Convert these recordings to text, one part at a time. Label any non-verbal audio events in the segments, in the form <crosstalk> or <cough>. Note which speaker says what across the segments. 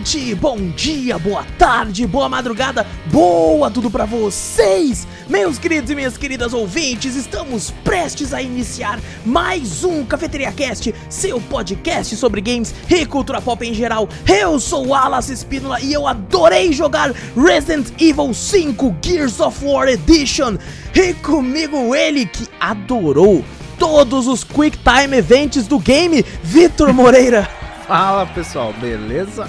Speaker 1: noite, bom dia, boa tarde, boa madrugada, boa tudo pra vocês, meus queridos e minhas queridas ouvintes. Estamos prestes a iniciar mais um Cafeteria Cast, seu podcast sobre games e cultura pop em geral. Eu sou o Alas Espínola e eu adorei jogar Resident Evil 5 Gears of War Edition. E comigo ele que adorou todos os Quick Time Events do game, Vitor Moreira. <laughs>
Speaker 2: Fala pessoal, beleza?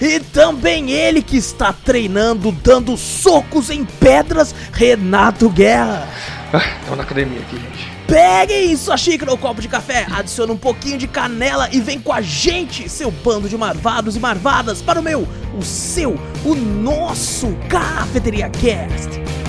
Speaker 1: E também ele que está treinando, dando socos em pedras, Renato Guerra.
Speaker 3: Ah, tô na academia aqui, gente.
Speaker 1: Peguem sua xícara ou copo de café, adicione um pouquinho de canela e vem com a gente, seu bando de marvados e marvadas, para o meu, o seu, o nosso Cafeteria Cast.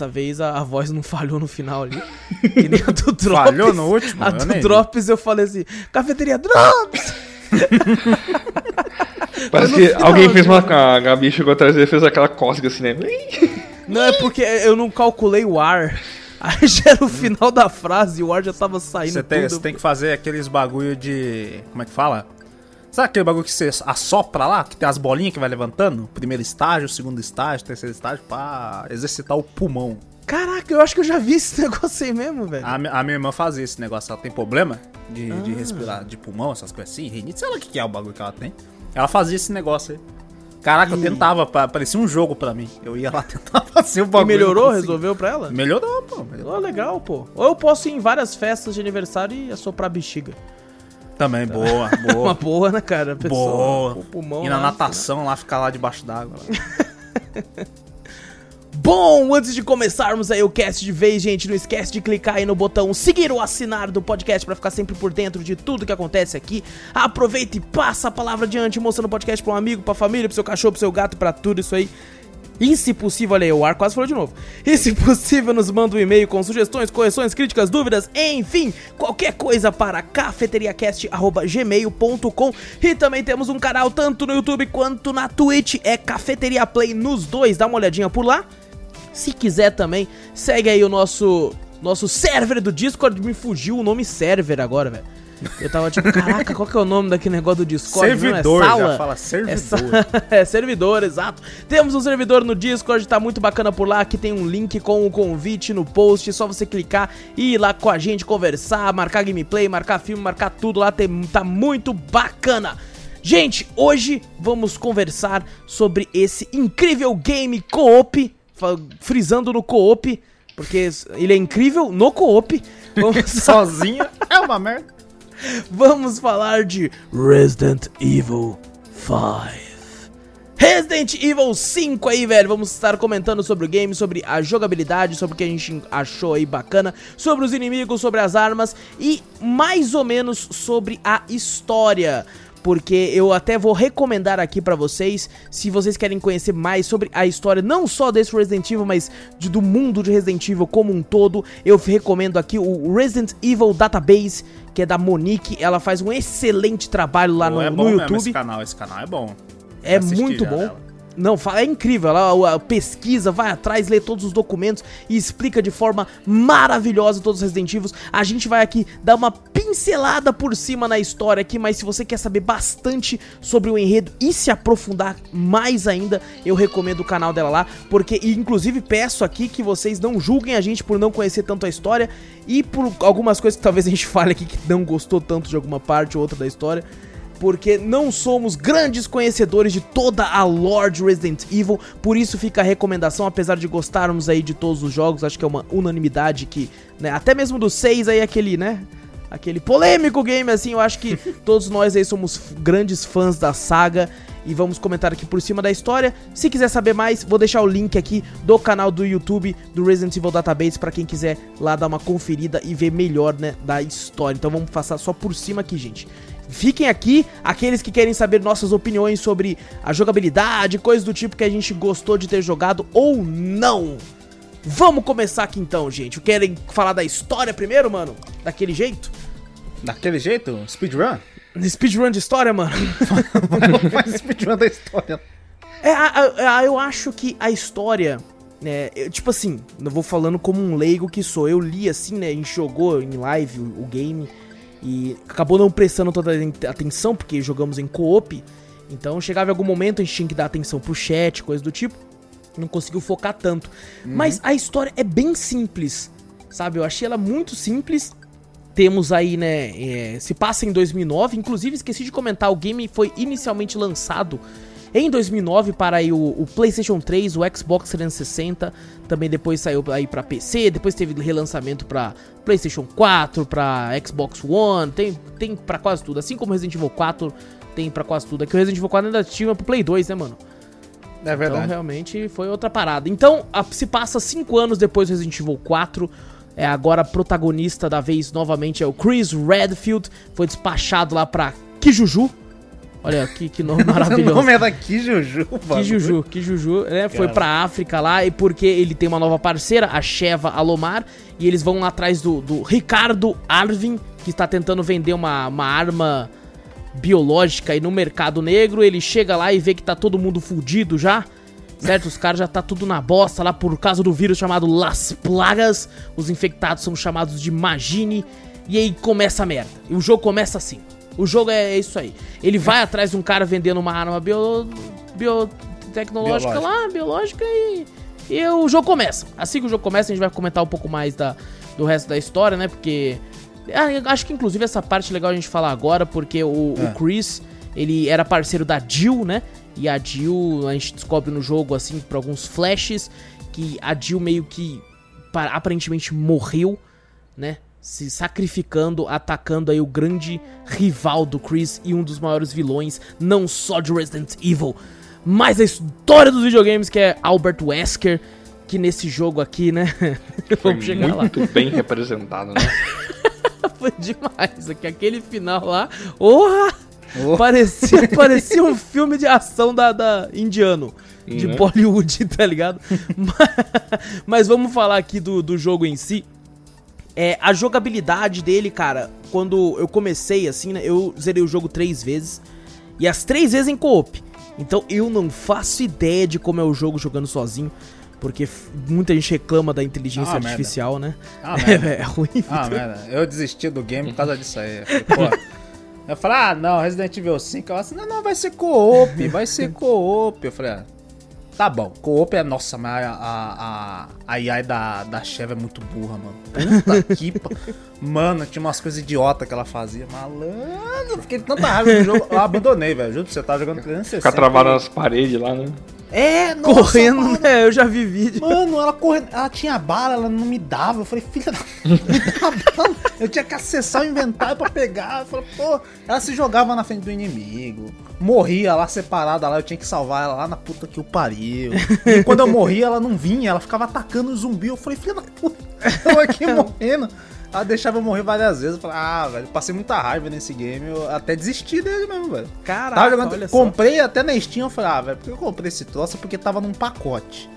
Speaker 1: Dessa vez a, a voz não falhou no final ali. Que nem a do <laughs> Drops.
Speaker 2: Falhou no último?
Speaker 1: A
Speaker 2: Eu
Speaker 1: do
Speaker 2: vi.
Speaker 1: Drops eu falei assim: Cafeteria Drops! <laughs>
Speaker 3: Parece que
Speaker 1: final,
Speaker 3: alguém fez uma. A Gabi chegou atrás dele e fez aquela cócega assim, né? <laughs>
Speaker 1: Não, é porque eu não calculei o ar. Aí já era o final da frase e o ar já tava saindo
Speaker 2: Você tem,
Speaker 1: tudo.
Speaker 2: você tem que fazer aqueles bagulho de. Como é que fala? Sabe aquele bagulho que você assopra lá, que tem as bolinhas que vai levantando? Primeiro estágio, segundo estágio, terceiro estágio, pra exercitar o pulmão.
Speaker 1: Caraca, eu acho que eu já vi esse <laughs> negócio aí mesmo, velho.
Speaker 2: A, a minha irmã fazia esse negócio, ela tem problema de,
Speaker 1: Ah.
Speaker 2: de respirar de pulmão, essas coisas assim, rinite, sei lá o que que é o bagulho que ela tem. Ela fazia esse negócio aí. Caraca, eu tentava, pa- parecia um jogo pra mim. Eu ia lá <laughs> tentar fazer o
Speaker 1: E
Speaker 2: bagulho.
Speaker 1: melhorou?
Speaker 2: não conseguia.
Speaker 1: Resolveu pra ela?
Speaker 2: Melhorou, pô. melhorou.
Speaker 1: Oh, legal, pô. Ou eu posso ir em várias festas de aniversário e assoprar bexiga.
Speaker 2: Também, boa, <laughs>
Speaker 1: Uma
Speaker 2: boa.
Speaker 1: boa, né, cara? Pessoa,
Speaker 2: Boa.
Speaker 1: O pulmão
Speaker 2: E na natação lá, ficar lá debaixo d'água. <laughs>
Speaker 1: Bom, antes de começarmos aí o cast de vez, gente, não esquece de clicar aí no botão seguir ou assinar do podcast pra ficar sempre por dentro de tudo que acontece aqui. Aproveita e passa a palavra adiante, mostrando o podcast pra um amigo, pra família, pro seu cachorro, pro seu gato, pra tudo isso aí. E se possível, olha aí, o ar quase falou de novo. E se possível, nos manda um e-mail com sugestões, correções, críticas, dúvidas, enfim, qualquer coisa para cafeteriacast.gmail.com. E também temos um canal tanto no YouTube quanto na Twitch, é Cafeteria Play nos dois, dá uma olhadinha por lá. Se quiser também, segue aí o nosso nosso server do Discord. Me fugiu o nome server agora, velho. Eu tava tipo, caraca, qual que é o nome daquele negócio do Discord? Não,
Speaker 2: servidor,
Speaker 1: é sala?
Speaker 2: já fala
Speaker 1: É,
Speaker 2: servidor.
Speaker 1: sa- <laughs> é servidor, exato. Temos um servidor no Discord, tá muito bacana por lá. Aqui tem um link com o convite no post. É só você clicar e ir lá com a gente conversar, marcar gameplay, marcar filme, marcar tudo lá. Tem, tá muito bacana. Gente, hoje vamos conversar sobre esse incrível game co-op. Frisando no co-op, porque ele é incrível no co-op. <laughs> Vamos
Speaker 2: Sozinho é uma merda. <laughs>
Speaker 1: Vamos falar de Resident Evil 5. Resident Evil 5 aí, velho. Vamos estar comentando sobre o game, sobre a jogabilidade, sobre o que a gente achou aí bacana, sobre os inimigos, sobre as armas e mais ou menos sobre a história. Porque eu até vou recomendar aqui pra vocês, se vocês querem conhecer mais sobre a história, não só desse Resident Evil, mas de- do mundo de Resident Evil como um todo, eu recomendo aqui o Resident Evil Database, que é da Monique. Ela faz um excelente trabalho lá
Speaker 2: Pô,
Speaker 1: no,
Speaker 2: é
Speaker 1: no
Speaker 2: bom mesmo
Speaker 1: YouTube.
Speaker 2: esse canal, esse canal é bom.
Speaker 1: É muito bom.
Speaker 2: dela.
Speaker 1: Não, é incrível. Ela, pesquisa, vai atrás, lê todos os documentos e explica de forma maravilhosa todos os Resident Evil. A gente vai aqui dar uma pincelada por cima na história aqui, mas se você quer saber bastante sobre o enredo e se aprofundar mais ainda, eu recomendo o canal dela lá, porque inclusive peço aqui que vocês não julguem a gente por não conhecer tanto a história e por algumas coisas que talvez a gente fale aqui que não gostou tanto de alguma parte ou outra da história porque não somos grandes conhecedores de toda a lore de Resident Evil, por isso fica a recomendação, apesar de gostarmos aí de todos os jogos, acho que é uma unanimidade que, né, até mesmo do 6 aí, aquele, né, aquele polêmico game, assim, eu acho que <laughs> todos nós aí somos grandes fãs da saga e vamos comentar aqui por cima da história. Se quiser saber mais, vou deixar o link aqui do canal do YouTube do Resident Evil Database pra quem quiser lá dar uma conferida e ver melhor, né, da história. Então vamos passar só por cima aqui, gente. Fiquem aqui, aqueles que querem saber nossas opiniões sobre a jogabilidade, coisas do tipo que a gente gostou de ter jogado ou não. Vamos começar aqui então, gente. Querem falar da história primeiro, mano? Daquele jeito?
Speaker 2: Daquele jeito? Speedrun?
Speaker 1: Speedrun de história, mano? <laughs>
Speaker 2: Faz speedrun da história.
Speaker 1: É, a- a- eu acho que a história, né, eu- tipo assim, eu vou falando como um leigo que sou. Eu li assim, né, a gente jogou em live o, o game e acabou não prestando toda a atenção porque jogamos em co-op. Então chegava em algum momento a gente tinha que dar atenção pro chat, coisa do tipo. Não conseguiu focar tanto. Mas a história é bem simples, sabe? Eu achei ela muito simples. Temos aí, né, é, se passa em 2009, inclusive esqueci de comentar, o game foi inicialmente lançado em 2009 para aí o, o PlayStation 3, o Xbox 360, também depois saiu aí para PC, depois teve relançamento para PlayStation 4, para Xbox One, tem tem para quase tudo, assim como Resident Evil 4 tem pra quase tudo. É que o Resident Evil 4 ainda tinha pro Play 2, né, mano?
Speaker 2: É
Speaker 1: Então
Speaker 2: verdade.
Speaker 1: realmente foi outra parada. Então, a- se passa cinco anos depois do Resident Evil 4. É agora protagonista da vez novamente é o Chris Redfield. Foi despachado lá pra Kijuju. Olha que, que <laughs> nome
Speaker 2: o
Speaker 1: maravilhoso.
Speaker 2: nome é daqui, Juju.
Speaker 1: Kijuju, Kijuju, né? Foi
Speaker 2: Cara.
Speaker 1: pra África lá e porque ele tem uma nova parceira, a Sheva Alomar, e eles vão lá atrás do, do Ricardo Arvin, que está tentando vender uma, uma arma biológica aí no mercado negro. Ele chega lá e vê que tá todo mundo fudido já. Certo? Os caras já tá tudo na bosta lá por causa do vírus chamado Las Plagas. Os infectados são chamados de Magini. E aí começa a merda. E o jogo começa assim. O jogo é isso aí. Ele vai atrás de um cara vendendo uma arma bio, biotecnológica
Speaker 2: Biológica.
Speaker 1: lá, biológica, e, e o jogo começa. Assim que o jogo começa, a gente vai comentar um pouco mais da, do resto da história, né? Porque. ah, acho que inclusive essa parte é legal a gente falar agora, porque o,
Speaker 2: É.
Speaker 1: o Chris, ele era parceiro da Jill, né? E a Jill, a gente descobre no jogo, assim, por alguns flashes, que a Jill meio que pa- aparentemente morreu, né? Se sacrificando, atacando aí o grande rival do Chris e um dos maiores vilões, não só de Resident Evil, mas da história dos videogames, que é Albert Wesker, que nesse jogo aqui, né? <laughs>
Speaker 3: Foi
Speaker 1: Vamos chegar lá.
Speaker 3: muito bem representado, né? <laughs>
Speaker 1: Foi demais. Aqui, aquele final lá. Orra!
Speaker 2: Oh.
Speaker 1: Parecia, parecia um filme de ação da, da indiano. De
Speaker 3: Né?
Speaker 1: Bollywood, <laughs> tá ligado? mas, mas vamos falar aqui do, do jogo em si. É, a jogabilidade dele, cara, quando eu comecei assim, né? Eu zerei o jogo três vezes. E as três vezes em co-op. Então eu não faço ideia de como é o jogo jogando sozinho. Porque muita gente reclama da inteligência
Speaker 2: Ah, merda.
Speaker 1: artificial, né?
Speaker 2: Ah, <laughs>
Speaker 1: é,
Speaker 2: merda.
Speaker 1: é ruim.
Speaker 2: Ah, merda. Eu desisti do game por causa disso aí. Falei, <laughs> pô. Eu falei, ah, não, Resident Evil 5. Ela assim, não, não, vai ser co-op, vai ser co-op. Eu falei, ah, tá bom, co-op é. Nossa, mas a, a, a, a AI da, da Cheva é muito burra, mano. Puta <laughs> que. pa- Mano, tinha umas coisas idiota que ela fazia. Malandro, eu fiquei com tanta raiva no jogo. Eu abandonei, velho. Juro você, tava jogando 360.
Speaker 3: Ficar travado nas paredes lá, né?
Speaker 2: É, nossa,
Speaker 1: Correndo,
Speaker 2: mano.
Speaker 1: né? Eu já vi vídeo.
Speaker 2: Mano, ela correndo, ela tinha bala, ela não me dava. Eu falei, filha da. <laughs> me dá bala. Eu tinha que acessar o inventário pra pegar. Eu falei, pô, ela se jogava na frente do inimigo. Morria lá separada lá, eu tinha que salvar ela lá na puta que o pariu. E quando eu morria, ela não vinha, ela ficava atacando o zumbi. Eu falei, filha da puta, eu aqui <laughs> morrendo. Ela deixava eu morrer várias vezes. Eu falei, ah, velho, passei muita raiva nesse game. Eu até desisti dele mesmo, velho.
Speaker 1: Caraca,
Speaker 2: Tava jogando, comprei até na Steam, eu falei, ah, velho, por que eu comprei esse troço? Porque tava num pacote.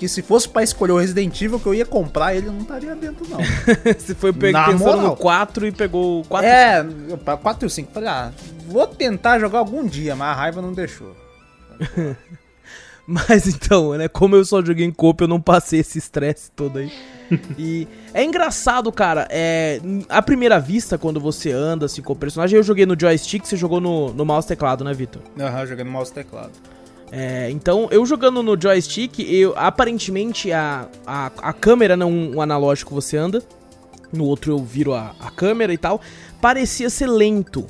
Speaker 2: Que se fosse pra escolher o Resident Evil que eu ia comprar, ele não estaria dentro, não. <laughs>
Speaker 1: Você foi pe-
Speaker 2: Na
Speaker 1: pensando
Speaker 2: moral.
Speaker 1: no 4 e pegou o 4.
Speaker 2: é, eu- pra 4 e 5. Falei, ah, vou tentar jogar algum dia, mas a raiva não deixou. <laughs>
Speaker 1: Mas então, né? Como eu só joguei em coop, eu não passei esse estresse todo aí. <laughs> e é engraçado, cara. É, à primeira vista, quando você anda assim com o personagem, eu joguei no joystick, você jogou no, no mouse teclado, né, Vitor?
Speaker 2: Aham, joguei no mouse teclado.
Speaker 1: É, então, eu jogando no joystick, eu, aparentemente a, a, a câmera não um analógico você anda. No outro eu viro a, a câmera e tal. Parecia ser lento.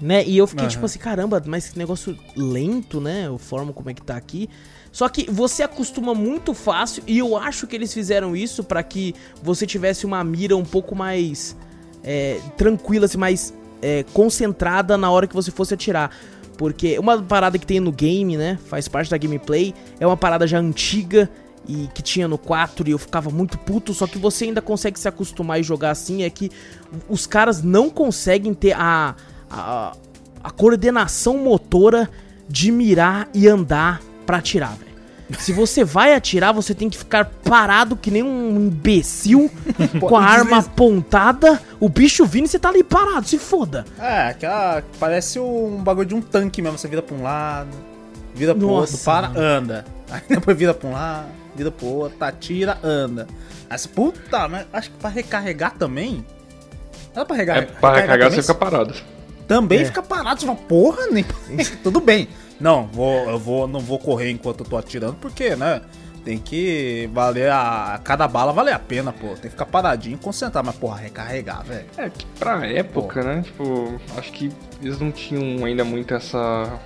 Speaker 1: Né? E eu fiquei
Speaker 2: Aham.
Speaker 1: tipo assim, caramba, mas que negócio lento, né? A forma como é que tá aqui. Só que você acostuma muito fácil e eu acho que eles fizeram isso pra que você tivesse uma mira um pouco mais é, tranquila, assim, mais é, concentrada na hora que você fosse atirar. Porque uma parada que tem no game, né? Faz parte da gameplay, é uma parada já antiga e que tinha no 4 e eu ficava muito puto, só que você ainda consegue se acostumar e jogar assim, é que os caras não conseguem ter a, a, a coordenação motora de mirar e andar pra atirar, velho. Se você vai atirar, você tem que ficar parado que nem um imbecil, com a arma apontada, o bicho vindo e você tá ali parado, se foda.
Speaker 2: É, aquela. Parece um bagulho de um tanque mesmo. Você vira pra um lado, vira pro
Speaker 1: Nossa,
Speaker 2: outro, para,
Speaker 1: mano.
Speaker 2: anda. <laughs> Aí depois vira pra um lado, vira pro outro, atira, anda. Aí você, puta, mas acho que pra recarregar também. Dá pra recarregar?
Speaker 3: É, pra recarregar
Speaker 2: também?
Speaker 3: você fica parado.
Speaker 2: Também
Speaker 1: É.
Speaker 2: fica parado, você fala, porra, nem. <laughs> Tudo bem. Não, vou, eu vou, não vou correr enquanto eu tô atirando, porque, né? Tem que valer a. Cada bala valer a pena, pô. Tem que ficar paradinho e concentrar. Mas, porra, recarregar, velho.
Speaker 3: É, que pra época, né? Tipo, acho que eles não tinham ainda muito essa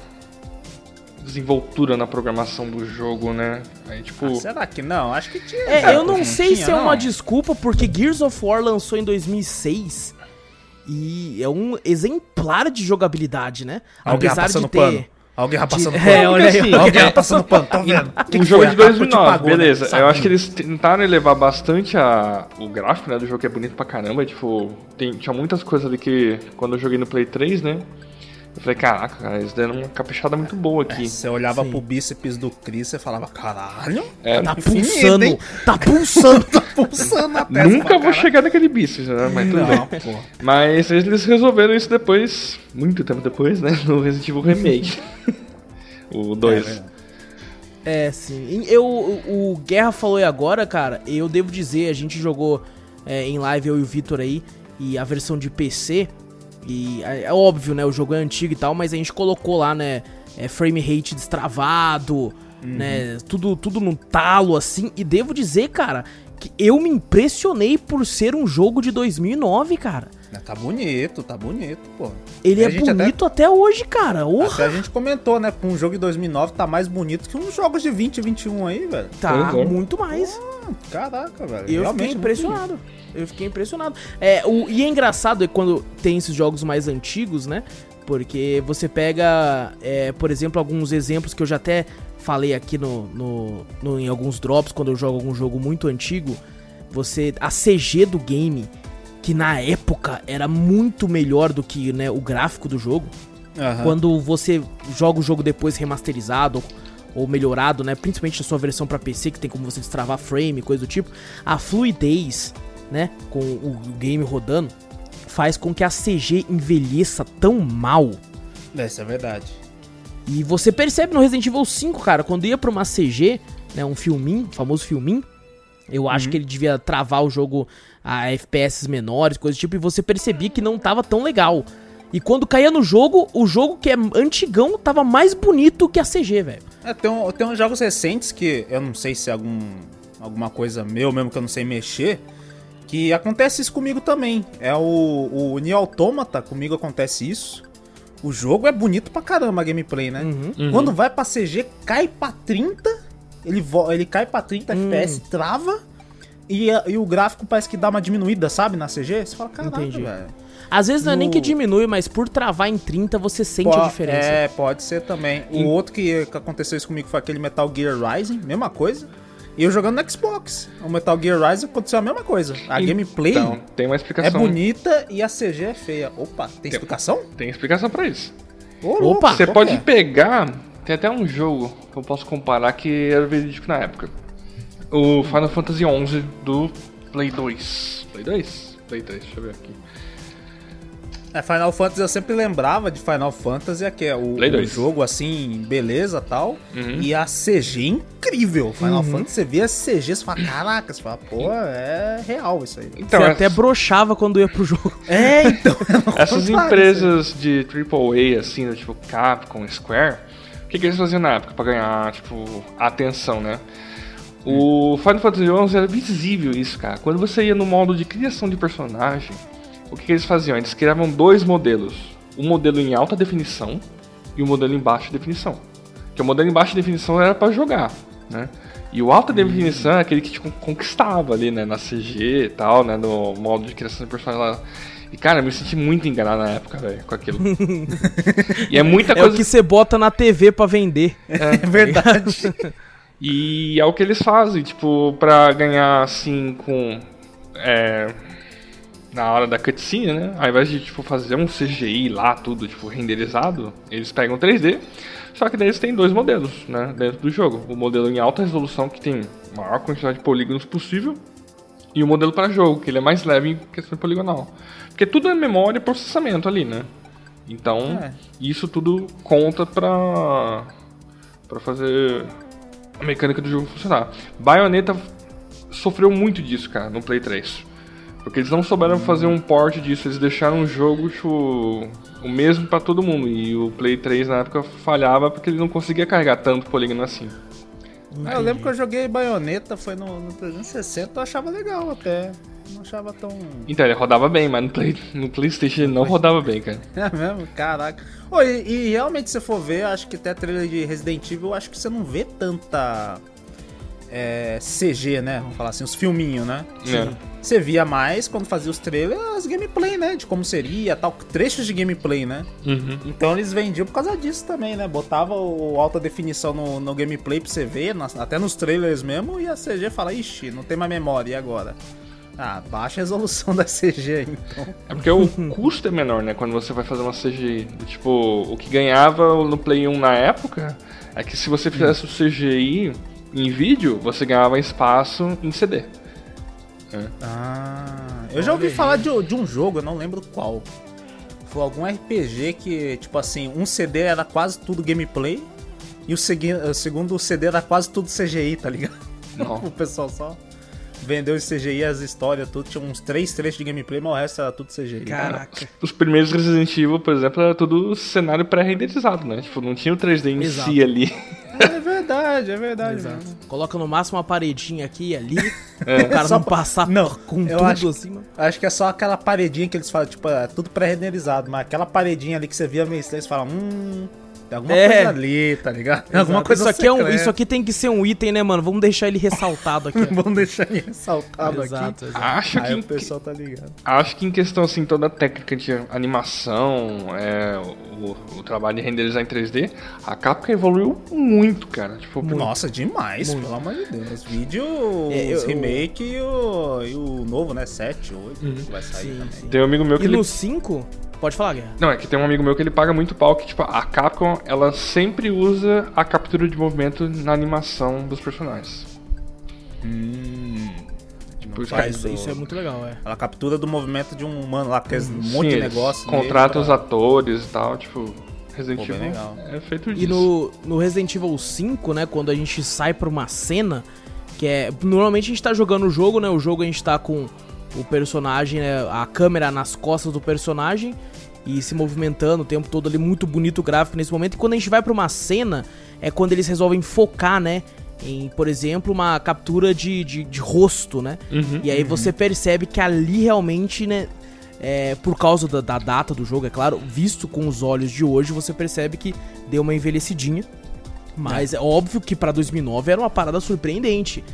Speaker 3: desenvoltura na programação do jogo, né? Aí, tipo,
Speaker 2: Ah, será que não? Acho que tinha.
Speaker 1: É, eu não sei
Speaker 2: tinha,
Speaker 1: se é uma
Speaker 2: não?
Speaker 1: desculpa, porque Gears of War lançou em 2006 e é um exemplar de jogabilidade, né?
Speaker 2: Alguém
Speaker 1: Apesar
Speaker 2: passando
Speaker 1: de ter.
Speaker 2: pano. Alguém já passando
Speaker 1: de-
Speaker 2: pano.
Speaker 1: É, olha aí,
Speaker 3: assim,
Speaker 2: Alguém já passando pano, tô vendo. Que
Speaker 3: um jogo de
Speaker 2: A Capcom te
Speaker 3: 2009,
Speaker 2: pagou, né?
Speaker 3: beleza. Eu acho que eles tentaram elevar bastante a, o gráfico né, do jogo, que é bonito pra caramba. Tipo, tem, tinha muitas coisas ali que, quando eu joguei no Play 3, né? Eu falei, caraca, cara, eles deram uma caprichada muito boa aqui.
Speaker 2: Você olhava
Speaker 1: Sim.
Speaker 2: pro bíceps do Chris e falava, caralho,
Speaker 3: É,
Speaker 1: Tá
Speaker 2: Infinito,
Speaker 1: pulsando,
Speaker 2: hein?
Speaker 1: tá <laughs> pulsando.
Speaker 2: tá pulsando a testa.
Speaker 3: Nunca vou
Speaker 2: caralho.
Speaker 3: chegar naquele bíceps, né? Mas tudo
Speaker 2: Não,
Speaker 3: bem.
Speaker 2: pô.
Speaker 3: Mas eles resolveram isso depois, muito tempo depois, né? No Resident Evil Remake. <laughs> o 2.
Speaker 2: É,
Speaker 1: É, sim. Eu, o o Guerra falou aí agora, cara, eu devo dizer, a gente jogou é, em live, eu e o Vitor aí, e a versão de PC, e é, é óbvio, né, o jogo é antigo e tal, mas a gente colocou lá, né, é, frame rate destravado, né, tudo, tudo no talo, assim, e devo dizer, cara, que eu me impressionei por ser um jogo de 2009, cara.
Speaker 2: Tá bonito, tá bonito, pô.
Speaker 1: Ele
Speaker 2: E
Speaker 1: é
Speaker 2: gente até-
Speaker 1: bonito até... hoje, cara. Orra,
Speaker 2: Até a gente comentou, né? Com um jogo de 2009 tá mais bonito que uns jogos de 20 e 21 aí, velho.
Speaker 1: tá
Speaker 3: é.
Speaker 1: muito mais.
Speaker 2: Caraca, velho.
Speaker 1: Eu
Speaker 2: Realmente
Speaker 1: fiquei
Speaker 2: muito
Speaker 1: impressionado. Eu fiquei impressionado. É, o, e é engraçado é quando tem esses jogos mais antigos, né? Porque você pega, é, por exemplo, alguns exemplos que eu já até falei aqui no, no, no- em alguns drops, quando eu jogo algum jogo muito antigo. Você. A CG do game, que na época era muito melhor do que né, o gráfico do jogo.
Speaker 2: Aham.
Speaker 1: Quando você joga o jogo depois remasterizado ou melhorado, né? Principalmente a sua versão pra PC, que tem como você destravar frame, coisa do tipo, a fluidez, né? Com o game rodando, faz com que a CG envelheça tão mal.
Speaker 2: Isso é verdade.
Speaker 1: E você percebe no Resident Evil 5, cara, quando ia pra uma CG, né? Um filminho, famoso filminho. Eu acho que ele devia travar o jogo a FPS menores, coisa do tipo, e você percebia que não tava tão legal. E quando caía no jogo, o jogo que é antigão tava mais bonito que a CG, velho.
Speaker 2: É, tem, um- tem uns jogos recentes que eu não sei se é algum, alguma coisa meu mesmo que eu não sei mexer. Que acontece isso comigo também. É o, o Nier Automata, comigo acontece isso. O jogo é bonito pra caramba a gameplay, né?
Speaker 1: Uhum.
Speaker 2: Quando vai pra CG, cai pra 30, ele, ele cai pra 30
Speaker 1: Hum.
Speaker 2: FPS, trava, e, a- e o gráfico parece que dá uma diminuída, sabe, na CG? Você fala,
Speaker 1: Entendi.
Speaker 2: velho.
Speaker 1: Às vezes não é nem
Speaker 2: No-
Speaker 1: que diminui, mas por travar em 30 você sente
Speaker 2: Po-
Speaker 1: a diferença.
Speaker 2: É, pode ser também. O outro que, que aconteceu isso comigo foi aquele Metal Gear Rising, mesma coisa. E eu jogando no Xbox. O Metal Gear Rising aconteceu a mesma coisa. A gameplay
Speaker 3: Então, tem uma
Speaker 2: é
Speaker 3: explicação.
Speaker 2: bonita e a CG é feia. Opa, tem explicação?
Speaker 3: Tem explicação pra isso.
Speaker 2: Ô,
Speaker 1: Opa!
Speaker 3: Você pode
Speaker 2: é?
Speaker 3: pegar. Tem até um jogo que eu posso comparar que era verídico na época. O Final Fantasy XI do Play 2. Play 2? Play 3, deixa eu ver aqui.
Speaker 2: É, Final Fantasy eu sempre lembrava de Final Fantasy, que é o, o
Speaker 3: 2.
Speaker 2: jogo assim, beleza tal.
Speaker 3: Uhum.
Speaker 2: E a CG incrível. Final Fantasy, você vê a CG, você fala, caraca, você fala, pô, é real isso aí.
Speaker 3: Então,
Speaker 1: você
Speaker 3: essa-
Speaker 1: até brochava quando ia pro jogo. <laughs>
Speaker 2: É, então.
Speaker 3: essas empresas de AAA, assim, do tipo Capcom, Square, o que, que eles faziam na época pra ganhar, tipo, atenção, né? O Final Fantasy XI era visível isso, cara. Quando você ia no modo de criação de personagem, o que, que eles faziam? Eles criavam dois modelos. Um modelo em alta definição e um modelo em baixa definição. Que o modelo em baixa definição era pra jogar, né? E o alta definição é aquele que te con- conquistava ali, né? Na CG e tal, né? No modo de criação de personagem lá. E, cara, eu me senti muito enganado na época, velho, com aquilo. <laughs> e é muita
Speaker 1: É
Speaker 3: coisa...
Speaker 1: o que você bota na TV pra vender. <laughs>
Speaker 2: É verdade.
Speaker 3: E é o que eles fazem, tipo, pra ganhar assim com. É, na hora da cutscene, né? Ao invés de tipo, fazer um CGI lá, tudo tipo, renderizado, eles pegam 3D. Só que daí eles têm dois modelos, né? Dentro do jogo. O modelo em alta resolução, que tem a maior quantidade de polígonos possível. E o modelo para jogo, que ele é mais leve em questão poligonal. Porque tudo é memória e processamento ali, né? Então,
Speaker 2: É.
Speaker 3: isso tudo conta pra, pra fazer a mecânica do jogo funcionar. Bayonetta sofreu muito disso, cara, no Play 3. Porque eles não souberam fazer um port disso, eles deixaram o jogo tipo, o mesmo pra todo mundo. E o Play 3 na época falhava porque ele não conseguia carregar tanto polígono assim.
Speaker 2: Ah, eu lembro que eu joguei baioneta, foi no, no 360, eu achava legal até. Não achava tão.
Speaker 3: Então, ele rodava bem, mas no, Play, no Playstation ele não rodava bem, cara. <laughs>
Speaker 2: É mesmo? Caraca. Ô, e, e realmente, se for ver, acho que até trailer de Resident Evil, acho que você não vê tanta. É, CG, né? Vamos falar assim, os filminhos, né?
Speaker 3: É.
Speaker 2: Você via mais quando fazia os trailers, as gameplay, né? De como seria, tal, trechos de gameplay, né?
Speaker 3: Uhum.
Speaker 2: Então eles vendiam por causa disso também, né? Botava o alta definição no, no gameplay pra você ver, nas- até nos trailers mesmo, e a CG fala, ixi, não tem mais memória, e agora? Ah, baixa a resolução <laughs> da CG aí, então.
Speaker 3: É porque o custo é menor, né? Quando você vai fazer uma CGI. Tipo, o que ganhava no Play 1 na época é que se você fizesse o CGI em vídeo, você ganhava espaço em CD.
Speaker 2: Ah, eu já ouvi falar de, de um jogo, eu não lembro qual. Foi algum RPG que, tipo assim, um CD era quase tudo gameplay e o, segui- o segundo CD era quase tudo CGI, tá ligado?
Speaker 3: Não. <laughs>
Speaker 2: o pessoal só vendeu esse CGI, as histórias, tudo. Tinha uns três trechos de gameplay, mas o resto era tudo CGI.
Speaker 1: Caraca.
Speaker 3: Os primeiros Resident Evil, por exemplo, era tudo cenário pré-renderizado, né? Tipo, não tinha o 3D em
Speaker 1: Exato.
Speaker 3: si ali.
Speaker 2: É verdade, é verdade.
Speaker 1: Exato.
Speaker 2: mesmo.
Speaker 1: Coloca no máximo uma paredinha aqui e ali. O cara
Speaker 2: Só
Speaker 1: não
Speaker 2: pra-
Speaker 1: passar
Speaker 2: Não,
Speaker 1: com
Speaker 2: eu
Speaker 1: tudo
Speaker 2: acho-
Speaker 1: assim, mano.
Speaker 2: Acho que é só aquela paredinha que eles falam, tipo, é tudo pré-renderizado, mas aquela paredinha ali que você via meio estranho, você fala, hum, tem alguma
Speaker 1: É.
Speaker 2: coisa ali, tá ligado? Tem alguma
Speaker 1: Exato.
Speaker 2: coisa
Speaker 1: isso aqui, é um, isso aqui tem que ser um item, né, mano? Vamos deixar ele ressaltado aqui. <laughs>
Speaker 2: Vamos deixar ele ressaltado
Speaker 1: exato,
Speaker 2: aqui.
Speaker 1: exato.
Speaker 3: Acho
Speaker 2: Aí
Speaker 3: que,
Speaker 2: o pessoal tá ligado.
Speaker 3: acho que em questão, assim, toda a técnica de animação, é, o, o trabalho de renderizar em 3D, a Capcom evoluiu muito, cara. Tipo,
Speaker 2: Nossa, demais,
Speaker 1: Muito.
Speaker 2: pelo amor de Deus. Vídeo,
Speaker 1: É, eu-
Speaker 2: os remake e o, e o novo, né? 7, 8, que vai sair
Speaker 1: Sim,
Speaker 2: também.
Speaker 1: sim.
Speaker 3: tem um amigo meu que
Speaker 1: E
Speaker 3: ele
Speaker 1: no 5, pode falar, Guerra.
Speaker 3: Não, é que tem um amigo meu que ele paga muito pau que, tipo, a Capcom, ela sempre usa a captura de movimento na animação dos personagens.
Speaker 2: Hum,
Speaker 3: Tipo, os
Speaker 2: faz
Speaker 1: Isso, é muito legal, é.
Speaker 2: Ela captura do movimento de um humano lá, porque é um
Speaker 3: Sim,
Speaker 2: monte de negócio.
Speaker 3: Contratam os
Speaker 2: nele
Speaker 3: atores e tal, tipo, Resident Evil
Speaker 2: legal.
Speaker 3: é feito disso.
Speaker 1: E no, no Resident Evil 5, né, quando a gente sai pra uma cena, que é. Normalmente a gente tá jogando o jogo, né? O jogo a gente tá com o personagem, né, a câmera nas costas do personagem e se movimentando o tempo todo ali, muito bonito o gráfico nesse momento. E quando a gente vai pra uma cena, é quando eles resolvem focar, né? Em, por exemplo, uma captura de, de, de rosto, né?
Speaker 3: Uhum.
Speaker 1: E aí você percebe que ali realmente, né? é, por causa da, da data do jogo, é claro, visto com os olhos de hoje, você percebe que deu uma envelhecidinha. Mas é, óbvio que pra 2009 era uma parada surpreendente.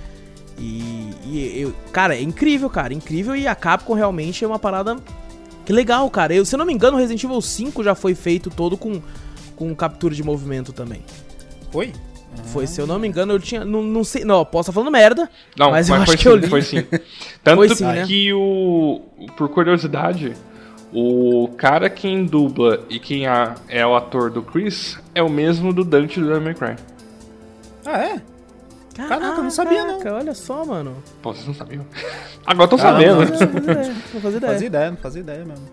Speaker 1: E, e eu- cara, é incrível, cara, incrível. E a Capcom realmente é uma parada que legal, cara. Eu, se eu não me engano, o Resident Evil 5 já foi feito todo com, com captura de movimento também.
Speaker 2: Foi?
Speaker 1: Foi, se eu não me engano, eu tinha. Não, não sei. Não, posso estar falando merda.
Speaker 3: Não,
Speaker 1: mas
Speaker 3: mas,
Speaker 1: eu acho
Speaker 3: foi
Speaker 1: que
Speaker 3: sim,
Speaker 1: eu li.
Speaker 3: foi sim. <laughs> Tanto
Speaker 1: Foi sim, né?
Speaker 3: que o. Por curiosidade, o cara quem dubla e quem é o ator do Chris é o mesmo do Dante do Devil May Cry.
Speaker 2: Ah, é? Caraca, eu não sabia, não.
Speaker 1: Caraca, Olha só, mano.
Speaker 3: Pô, vocês não sabiam. Agora tô
Speaker 2: Caramba.
Speaker 3: sabendo.
Speaker 1: Não fazia ideia, não fazia
Speaker 2: Não <laughs>
Speaker 1: ideia.
Speaker 2: fazia ideia, não fazia ideia mesmo.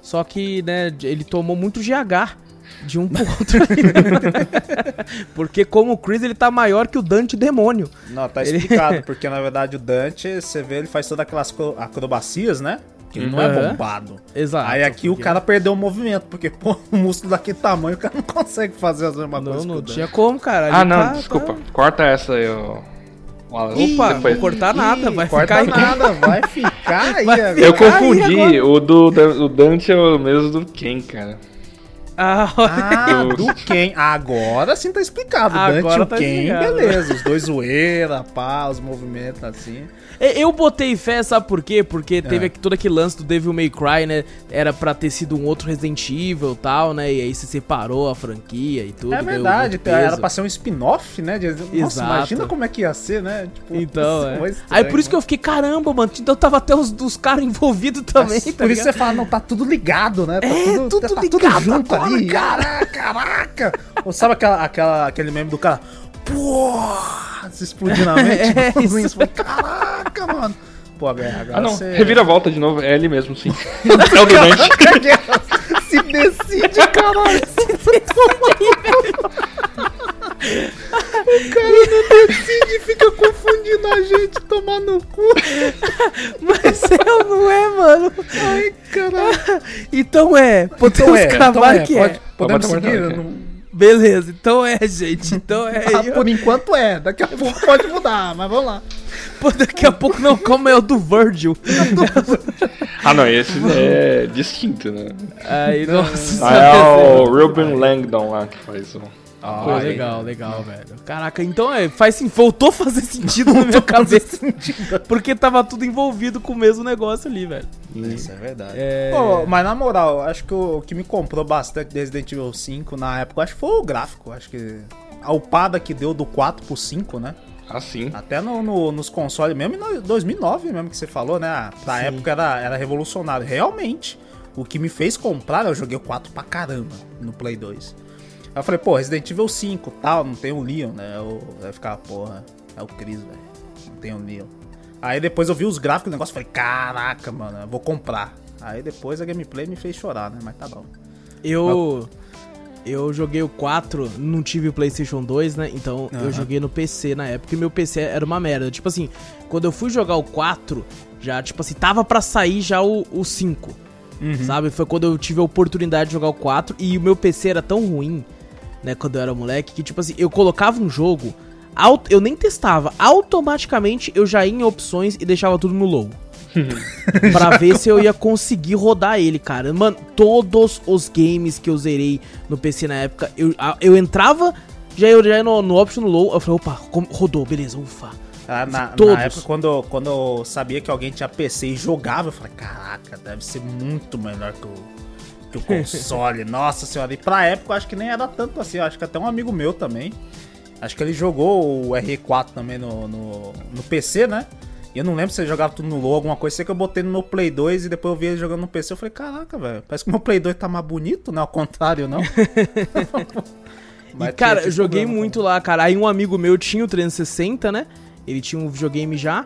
Speaker 1: Só que, né, ele tomou muito GH de um pro <laughs> outro? Porque como o Chris, ele tá maior que o Dante Demônio.
Speaker 2: Não, tá
Speaker 1: Ele-
Speaker 2: explicado, <laughs> porque na verdade o Dante, você vê, ele faz todas aquelas acrobacias, né? Que ele não é bombado.
Speaker 1: Exato.
Speaker 2: Aí aqui o
Speaker 1: porque-
Speaker 2: cara perdeu o movimento, porque, pô, <laughs> o músculo daquele tamanho, o cara não consegue fazer as mesmas
Speaker 1: Não,
Speaker 2: coisas.
Speaker 1: não
Speaker 2: o Dante.
Speaker 1: tinha como, cara.
Speaker 3: Ah, não,
Speaker 1: tá-
Speaker 3: desculpa.
Speaker 1: tá-
Speaker 3: Corta essa aí, ó. Wallace.
Speaker 1: Opa,
Speaker 3: Depois.
Speaker 1: vou cortar nada, vai
Speaker 2: Corta
Speaker 1: ficar aí.
Speaker 2: nada, vai <laughs> ficar aí
Speaker 1: Vai
Speaker 2: agora.
Speaker 3: Eu
Speaker 1: aí
Speaker 3: confundi.
Speaker 1: agora.
Speaker 3: O do o Dante é o mesmo do Ken, cara.
Speaker 1: Ah,
Speaker 2: Ah,
Speaker 3: Do-
Speaker 2: Ken. Agora sim tá explicado.
Speaker 1: Agora
Speaker 2: Dante e o
Speaker 1: tá
Speaker 2: Ken,
Speaker 1: explicado.
Speaker 2: beleza. Os dois zoeira, pá, os movimentos assim.
Speaker 1: Eu botei fé, sabe por quê? Porque teve
Speaker 2: É.
Speaker 1: todo aquele lance do Devil May Cry, né? Era pra ter sido um outro Resident Evil e tal, né? E aí se separou a franquia e tudo.
Speaker 2: é verdade,
Speaker 1: peso.
Speaker 2: era pra ser um spin-off, né? de- Nossa,
Speaker 1: Exato.
Speaker 2: imagina como é que ia ser, né? Tipo,
Speaker 1: Então,
Speaker 2: isso
Speaker 1: é.
Speaker 2: foi
Speaker 1: Aí
Speaker 2: estranho,
Speaker 1: por isso que
Speaker 2: né?
Speaker 1: eu fiquei, caramba, mano. Então tava até os dos caras envolvidos também,
Speaker 2: Mas
Speaker 1: tá
Speaker 2: Por isso
Speaker 1: ligado?
Speaker 2: você fala, não, tá tudo ligado, né? Tá
Speaker 1: É,
Speaker 2: tudo,
Speaker 1: tudo
Speaker 2: tá tudo
Speaker 1: ligado
Speaker 2: junto
Speaker 1: agora,
Speaker 2: ali.
Speaker 1: cara.
Speaker 2: Caraca, caraca. Ou sabe aquela, aquela, aquele meme do cara? Pô! Se explodir na <laughs> mente.
Speaker 1: É, isso
Speaker 2: Caraca, mano. Pô, agora, agora
Speaker 3: Ah, não.
Speaker 2: você...
Speaker 3: Revira a volta de novo. É ele mesmo, sim. <laughs> é o do Dante.
Speaker 2: Se decide, caralho. <laughs> o cara não decide e fica confundindo a gente, tomar no cu.
Speaker 1: Mas eu não é, mano.
Speaker 2: Ai, caralho.
Speaker 1: Então é, podemos
Speaker 2: Então é,
Speaker 1: cravar
Speaker 2: então é,
Speaker 1: que
Speaker 2: pode-
Speaker 1: é.
Speaker 2: Podemos
Speaker 3: Pode
Speaker 2: seguir?
Speaker 3: marcar,
Speaker 2: Não-
Speaker 1: Beleza, então é, gente. Então é.
Speaker 2: Ah,
Speaker 1: Eu-
Speaker 2: por enquanto é, daqui a pouco pode mudar, mas vamos lá.
Speaker 1: Pô, daqui a pouco não, como é o do Virgil. <laughs>
Speaker 3: Ah, não. Esse é distinto, né?
Speaker 1: Aí, nossa.
Speaker 3: Ah, é o <laughs> Ruben Langdon lá que faz o...
Speaker 1: Pô, legal, legal, velho. Caraca, então é, faz sim, voltou a fazer sentido na <laughs> minha cabeça. Porque tava tudo envolvido com o mesmo negócio ali, velho.
Speaker 2: Isso é verdade.
Speaker 1: É.
Speaker 2: Pô, mas na moral, acho que o, o que me comprou bastante de Resident Evil 5 na época, acho que foi o gráfico. Acho que a upada que deu do 4 pro 5, né?
Speaker 3: Assim.
Speaker 2: Até no, no- nos consoles, mesmo em no- 2009 mesmo que você falou, né? Ah, Pra
Speaker 1: Sim.
Speaker 2: época era, era revolucionário. Realmente, o que me fez comprar, eu joguei o 4 pra caramba no Play 2. Aí eu falei, pô, Resident Evil 5 tal, não tem o Leon, né? Eu, eu ficar, porra, é o Chris, velho. Não tem o Leon. Aí depois eu vi os gráficos do negócio e falei, caraca, mano, eu vou comprar. Aí depois a gameplay me fez chorar, né? Mas tá bom.
Speaker 1: Eu. Eu joguei o 4, não tive o PlayStation 2, né? Então eu
Speaker 2: Aham.
Speaker 1: joguei no PC na época e meu PC era uma merda. Tipo assim, quando eu fui jogar o 4, já, tipo assim, tava pra sair já o, o 5. Sabe? Foi quando eu tive a oportunidade de jogar o 4 e o meu PC era tão ruim, né, quando eu era moleque, que tipo assim, eu colocava um jogo, eu nem testava, automaticamente eu já ia em opções e deixava tudo no low. <laughs> pra ver se eu ia conseguir rodar ele, cara. Mano, todos os games que eu zerei no PC na época, eu, eu entrava, já ia, já ia no, no option low, eu falei, opa, rodou, beleza, ufa.
Speaker 2: Ah, na, na
Speaker 1: Todos.
Speaker 2: época, quando, eu- quando eu sabia que alguém tinha PC e jogava, eu falei, caraca, deve ser muito melhor que o, que o console. Nossa senhora. E pra época, eu acho que nem era tanto assim. Eu acho que até um amigo meu também. Acho que ele jogou o RE4 também no, no, no PC, né? E eu não lembro se ele jogava tudo no low, alguma coisa. Sei que eu botei no meu Play 2 e depois eu vi ele jogando no PC. Eu falei, caraca, velho, parece que o meu Play 2 tá mais bonito, né? Ao contrário, não? <laughs>
Speaker 1: E, cara, eu joguei
Speaker 2: problema
Speaker 1: muito lá, cara. Aí um amigo meu tinha o 360, né? Ele tinha um videogame já.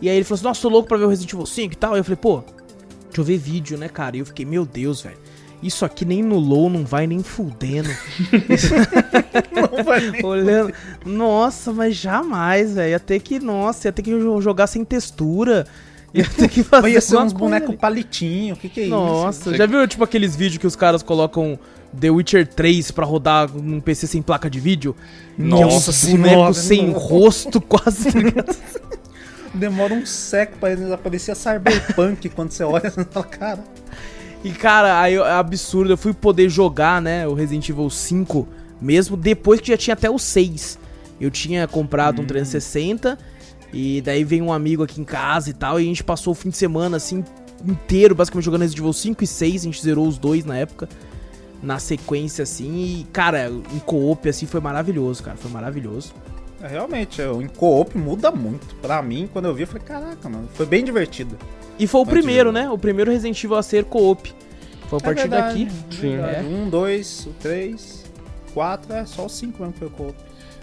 Speaker 1: E aí ele falou assim, nossa, tô louco pra ver o Resident Evil 5 e tal. Aí eu falei, pô, deixa eu ver vídeo, né, cara? E eu fiquei, meu Deus, velho. Isso aqui nem no low não vai nem fudendo. <laughs>
Speaker 2: Não vai nem-
Speaker 1: Olhando. Nossa, mas jamais, velho. Ia ter que, nossa, ia ter que jo- jogar sem textura. Ia ter que fazer.
Speaker 2: Ia ser uns bonecos
Speaker 1: ali.
Speaker 2: palitinho, o que que é isso?
Speaker 1: Nossa, já viu tipo aqueles vídeos que os caras colocam The Witcher 3 pra rodar num PC sem placa de vídeo?
Speaker 2: Nossa
Speaker 1: que é um boneco
Speaker 2: senhora, <laughs>
Speaker 1: sem
Speaker 2: não.
Speaker 1: rosto, quase.
Speaker 2: Demora um século pra eles aparecer Cyberpunk quando você olha e fala, cara.
Speaker 1: E cara, aí é absurdo. Eu fui poder jogar, né, o Resident Evil 5 mesmo depois que já tinha até o 6. Eu tinha comprado
Speaker 2: Hum.
Speaker 1: um 360 e daí veio um amigo aqui em casa e tal. E a gente passou o fim de semana assim inteiro, basicamente jogando Resident Evil 5 e 6. A gente zerou os dois na época. Na sequência, assim, e, cara, em co-op, assim, foi maravilhoso, cara. Foi maravilhoso.
Speaker 2: É, Realmente, o em co-op muda muito. Pra mim, quando eu vi, eu falei, caraca, mano, foi bem divertido.
Speaker 1: E foi o
Speaker 2: Antes
Speaker 1: primeiro, né? O primeiro Resident Evil a ser co-op. Foi a
Speaker 2: É
Speaker 1: partir
Speaker 2: verdade,
Speaker 1: daqui.
Speaker 3: Sim.
Speaker 2: verdade.
Speaker 1: É.
Speaker 2: Um, dois, o três, quatro, é só o cinco mesmo que foi o co-op.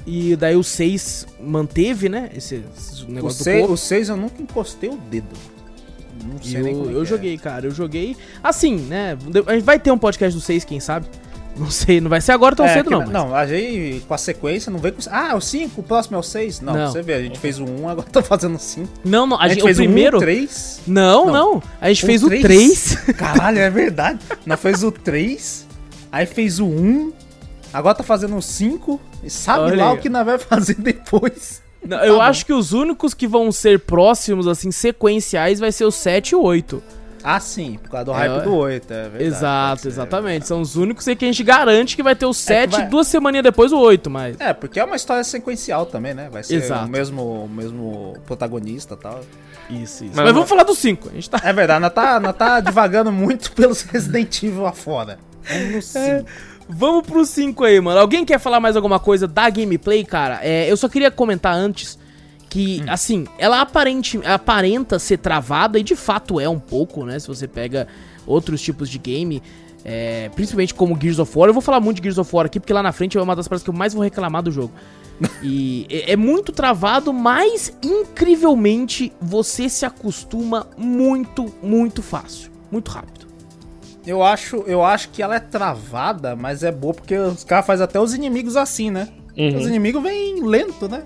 Speaker 1: E daí o 6 manteve, né? Esse, esse
Speaker 2: O
Speaker 1: negócio do
Speaker 2: seis,
Speaker 1: co-op.
Speaker 2: o seis eu nunca encostei o dedo. Não
Speaker 1: E
Speaker 2: sei nem como
Speaker 1: eu,
Speaker 2: é
Speaker 1: eu
Speaker 2: é.
Speaker 1: joguei, cara, eu joguei. Assim, né? A gente vai ter um podcast do 6, quem sabe? Não sei, não vai ser agora tão
Speaker 2: É,
Speaker 1: cedo,
Speaker 2: que
Speaker 1: não. mas-
Speaker 2: Não, a gente com a sequência não veio com. Ah, o 5, o próximo é o 6? Não,
Speaker 1: Não.
Speaker 2: você vê, a gente fez o 1, um, agora <laughs> tá fazendo o 5.
Speaker 1: Não, não, a
Speaker 2: A gente
Speaker 1: gente, o
Speaker 2: fez
Speaker 1: primeiro.
Speaker 2: o 1, 3.
Speaker 1: Não,
Speaker 2: Não.
Speaker 1: não, A gente
Speaker 2: O
Speaker 1: fez o
Speaker 2: três?
Speaker 1: 3. <laughs>
Speaker 2: Caralho, é verdade. Nós fez o 3, aí fez o 1, agora tá fazendo o 5, e sabe
Speaker 1: Olha
Speaker 2: lá o que nós vai fazer <laughs> depois.
Speaker 1: Não, eu
Speaker 2: Tá bom.
Speaker 1: acho que os únicos que vão ser próximos, assim, sequenciais, vai ser o 7 e o 8.
Speaker 2: Ah, sim, por causa do
Speaker 1: É,
Speaker 2: hype
Speaker 1: é.
Speaker 2: do 8, é verdade.
Speaker 1: Exato,
Speaker 2: ser.
Speaker 1: exatamente. São os únicos aí que a gente garante que vai ter o 7
Speaker 2: vai-
Speaker 1: duas semaninhas depois o 8, mas.
Speaker 2: É, porque é uma história sequencial também, né? Vai ser
Speaker 1: Exato.
Speaker 2: o mesmo, o mesmo protagonista e tal.
Speaker 1: Isso, isso.
Speaker 3: Mas-
Speaker 1: Mas, vamos falar do 5. A gente tá.
Speaker 2: É verdade, nós tá, nós tá divagando muito pelos Resident Evil lá fora. Vamos no 5.
Speaker 1: Vamos pro 5 aí, mano. Alguém quer falar mais alguma coisa da gameplay, cara? É, eu só queria comentar antes que, assim, ela aparente, aparenta ser travada e de fato é um pouco, né? Se você pega outros tipos de game, é, principalmente como Gears of War. Eu vou falar muito de Gears of War aqui, porque lá na frente é uma das partes que eu mais vou reclamar do jogo. <laughs> E é, é muito travado, mas incrivelmente você se acostuma muito, muito fácil. Muito rápido.
Speaker 2: Eu acho, eu acho que ela é travada, mas é boa porque os caras fazem até os inimigos assim, né?
Speaker 3: Uhum.
Speaker 2: Os inimigos vêm lento, né?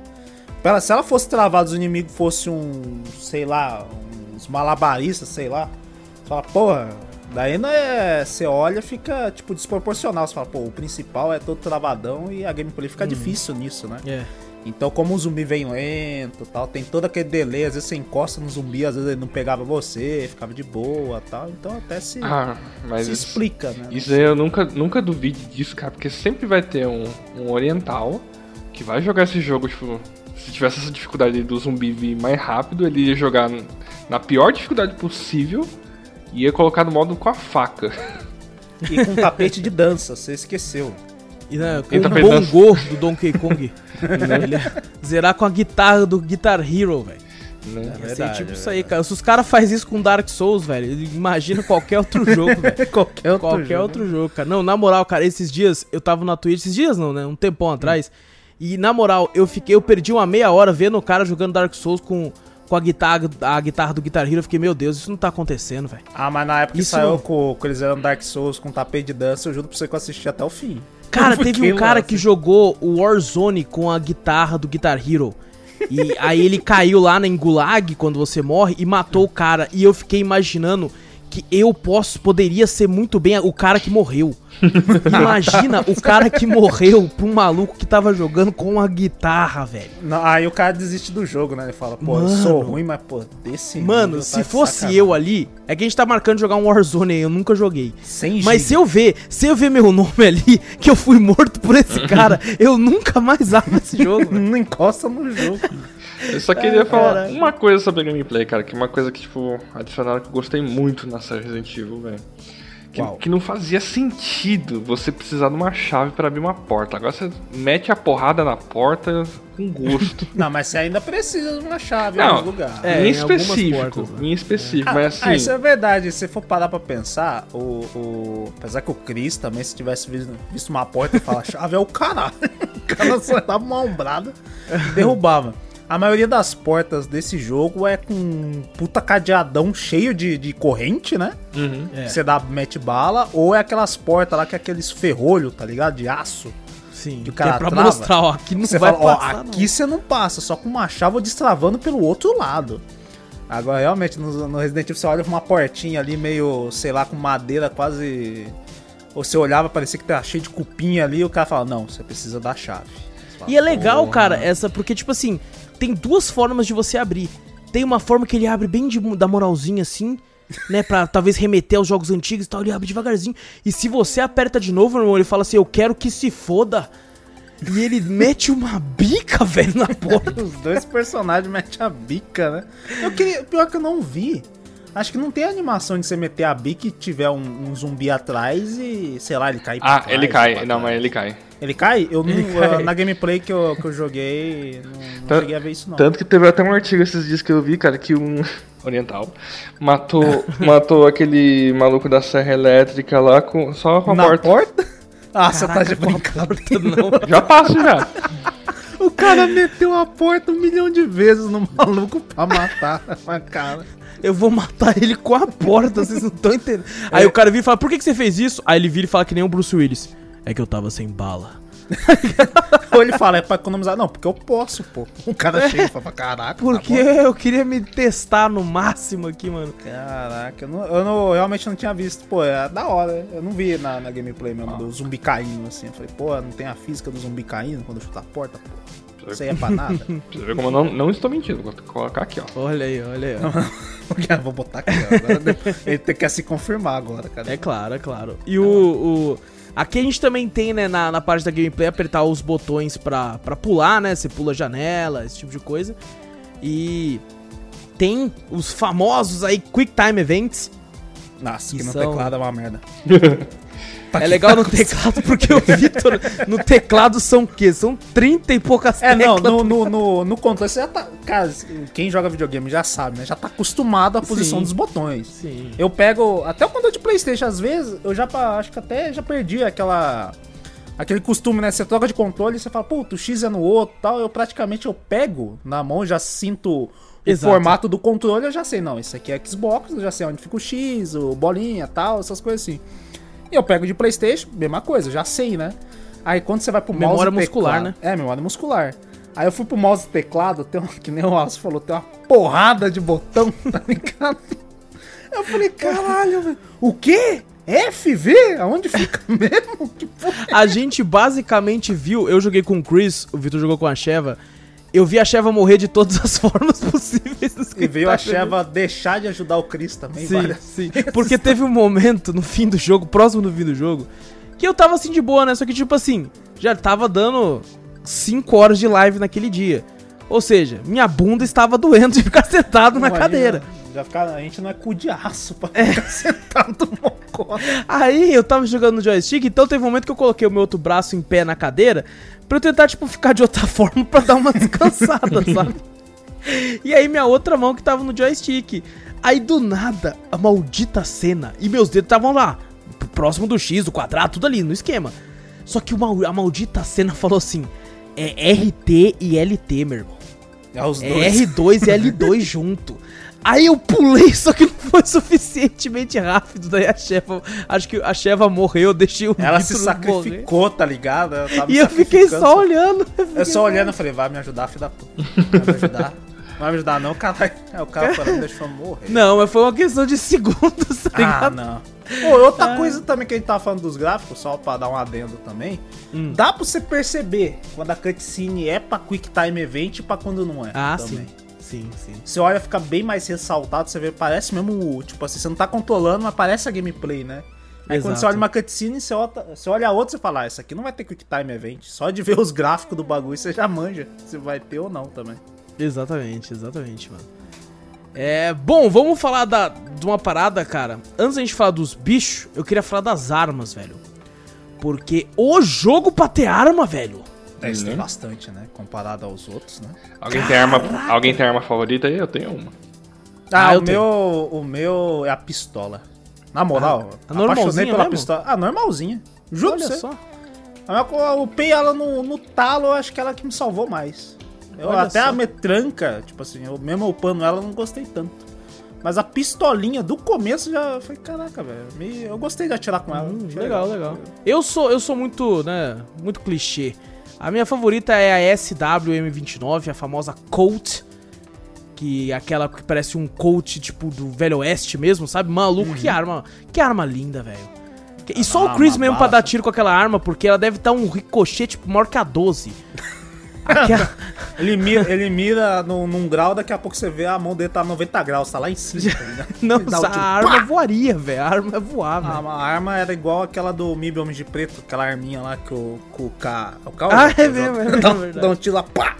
Speaker 2: Ela- se ela fosse travada, os inimigos fossem um, sei lá, uns malabaristas, sei lá. Você fala, porra, daí não é. Você olha fica, tipo, desproporcional. Você fala, pô, o principal é todo travadão e a gameplay fica difícil nisso, né?
Speaker 1: É.
Speaker 2: Então, como o zumbi vem lento tal, tem todo aquele delay, às vezes você encosta no zumbi, às vezes ele não pegava você, ficava de boa tal. Então até se,
Speaker 3: Ah, mas
Speaker 2: se
Speaker 3: isso,
Speaker 2: explica, né?
Speaker 3: isso aí eu nunca, nunca duvide disso, cara, porque sempre vai ter um, um oriental que vai jogar esse jogo, tipo, se tivesse essa dificuldade do zumbi vir mais rápido, ele ia jogar na pior dificuldade possível e ia colocar no modo com a faca.
Speaker 2: E com um tapete de dança, você esqueceu.
Speaker 1: E né, com
Speaker 3: tá
Speaker 1: o
Speaker 3: pensando-
Speaker 1: bongô do Donkey Kong. <laughs> Ele ia zerar com a guitarra do Guitar Hero, velho.
Speaker 3: Né?
Speaker 2: Verdade,
Speaker 1: tipo
Speaker 2: é
Speaker 1: isso aí, cara. Se os caras fazem isso com Dark Souls, velho, imagina qualquer outro <laughs> jogo, velho.
Speaker 2: Qualquer outro
Speaker 1: Qualquer
Speaker 2: jogo.
Speaker 1: outro jogo, cara. Não, na moral, cara, esses dias eu tava na Twitch, esses dias não, né? Um tempão atrás. E na moral, eu fiquei, eu perdi uma meia hora vendo o cara jogando Dark Souls com, com a guitarra, a guitarra do Guitar Hero. Eu fiquei, meu Deus, isso não tá acontecendo, velho.
Speaker 2: Ah, mas na época que
Speaker 1: Isso
Speaker 2: saiu
Speaker 1: não.
Speaker 2: com, com eles eram Dark Souls com tapete de dança, eu juro pra você que eu assisti até o fim.
Speaker 1: Cara, <laughs> teve um cara que jogou o Warzone com a guitarra do Guitar Hero. E aí ele caiu lá na Gulag quando você morre e matou o cara. E eu fiquei imaginando que eu posso, poderia ser muito bem o cara que morreu. <laughs> Imagina o cara que morreu pra um maluco que tava jogando com a guitarra, velho.
Speaker 2: Não, aí o cara desiste do jogo, né? Ele fala, pô, eu sou ruim, mas pô, desse
Speaker 1: Mano, se
Speaker 2: tá
Speaker 1: fosse
Speaker 2: sacanagem.
Speaker 1: eu ali, é que a gente tá marcando jogar um Warzone aí, eu nunca joguei.
Speaker 2: Sem
Speaker 1: Mas se eu ver, se eu ver meu nome ali, <laughs> que eu fui morto por esse cara, eu nunca mais abro esse jogo. <laughs>
Speaker 2: Não encosta no jogo.
Speaker 3: Eu só queria falar
Speaker 1: cara.
Speaker 3: uma coisa sobre a gameplay, cara, que é uma coisa que, tipo, adicionaram que eu gostei muito nessa Resident Evil, velho. Que, que não fazia sentido você precisar de uma chave pra abrir uma porta. Agora você mete a porrada na porta com gosto. <laughs>
Speaker 2: Não, mas você ainda precisa de uma chave em
Speaker 3: Não,
Speaker 2: algum lugar.
Speaker 1: É,
Speaker 3: em
Speaker 1: em
Speaker 3: específico,
Speaker 1: portas, né?
Speaker 3: em específico,
Speaker 2: Ah,
Speaker 3: mas
Speaker 2: ah, isso
Speaker 3: assim,
Speaker 2: é verdade. Se for parar pra pensar, o, o- apesar que o Chris também, se tivesse visto, visto uma porta e falar chave, é o caralho. <laughs> O cara só dava uma ombrada e derrubava. A maioria das portas desse jogo é com um puta cadeadão cheio de, de corrente, né?
Speaker 3: uhum.
Speaker 1: É.
Speaker 2: Você dá, mete bala, ou é aquelas portas lá que é aqueles ferrolho, tá ligado? De aço.
Speaker 1: Sim,
Speaker 2: Que o
Speaker 1: que
Speaker 2: cara
Speaker 1: é pra
Speaker 2: trava.
Speaker 1: mostrar, ó, aqui não
Speaker 2: Você
Speaker 1: vai
Speaker 2: fala, ó,
Speaker 1: passar,
Speaker 2: aqui
Speaker 1: não.
Speaker 2: você não passa, só com uma chave ou destravando pelo outro lado. Agora, realmente, no, no Resident Evil você olha pra uma portinha ali meio, sei lá, com madeira quase. Ou você olhava, parecia que tá cheio de cupim ali, e o cara fala, não, você precisa da chave. Fala,
Speaker 1: E é legal,
Speaker 2: "Porra."
Speaker 1: cara, essa, porque, tipo assim, tem duas formas de você abrir. Tem uma forma que ele abre bem de, da moralzinha, assim, né, pra talvez remeter aos jogos antigos e tal, ele abre devagarzinho. E se você aperta de novo, meu irmão, ele fala assim, eu quero que se foda. E ele mete uma bica, velho, na <laughs> porta.
Speaker 2: Os dois personagens metem a bica, né? Eu queria, pior que eu não vi. Acho que não tem animação de você meter a bica e tiver um, um zumbi atrás e, sei lá, ele cai
Speaker 3: Ah,
Speaker 2: trás,
Speaker 3: ele cai. Não, mas ele cai.
Speaker 2: Ele cai? Eu não,
Speaker 1: Ele cai.
Speaker 2: Na gameplay que eu, que eu joguei, não, não
Speaker 3: Tan- <laughs>
Speaker 2: cheguei a ver isso não.
Speaker 3: Tanto que teve até um artigo esses dias que eu vi, cara, que um <laughs> oriental matou, matou aquele maluco da serra elétrica lá com, só com a
Speaker 2: Na
Speaker 3: porta.
Speaker 2: porta? <laughs> Ah, você tá
Speaker 1: Caraca,
Speaker 2: de brincadeira.
Speaker 1: Não.
Speaker 3: Já passo já.
Speaker 2: O cara meteu a porta um milhão de vezes no maluco pra matar a cara.
Speaker 1: Eu vou matar ele com a porta, vocês não estão entendendo. <laughs> Aí o cara vira e fala, por que, que você fez isso? Aí ele vira e fala que nem o Bruce Willis. É que eu tava sem bala. <laughs>
Speaker 2: Ou ele fala, é pra economizar. Não, porque eu posso, pô. O cara chega e fala, caraca.
Speaker 1: Porque
Speaker 2: tá
Speaker 1: eu queria me testar no máximo aqui, mano.
Speaker 2: Caraca, eu, não, eu não- realmente não tinha visto. Pô, é da hora. Eu não vi na, na gameplay mesmo do zumbi caindo assim. Eu falei, pô, não tem a física do zumbi caindo quando chuta a porta, pô. Isso aí é pra <laughs>
Speaker 3: você ver como eu não, não estou mentindo. Vou colocar aqui, ó.
Speaker 1: Olha aí, olha aí. ó. <laughs>
Speaker 2: Vou botar aqui, ó. Agora <laughs> ele tem que se confirmar agora, cara.
Speaker 1: É claro, é claro. E o, o- Aqui a gente também tem, né, na, na parte da gameplay, apertar os botões pra, pra pular, né? Você pula janela, esse tipo de coisa. E tem os famosos aí Quick Time Events.
Speaker 2: Nossa,
Speaker 1: Que
Speaker 2: que no
Speaker 1: são-
Speaker 2: teclado é uma merda.
Speaker 1: É legal no teclado porque o Vitor, no teclado são o quê? São 30 e poucas
Speaker 2: É, não, no, no, no, no controle você já tá. Cara, quem joga videogame já sabe, né? Já tá acostumado à posição
Speaker 1: Sim.
Speaker 2: dos botões.
Speaker 1: Sim.
Speaker 2: Eu pego. Até o controle de Playstation, às vezes, eu já acho que até já perdi aquela. Aquele costume, né? Você troca de controle e você fala, puta, o X é no outro e tal. Eu praticamente eu pego na mão, já sinto o
Speaker 1: Exato.
Speaker 2: formato do controle, eu já sei, não, esse aqui é Xbox, eu já sei onde fica o X, o bolinha tal, essas coisas assim. Eu pego de Playstation, mesma coisa, já sei, né? Aí quando você vai pro mouse
Speaker 1: Memória muscular,
Speaker 2: teclado-
Speaker 1: né?
Speaker 2: É, memória muscular. Aí eu fui pro mouse e teclado, tem um, que nem o Wallace falou, tem uma porrada de botão, <laughs> tá ligado? Eu falei, caralho, velho. O quê? FV? Aonde fica <laughs> mesmo? Que porra?
Speaker 1: A gente basicamente viu, eu joguei com o Chris, o Vitor jogou com a Sheva. Eu vi a Sheva morrer de todas as <laughs> formas possíveis. nos
Speaker 2: E veio a Sheva deixar de ajudar o Chris também,
Speaker 1: Sim, sim.
Speaker 2: vezes.
Speaker 1: Porque teve um momento no fim do jogo, próximo do fim do jogo, que eu tava assim de boa, né? Só que, tipo assim, já tava dando 5 horas de live naquele dia. Ou seja, minha bunda estava doendo de ficar <laughs> sentado na cadeira.
Speaker 2: Já ficar, a gente não é cu de aço pra ficar <laughs> sentado no
Speaker 1: Aí eu tava jogando no joystick, então teve um momento que eu coloquei o meu outro braço em pé na cadeira pra eu tentar, tipo, ficar de outra <laughs> forma pra dar uma descansada, <laughs> sabe? E aí minha outra mão que tava no joystick. Aí do nada, a maldita cena. E meus dedos estavam lá, próximo do X, do quadrado, tudo ali, no esquema. Só que o mal- a maldita cena falou assim: é RT e LT, meu irmão.
Speaker 2: É os
Speaker 1: É
Speaker 2: dois.
Speaker 1: R2 e L2 <laughs> junto. Aí eu pulei, <laughs> só que não foi suficientemente rápido. Daí a Sheva, acho que a Sheva morreu, eu deixei o
Speaker 2: Ela se
Speaker 1: Vitor morrer.
Speaker 2: sacrificou, tá ligado?
Speaker 1: E eu fiquei só olhando.
Speaker 2: Eu só olhando e falei, vai me ajudar, filho da puta. Vai me ajudar. Não vai me ajudar não, caralho. Aí o cara falando, deixa eu morrer.
Speaker 1: Não, mas foi uma questão de segundos, tá
Speaker 2: Ah,
Speaker 1: ligado?
Speaker 2: não. Pô, outra coisa também que a gente tava falando dos gráficos, só pra dar um adendo também.
Speaker 1: Hum.
Speaker 2: Dá pra você perceber quando a cutscene é pra Quick Time Event e pra quando não é.
Speaker 1: Ah,
Speaker 2: também.
Speaker 1: sim. Sim, sim.
Speaker 2: Você olha, fica bem mais ressaltado, você vê, parece mesmo, tipo assim, você não tá controlando, mas parece a gameplay, né? Aí quando
Speaker 1: Exato.
Speaker 2: você olha uma cutscene, você olha, você olha a outra e fala, ah, essa aqui não vai ter Quick Time Event. Só de ver os gráficos do bagulho, você já manja se vai ter ou não também.
Speaker 1: Exatamente, exatamente, mano. É, bom, vamos falar da, de uma parada, cara. Antes da gente falar dos bichos, eu queria falar das armas, velho. Porque o jogo pra ter arma, velho.
Speaker 2: É, isso tem
Speaker 3: Uhum.
Speaker 2: bastante, né? Comparado aos outros, né?
Speaker 3: Alguém tem, arma, alguém tem arma favorita aí? Eu tenho uma.
Speaker 2: Ah,
Speaker 1: Ah,
Speaker 2: o, meu, o meu é a pistola. Na moral,
Speaker 1: a normalzinha
Speaker 2: apaixonei pela
Speaker 1: mesmo?
Speaker 2: pistola. Ah, normalzinha. Juro
Speaker 1: Olha
Speaker 2: você.
Speaker 1: só.
Speaker 2: A minha- Eu upei ela no, no talo, eu acho que ela que me salvou mais. Eu
Speaker 1: Olha
Speaker 2: até
Speaker 1: só.
Speaker 2: a metranca, tipo assim, eu mesmo upando ela, eu não gostei tanto. Mas a pistolinha do começo já foi, caraca, velho. Eu gostei de atirar com ela.
Speaker 1: Hum,
Speaker 2: Achei
Speaker 1: legal, legal. Eu sou, eu sou muito, né, muito clichê. A minha favorita é a SWM29, a famosa Colt. Que é aquela que parece um Colt, tipo, do Velho Oeste mesmo, sabe? Maluco, que arma, que arma linda, velho. E só
Speaker 2: Ah,
Speaker 1: o Chris mesmo pra
Speaker 2: bala.
Speaker 1: dar tiro com aquela arma, porque ela deve estar um ricochete tipo, maior que a 12. Aquela... <laughs>
Speaker 2: Ele mira, ele mira num, num grau, daqui a pouco você vê a mão dele tá 90 graus, tá lá em cima, ligado? <laughs>
Speaker 1: Não, a arma
Speaker 2: pá!
Speaker 1: voaria, velho. A arma é voar,
Speaker 2: Ah, a arma era igual aquela do Mib Homem de Preto, aquela arminha lá que o, que o K. O K <laughs>
Speaker 1: Ah, é mesmo, é mesmo,
Speaker 2: dá,
Speaker 1: é
Speaker 2: um- um tiro lá, pá!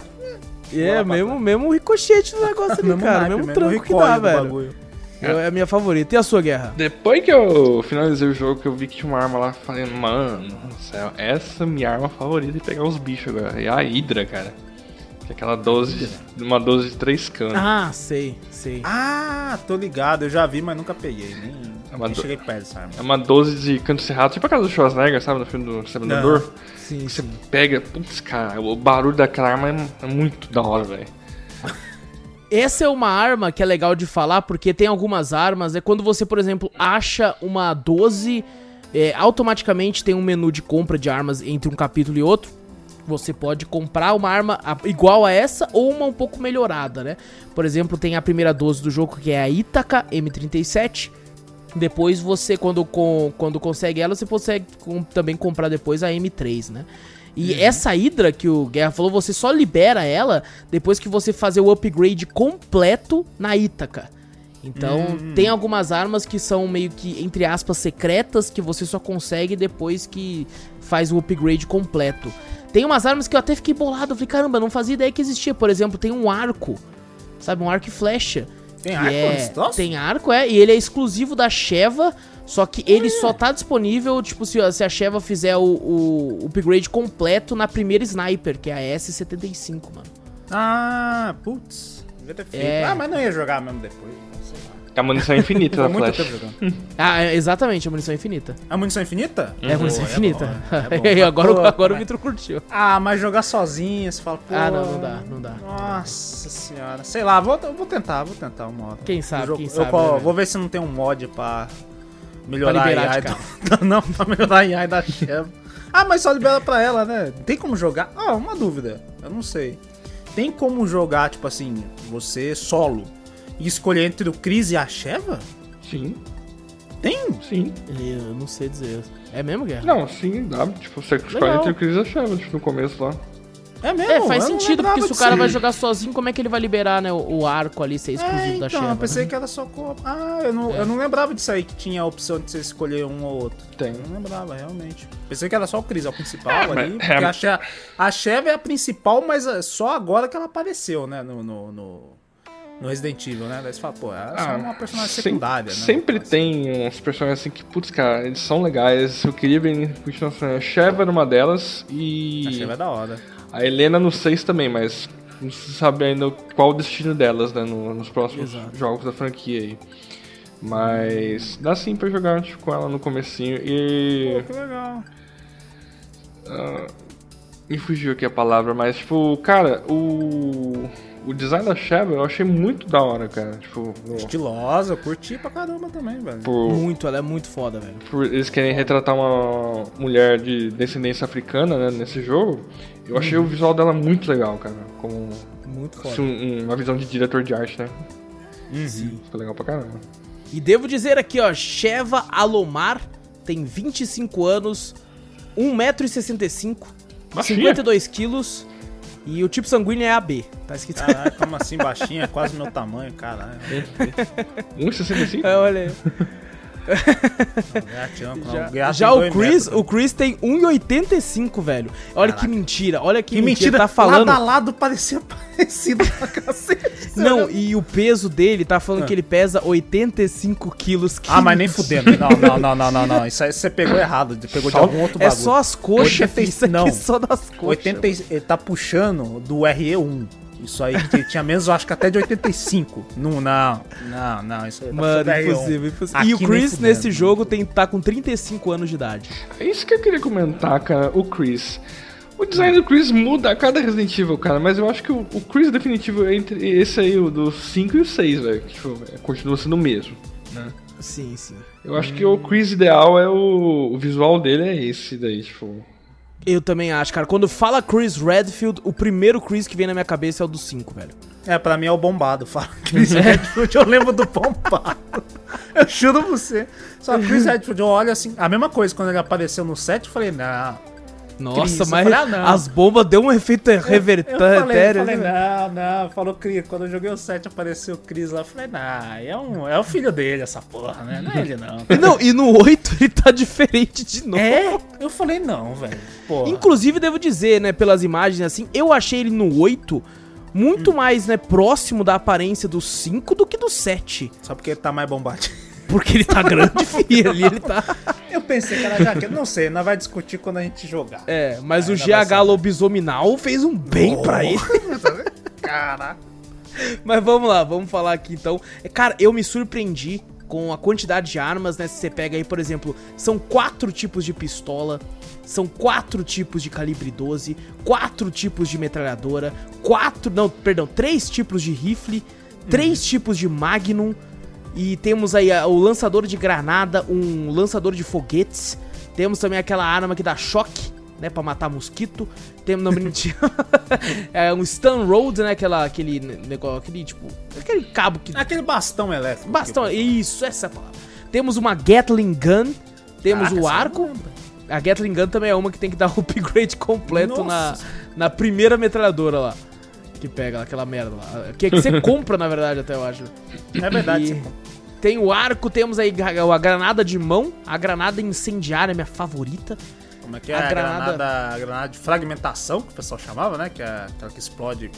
Speaker 1: É, mesmo, mesmo ricochete do negócio ali, cara.
Speaker 2: naipe,
Speaker 1: Mesmo tranco que dá, velho. Eu- É a minha favorita. E a sua guerra?
Speaker 3: Depois que eu finalizei o jogo, que eu vi que tinha uma arma lá, falei, mano, do céu, essa é minha arma favorita é pegar os bichos agora. É a Hydra, cara. Que é aquela 12, uma 12 de 3 canos.
Speaker 1: Ah, sei, sei.
Speaker 2: Ah, tô ligado, eu já vi, mas nunca peguei. Nem,
Speaker 3: É uma
Speaker 2: nem
Speaker 3: do-
Speaker 2: cheguei perto dessa arma.
Speaker 3: É uma 12 de canto cerrado, tipo aquela do Schwarzenegger, sabe? No filme do Exterminador.
Speaker 1: Sim,
Speaker 3: Você
Speaker 1: sim.
Speaker 3: pega, putz, cara, o barulho daquela arma é, é muito da hora, velho.
Speaker 1: Essa é uma arma que é legal de falar, porque tem algumas armas. É quando você, por exemplo, acha uma 12, é, automaticamente tem um menu de compra de armas entre um capítulo e outro. Você pode comprar uma arma igual a essa ou uma um pouco melhorada, né? Por exemplo, tem a primeira 12 do jogo que é a Itaca M37. Depois você, quando, com, quando consegue ela, você consegue com- também comprar depois a M3, né? E essa Hydra que o Guerra falou, você só libera ela depois que você fazer o upgrade completo na Ítaca. Então, tem algumas armas que são meio que, entre aspas, secretas, que você só consegue depois que faz o upgrade completo. Tem umas armas que eu até fiquei bolado, eu falei, caramba, não fazia ideia que existia. Por exemplo, tem um arco, sabe, um arco e flecha.
Speaker 2: Tem arco
Speaker 1: é-? Tem arco, é, e ele é exclusivo da Sheva, só que ele só tá disponível, tipo, se, se a Sheva fizer o, o upgrade completo na primeira Sniper, que é a S75, mano.
Speaker 2: Ah, putz. Devia ter feito.
Speaker 1: É.
Speaker 2: Ah, mas não ia jogar mesmo depois. Sei lá.
Speaker 3: A munição é infinita da
Speaker 2: muito
Speaker 3: flash. <laughs>
Speaker 1: Ah, é, exatamente, a munição infinita.
Speaker 2: A munição infinita?
Speaker 1: É a munição
Speaker 2: Pô,
Speaker 1: infinita.
Speaker 2: bom, é <laughs> bom.
Speaker 1: E agora,
Speaker 2: Pô,
Speaker 1: agora o
Speaker 2: mas-
Speaker 1: Vitor curtiu.
Speaker 2: Ah, mas jogar sozinho, você fala, pô.
Speaker 1: Ah, não, não dá, não dá.
Speaker 2: Nossa senhora. Sei lá, vou, vou tentar, vou tentar uma hora.
Speaker 1: Quem sabe,
Speaker 2: O jogo-
Speaker 1: quem
Speaker 2: eu
Speaker 1: sabe,
Speaker 2: co-
Speaker 1: né,
Speaker 2: vou ver se não tem um mod pra melhorar
Speaker 1: Pra liberar
Speaker 2: a AI
Speaker 1: de
Speaker 2: do- <laughs> Não, pra melhorar a AI da Cheva. Ah, mas só libera pra ela, né? Tem como jogar? Ah, uma dúvida. Eu não sei. Tem como jogar, tipo assim, você solo e escolher entre o Chris e a Sheva?
Speaker 3: Sim,
Speaker 2: Tem?
Speaker 3: sim.
Speaker 1: Eu não sei dizer. É mesmo, Guerra?
Speaker 3: Não, sim, dá. Tipo, você escolhe
Speaker 1: Legal.
Speaker 3: entre o Chris e a Sheva, tipo, no começo lá.
Speaker 2: É mesmo?
Speaker 1: É, faz sentido, porque se o cara
Speaker 2: disso.
Speaker 1: vai jogar sozinho, como é que ele vai liberar, né, o, o arco ali ser exclusivo
Speaker 2: É,
Speaker 1: da
Speaker 2: então,
Speaker 1: Sheva?
Speaker 2: eu pensei que era só co Ah, eu não, eu não lembrava disso aí, que tinha a opção de você escolher um ou outro.
Speaker 3: Tem.
Speaker 2: Eu não lembrava, realmente. Pensei que era só o Chris, é o principal
Speaker 3: É,
Speaker 2: ali.
Speaker 3: mas-
Speaker 2: Porque
Speaker 3: é.
Speaker 2: a, Che a Cheva é a principal, mas é só agora que ela apareceu, né? No, no, no, no Resident Evil, né? Daí você fala, pô, ela é só
Speaker 3: Ah,
Speaker 2: uma personagem secundária, né?
Speaker 3: Sempre
Speaker 2: Mas-
Speaker 3: tem uns personagens assim que, putz, cara, eles são legais. Eu queria ver em continuação. A Sheva era uma delas e.
Speaker 2: A Cheva é da hora.
Speaker 3: A Helena no 6 também, mas não se sabe ainda qual o destino delas, né, no- nos próximos
Speaker 1: Exato.
Speaker 3: jogos da franquia aí. Mas dá sim pra jogar tipo, com ela no comecinho e...
Speaker 2: Pô, que legal.
Speaker 3: Me fugiu aqui a palavra, mas tipo, cara, o... O design da Sheva eu achei muito da hora, cara. Tipo,
Speaker 2: Estilosa, eu curti pra caramba também, velho.
Speaker 3: por,
Speaker 1: Muito, ela é muito foda, velho.
Speaker 3: por eles querem retratar uma mulher de descendência africana, né, nesse jogo. Eu achei o visual dela muito legal, cara. Como
Speaker 1: Muito foda.
Speaker 3: assim, um- uma visão de diretor de arte, né?
Speaker 1: Sim.
Speaker 3: Ficou legal pra caramba.
Speaker 1: E devo dizer aqui, ó, Sheva Alomar tem 25 anos, 1,65m,
Speaker 3: Baixinha.
Speaker 1: 52 quilos e o tipo sanguíneo é AB. Tá escrito.
Speaker 2: Caralho, <laughs> como assim baixinha? É quase meu tamanho, caralho. <laughs>
Speaker 3: 1,65?
Speaker 1: É, olha aí. Já, já o Chris,
Speaker 2: metros,
Speaker 1: o Chris tem 1,85, velho. Olha que mentira, olha que,
Speaker 2: Que mentira,
Speaker 1: Tá falando.
Speaker 2: lado a lado parecia <laughs> parecido pra cacete. <laughs>
Speaker 1: Não, e o peso dele tá falando
Speaker 2: Ah.
Speaker 1: que ele pesa 85 quilos.
Speaker 2: Ah, mas nem fudendo. Não, não, não, não, não, não. Isso aí você pegou errado. Pegou de
Speaker 3: Só-
Speaker 2: algum outro
Speaker 1: É
Speaker 2: bagulho.
Speaker 1: só as coxas,
Speaker 2: 80
Speaker 1: filho. Isso aqui
Speaker 2: não.
Speaker 1: é só das coxas.
Speaker 2: 80, e- ele tá puxando do RE1. Isso aí que tinha menos, eu acho que até de 85. Não, não, não, não. Isso aí tá
Speaker 1: Mano,
Speaker 2: RE1.
Speaker 1: impossível, impossível. E o Chris, nesse jogo, tem, tá com 35 anos de idade.
Speaker 3: É isso que eu queria comentar, cara. O Chris. O design do Chris muda a cada Resident Evil, cara. Mas eu acho que o, o Chris definitivo é entre esse aí, o do 5 e o 6, velho. que, Tipo, é, continua sendo o mesmo. Né?
Speaker 1: Sim, sim.
Speaker 3: Eu acho que o Chris ideal é o. O visual dele é esse daí, tipo.
Speaker 1: Eu também acho, cara. Quando fala Chris Redfield, o primeiro Chris que vem na minha cabeça é o do 5, velho.
Speaker 2: É, pra mim é o bombado. Fala <laughs> Chris Redfield, eu lembro do bombado. <laughs> Eu juro você. Só Chris <laughs> Redfield, eu olho assim. A mesma coisa, quando ele apareceu no set, eu falei, não.
Speaker 1: Nossa,
Speaker 2: Chris, eu
Speaker 1: mas
Speaker 2: falei, ah, não.
Speaker 1: as bombas deu um efeito
Speaker 2: Eu falei,
Speaker 1: revertério.
Speaker 2: falei,
Speaker 1: né?
Speaker 2: não, não, falou Chris. Quando eu joguei o set, apareceu o Chris lá. Eu falei, não, é, um, é o filho dele, essa porra, né? Não é ele, não.
Speaker 1: Não, e no 8 ele tá diferente de novo.
Speaker 2: É? Eu falei, não, velho.
Speaker 1: Inclusive, devo dizer, né, pelas imagens assim, eu achei ele no 8 muito mais, né, próximo da aparência do 5 do que do 7.
Speaker 2: Só porque ele tá mais bombado.
Speaker 1: Porque ele tá grande, <laughs> filho. Ali ele tá.
Speaker 2: Eu pensei que era jaqueta. Não sei, nós vai discutir quando a gente jogar.
Speaker 1: É, mas o
Speaker 2: Ainda vai
Speaker 1: GH. Lobisominal fez um bem pra ele. <laughs>
Speaker 2: Caraca.
Speaker 1: Mas vamos lá, vamos falar aqui então. É, Cara, eu me surpreendi com a quantidade de armas, né? Se você pega aí, por exemplo, são quatro tipos de pistola, são quatro tipos de calibre 12, quatro tipos de metralhadora, quatro, não, perdão, três tipos de rifle, três tipos de magnum e temos aí o lançador de granada, um lançador de foguetes, temos também aquela arma que dá choque, né, pra matar mosquito. Temos, não, mentira. <laughs> é um stun road, né, aquela, aquele negócio, aquele tipo, aquele cabo que
Speaker 2: Aquele bastão elétrico.
Speaker 1: Bastão, isso, essa é a palavra. Temos uma Gatling Gun, temos
Speaker 2: Caraca,
Speaker 1: o arco. A Gatling Gun também é uma que tem que dar o <laughs> upgrade completo na, na primeira metralhadora lá. Que pega aquela merda lá. Que, é que você <laughs> compra, na verdade, até eu acho.
Speaker 2: É verdade.
Speaker 1: E tem o arco, temos aí a a granada de mão, a granada incendiária, minha favorita.
Speaker 2: Como é que é?
Speaker 1: A
Speaker 2: A,
Speaker 1: granada-
Speaker 2: granada... a granada de fragmentação, que o pessoal chamava, né? Que é aquela que explode.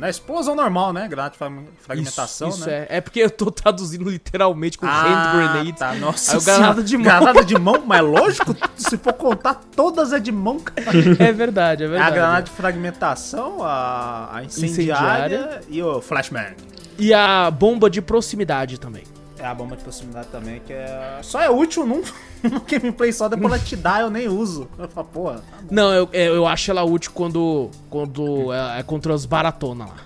Speaker 2: Na explosão normal, né? Granada fragmentação,
Speaker 1: isso, isso
Speaker 2: né?
Speaker 1: é. É porque eu tô traduzindo literalmente com hand
Speaker 2: Ah,
Speaker 1: grenade.
Speaker 2: tá. Nossa
Speaker 1: Aí o granada de mão.
Speaker 2: Granada de mão, mas lógico, se for contar, todas é de mão, cara. <laughs>
Speaker 1: É verdade, é
Speaker 2: É a
Speaker 1: verdade.
Speaker 2: granada de fragmentação, a, a incendiária,
Speaker 1: Incendiária.
Speaker 2: e o flashbang.
Speaker 1: E a bomba de proximidade também.
Speaker 2: É a bomba de proximidade também, que é. Só é útil <laughs> num, gameplay só, depois ela te dá, eu nem uso. Eu falo, porra, tá.
Speaker 1: Não, eu, é, eu acho ela útil quando, quando é, é contra os baratona lá.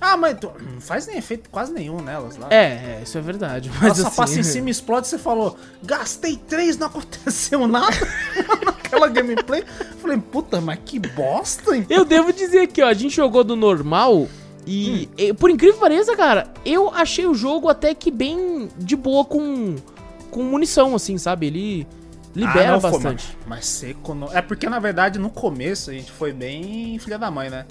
Speaker 2: Ah, mas tu- não faz nem efeito quase nenhum nelas lá.
Speaker 1: É, é, isso é verdade. Mas
Speaker 2: Ela só
Speaker 1: assim,
Speaker 2: passa em <laughs> cima e explode, você falou, gastei três, não aconteceu nada <laughs> naquela gameplay. Falei, puta, mas que bosta, hein?
Speaker 1: Eu devo dizer que, ó, a gente jogou do normal e,
Speaker 2: Hum.
Speaker 1: e, por incrível que pareça, cara, eu achei o jogo até que bem de boa com, com munição, assim, sabe? Ele libera
Speaker 2: Ah, não, foi,
Speaker 1: bastante.
Speaker 2: mas, mas seco não. É porque, na verdade, no começo a gente foi bem filha da mãe, né?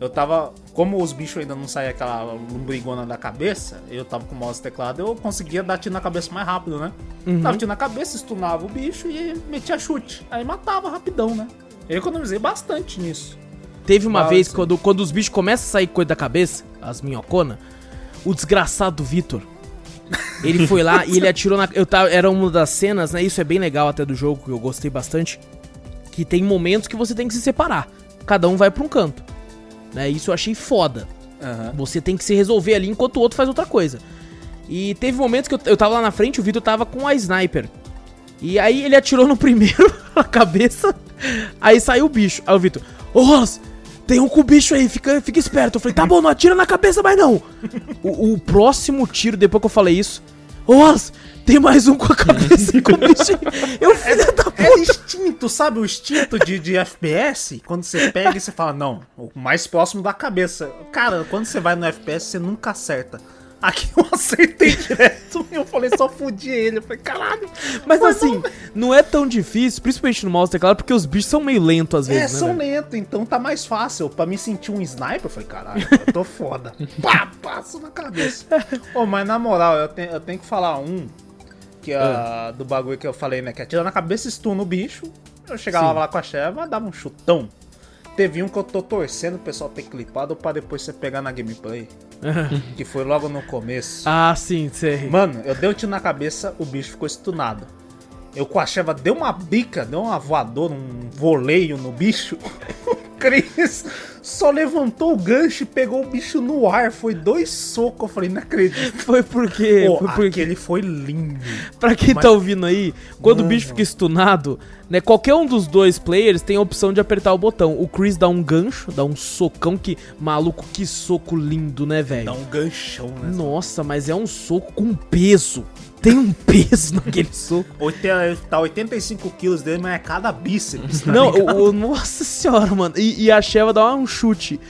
Speaker 2: Eu tava. Como os bichos ainda não saíam aquela lombrigona da cabeça, eu tava com o mouse e teclado, eu conseguia dar tiro na cabeça mais rápido, né?
Speaker 1: Uhum.
Speaker 2: Dava tiro na cabeça, stunava o bicho e metia chute. Aí matava rapidão, né? Eu economizei bastante nisso.
Speaker 1: Teve uma vez, quando, quando os bichos começam a sair coisa da cabeça, as minhoconas, o desgraçado do Vitor, ele foi lá e ele <laughs> atirou na... Eu tava, era uma das cenas, né? Isso é bem legal até do jogo, que eu gostei bastante. Que tem momentos que você tem que se separar. Cada um vai pra um canto. Né? Isso eu achei foda. Você tem que se resolver ali enquanto o outro faz outra coisa. E teve momentos que eu, eu tava lá na frente, o Vitor tava com a sniper. E aí ele atirou no primeiro, <laughs> na cabeça. Aí saiu o bicho. Aí o Vitor, ô Ross, tem um com o bicho aí, fica, fica esperto. Eu falei, tá bom, não atira na cabeça mais não. O, o próximo tiro, depois que eu falei isso, Ross, tem mais um com a cabeça com o bicho aí. Eu, filho da
Speaker 2: É
Speaker 1: puta.
Speaker 2: instinto, sabe? O instinto de, de FPS, quando você pega e você fala, não, o mais próximo da cabeça. Cara, quando você vai no FPS, você nunca acerta. Aqui eu acertei direto e eu falei, só fudi ele. Eu falei, caralho.
Speaker 1: Mas assim, não é tão difícil, principalmente no mouse teclado, porque os bichos são meio lentos às
Speaker 2: É,
Speaker 1: vezes, né?
Speaker 2: são
Speaker 1: velho?
Speaker 2: lento, então tá mais fácil. Pra mim sentir um sniper, eu falei, caralho, eu tô foda. <laughs> Pá, passo na cabeça. Ô, mas na moral, eu, tenho- eu tenho que falar um que é do bagulho que eu falei, né? Que atira na cabeça, stun o bicho. Eu chegava
Speaker 1: Sim.
Speaker 2: lá com a Sheva, dava um chutão. Teve um que eu tô torcendo o pessoal ter clipado pra depois você pegar na gameplay. que foi logo no começo.
Speaker 1: ah, sim, sei.
Speaker 2: Mano, eu dei um tiro na cabeça, o bicho ficou estunado. Eu com a Sheva deu uma bica, deu uma voadora, um voleio no bicho. <laughs> O Chris só levantou o gancho e pegou o bicho no ar. Foi dois socos. Eu falei, não acredito.
Speaker 1: Foi porque.
Speaker 2: Pô,
Speaker 1: foi porque
Speaker 2: aquele foi lindo.
Speaker 1: Pra quem
Speaker 2: Mas-
Speaker 1: tá ouvindo aí, quando o
Speaker 2: Mano.
Speaker 1: bicho fica stunado, né? Qualquer um dos dois players tem a opção de apertar o botão. O Chris dá um gancho, dá um socão que. Maluco, que soco lindo, né, velho?
Speaker 2: Dá um ganchão, né?
Speaker 1: Nossa, mas é um soco com peso. Tem um peso naquele soco.
Speaker 2: Tá 85 quilos dele, mas é cada bíceps. tá
Speaker 1: Não, o, o- nossa senhora, mano. E, e a Sheva dá um chute.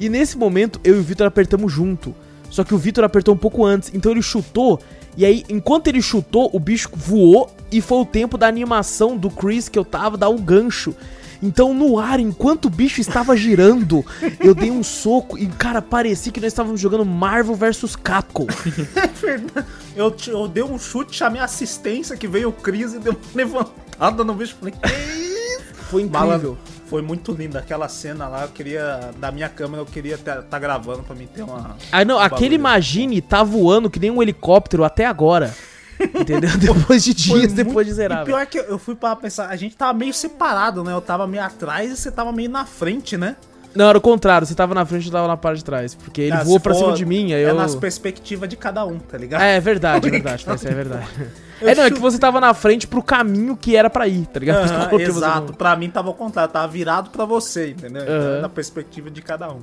Speaker 1: E nesse momento, eu e o Vitor apertamos junto. Só que o Vitor apertou um pouco antes. Então ele chutou. E aí, enquanto ele chutou, o bicho voou. E foi o tempo da animação do Chris que eu tava dar um gancho. Então, no ar, enquanto o bicho estava girando, eu dei um soco e, cara, parecia que nós estávamos jogando Marvel vs Capcom. <laughs>
Speaker 2: É verdade. Eu, te- eu dei um chute, chamei a assistência que veio o Chris e deu uma levantada no bicho. Falei, que isso?
Speaker 1: Foi incrível.
Speaker 2: Malandro, foi muito linda aquela cena lá. Eu queria, da minha câmera, eu queria estar tá gravando pra mim ter uma.
Speaker 1: Ah, não,
Speaker 2: um
Speaker 1: aquele
Speaker 2: bagulho.
Speaker 1: Imagine tá voando que nem um helicóptero até agora. Entendeu? <laughs> Depois de dias,
Speaker 2: muito-
Speaker 1: depois de zerar.
Speaker 2: E pior que eu- fui pra pensar, a gente tava meio separado, né? Eu tava meio atrás e você tava meio na frente, né?
Speaker 1: Não, era o contrário. Você tava na frente e eu tava na parte de trás. Porque ele
Speaker 2: Ah,
Speaker 1: voou pra
Speaker 2: for-
Speaker 1: cima de mim, aí
Speaker 2: É
Speaker 1: eu.
Speaker 2: nas perspectivas de cada um, tá ligado?
Speaker 1: É, é verdade, é verdade. Isso é verdade.
Speaker 2: Eu
Speaker 1: É, não, é que você tava na frente pro caminho que era pra ir, tá ligado? <laughs> Coloquei você
Speaker 2: exato, pra mim tava ao contrário, tava virado pra você, entendeu? Então,
Speaker 1: Aham.
Speaker 2: é Na perspectiva de cada um.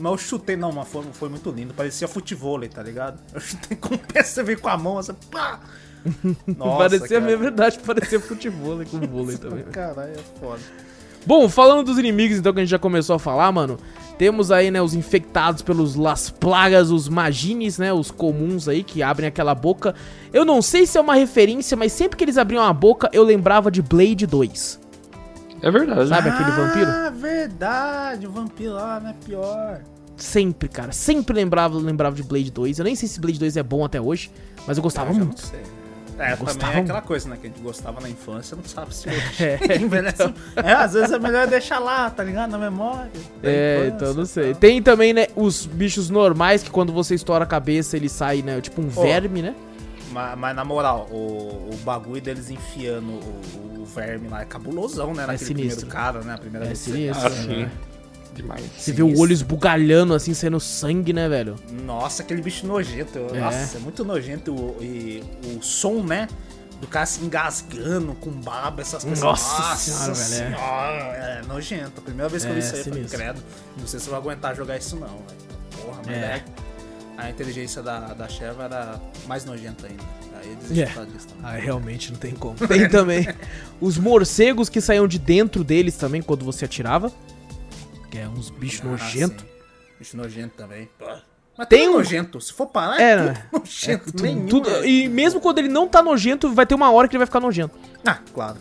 Speaker 2: Mas eu chutei, não, mas foi, foi muito lindo, parecia futevôlei, tá ligado? <laughs> Eu chutei com o pé, você veio com a mão, você pá! <laughs> Nossa,
Speaker 1: parecia,
Speaker 2: cara.
Speaker 1: é verdade, parecia futebol com vôlei também.
Speaker 2: Caralho, é foda.
Speaker 1: Bom, falando dos inimigos, então, que a gente já começou a falar, mano. Temos aí, né, os infectados pelos Las Plagas, os Magines, né, os comuns aí, que abrem aquela boca. Eu não sei se é uma referência, mas sempre que eles abriam a boca, eu lembrava de Blade 2.
Speaker 3: É verdade.
Speaker 1: Sabe aquele vampiro?
Speaker 2: Ah, verdade. O vampiro lá não é pior.
Speaker 1: Sempre, cara. Sempre lembrava, lembrava de Blade 2. Eu nem sei se Blade 2 é bom até hoje, mas eu gostava
Speaker 2: Eu
Speaker 1: muito.
Speaker 2: Não sei. É,
Speaker 1: Gostava
Speaker 2: também é
Speaker 1: muito.
Speaker 2: aquela coisa, né? Que a gente gostava na infância, não sabe se hoje <laughs>
Speaker 1: É, <laughs>
Speaker 2: envelhece. É, às vezes é melhor deixar lá, tá ligado? Na memória.
Speaker 1: É,
Speaker 2: infância,
Speaker 1: então não sei.
Speaker 2: tal.
Speaker 1: Tem também, né, os bichos normais que quando você estoura a cabeça ele sai, né, tipo um verme, né?
Speaker 2: Mas, mas na moral, o, o bagulho deles enfiando o, o verme lá é cabulosão, né? Naquele
Speaker 1: sinistro.
Speaker 2: primeiro cara, né? A primeira
Speaker 1: É
Speaker 2: vez
Speaker 1: sinistro.
Speaker 3: Ah, sim.
Speaker 1: né?
Speaker 3: Demais.
Speaker 1: Você vê o olho esbugalhando assim, saindo sangue, né, velho?
Speaker 2: Nossa, aquele bicho nojento.
Speaker 1: É.
Speaker 2: Nossa, é muito nojento. o- E o som, né? Do cara se engasgando com baba, essas coisas.
Speaker 1: Nossa senhora, velho, é.
Speaker 2: senhora, é. nojento. A primeira vez que eu vi
Speaker 1: É,
Speaker 2: isso aí, eu falei,
Speaker 1: sinistro.
Speaker 2: credo. Não sei se eu vou aguentar jogar isso, não. velho. Porra, mas
Speaker 1: É.
Speaker 2: é. A inteligência da, da Sheva era mais nojenta ainda. Aí
Speaker 1: É.
Speaker 2: por causa disso também.
Speaker 1: Ah, realmente não tem como. Tem também <laughs> os morcegos que saíam de dentro deles também quando você atirava. Que é uns bichos
Speaker 2: Ah,
Speaker 1: nojentos.
Speaker 2: Bicho nojento também. Mas
Speaker 1: Tem
Speaker 2: tem
Speaker 1: um-
Speaker 2: nojento. Se for parar,
Speaker 1: É,
Speaker 2: é, tudo nojento.
Speaker 1: Tu-
Speaker 2: nenhum.
Speaker 1: tudo-
Speaker 2: é-
Speaker 1: e mesmo quando ele não tá nojento, vai ter uma hora que ele vai ficar nojento.
Speaker 2: Ah, claro.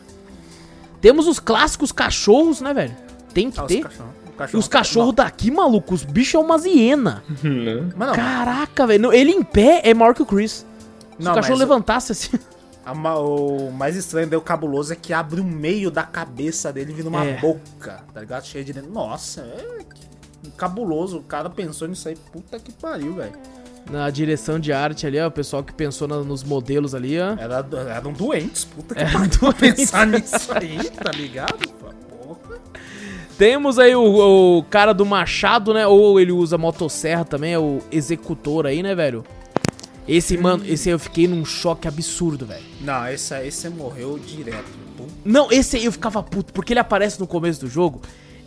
Speaker 1: Temos os clássicos cachorros, né, velho? Tem que
Speaker 2: Ah, os
Speaker 1: ter.
Speaker 2: cachorros. O
Speaker 1: E
Speaker 2: cachorro
Speaker 1: os cachorros daqui, maluco, os bichos é umas hiena.
Speaker 3: Né?
Speaker 2: Mas não,
Speaker 1: Caraca, velho. Ele em pé é maior que o Chris. Se
Speaker 2: Não,
Speaker 1: o cachorro levantasse assim.
Speaker 2: A o mais estranho do cabuloso é que abre o meio da cabeça dele e vira uma
Speaker 1: É.
Speaker 2: boca, tá ligado? Cheia de dentro. Nossa, é que- cabuloso. O cara pensou nisso aí. Puta que pariu, velho.
Speaker 1: Na direção de arte ali, ó, o pessoal que pensou na- nos modelos ali, ó.
Speaker 2: Era, eram doentes, puta que
Speaker 1: É,
Speaker 2: pariu. pra
Speaker 1: doentes.
Speaker 2: Pensar nisso aí, tá ligado? Porra.
Speaker 1: Temos aí o, o cara do machado, né? Ou ele usa motosserra também, é o executor aí, né, velho? Esse, mano, esse aí eu fiquei num choque absurdo, velho.
Speaker 2: Não, esse aí você morreu direto.
Speaker 1: Não, esse aí eu ficava puto, porque ele aparece no começo do jogo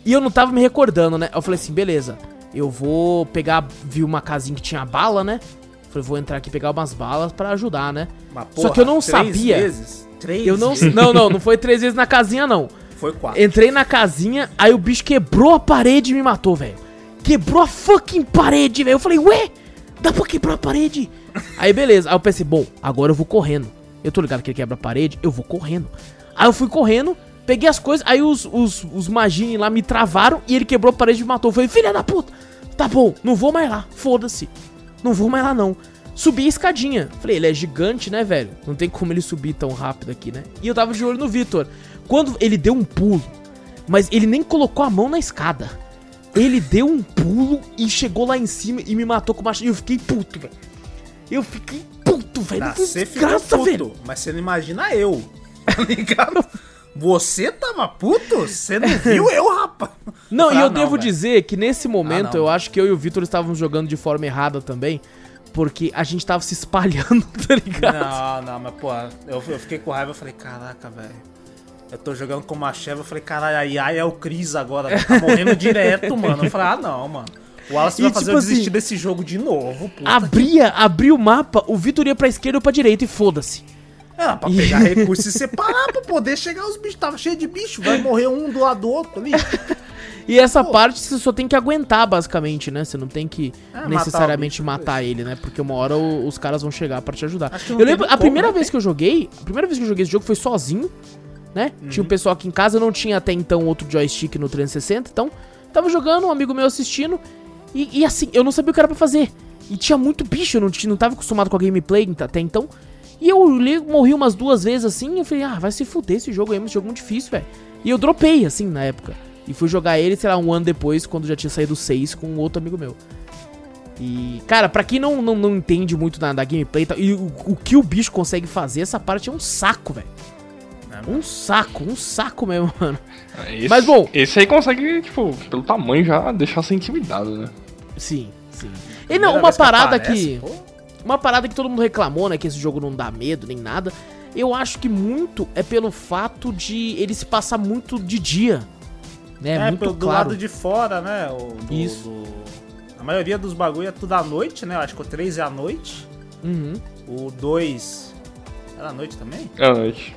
Speaker 1: e eu não tava me recordando, né? Eu falei assim, beleza, eu vou pegar, vi uma casinha que tinha bala, né? Falei, vou entrar aqui pegar umas balas pra ajudar, né?
Speaker 2: Mas,
Speaker 1: Só que eu não
Speaker 2: três
Speaker 1: sabia.
Speaker 2: Vezes, três
Speaker 1: Eu não,
Speaker 2: vezes.
Speaker 1: não, não, não foi três vezes na casinha, não.
Speaker 2: Foi quatro.
Speaker 1: Entrei na casinha, aí o bicho quebrou a parede e me matou, velho. Quebrou a fucking parede, velho. Eu falei, ué, dá pra quebrar a parede? <laughs> Aí beleza, aí eu pensei, bom, agora eu vou correndo. Eu tô ligado que ele quebra a parede, eu vou correndo. Aí eu fui correndo, peguei as coisas, aí os, os, os magini lá me travaram e ele quebrou a parede e me matou. Eu falei, filha da puta, tá bom, não vou mais lá, foda-se. Não vou mais lá não. Subi a escadinha. Falei, ele é gigante, né, velho? Não tem como ele subir tão rápido aqui, né? E eu tava de olho no Vitor. Quando ele deu um pulo, mas ele nem colocou a mão na escada. Ele deu um pulo e chegou lá em cima e me matou com o machado. E eu fiquei puto, velho. Eu fiquei puto, velho.
Speaker 2: Tá, você ficou puto,
Speaker 1: velho.
Speaker 2: mas você não imagina eu. <laughs> Tá ligado? Você tava puto? Você não viu eu, rapaz?
Speaker 1: Não, e
Speaker 2: Ah,
Speaker 1: eu
Speaker 2: não,
Speaker 1: devo
Speaker 2: velho.
Speaker 1: dizer que nesse momento
Speaker 2: Ah,
Speaker 1: eu acho que eu e o Vitor estávamos jogando de forma errada também. Porque a gente tava se espalhando, <laughs> tá ligado?
Speaker 2: Não, não, mas pô, eu, eu fiquei com raiva, eu falei, caraca, velho. Eu tô jogando com uma cheva, eu falei, caralho, a Yaya é o Cris agora, tá morrendo direto, mano. Eu falei, ah não, mano. O Wallace
Speaker 1: E,
Speaker 2: vai fazer
Speaker 1: tipo
Speaker 2: eu desistir
Speaker 1: assim,
Speaker 2: desse jogo de novo.
Speaker 1: Abria, abria o mapa, o Vitor ia pra esquerda ou pra direita e foda-se.
Speaker 2: Ah, pra pegar <laughs> recurso e separar pra poder chegar os bichos. Tava cheio de bicho, vai morrer um do lado do outro ali. <laughs>
Speaker 1: E essa
Speaker 2: Pô.
Speaker 1: parte você só tem que aguentar, basicamente, né? Você não tem que
Speaker 2: É, matar
Speaker 1: necessariamente
Speaker 2: bicho,
Speaker 1: matar ele, né? Porque uma hora o- os caras vão chegar pra te ajudar.
Speaker 2: Que
Speaker 1: Eu lembro,
Speaker 2: teve
Speaker 1: a primeira
Speaker 2: como, né?
Speaker 1: vez que eu joguei, a primeira vez que eu joguei esse jogo foi sozinho, né?
Speaker 2: Uhum.
Speaker 1: Tinha um pessoal aqui em casa, não tinha até então outro joystick no 360, então tava jogando, um amigo meu assistindo, e, e assim, eu não sabia o que era pra fazer. E tinha muito bicho, eu não, não tava acostumado com a gameplay até então. E eu morri umas duas vezes assim, e eu falei, ah, vai se fuder esse jogo aí, esse jogo é muito difícil, velho. E eu dropei, assim, na época. E fui jogar ele, sei lá, um ano depois, quando já tinha saído o 6 com um outro amigo meu. E, cara, pra quem não, não, não entende muito da, da gameplay e tal, e o, o que o bicho consegue fazer, essa parte é um saco, velho.
Speaker 2: É,
Speaker 1: Um saco, um saco mesmo, <laughs> mano.
Speaker 3: Esse,
Speaker 1: Mas, bom.
Speaker 3: Esse aí consegue, tipo, pelo tamanho já deixar você intimidado, né?
Speaker 1: Sim, sim. E não, uma parada
Speaker 2: aparece,
Speaker 1: que. Uma parada que todo mundo reclamou, né? Que esse jogo não dá medo nem nada. Eu acho que muito é pelo fato de ele se passar muito de dia. Né?
Speaker 2: É,
Speaker 1: muito
Speaker 2: pelo, do
Speaker 1: claro.
Speaker 2: lado de fora, né? O, do-
Speaker 1: Isso.
Speaker 2: do- A maioria dos bagulho é tudo à noite, né? Eu acho que o 3 é à noite.
Speaker 1: Uhum.
Speaker 2: O 2. Era à noite também?
Speaker 3: É, noite.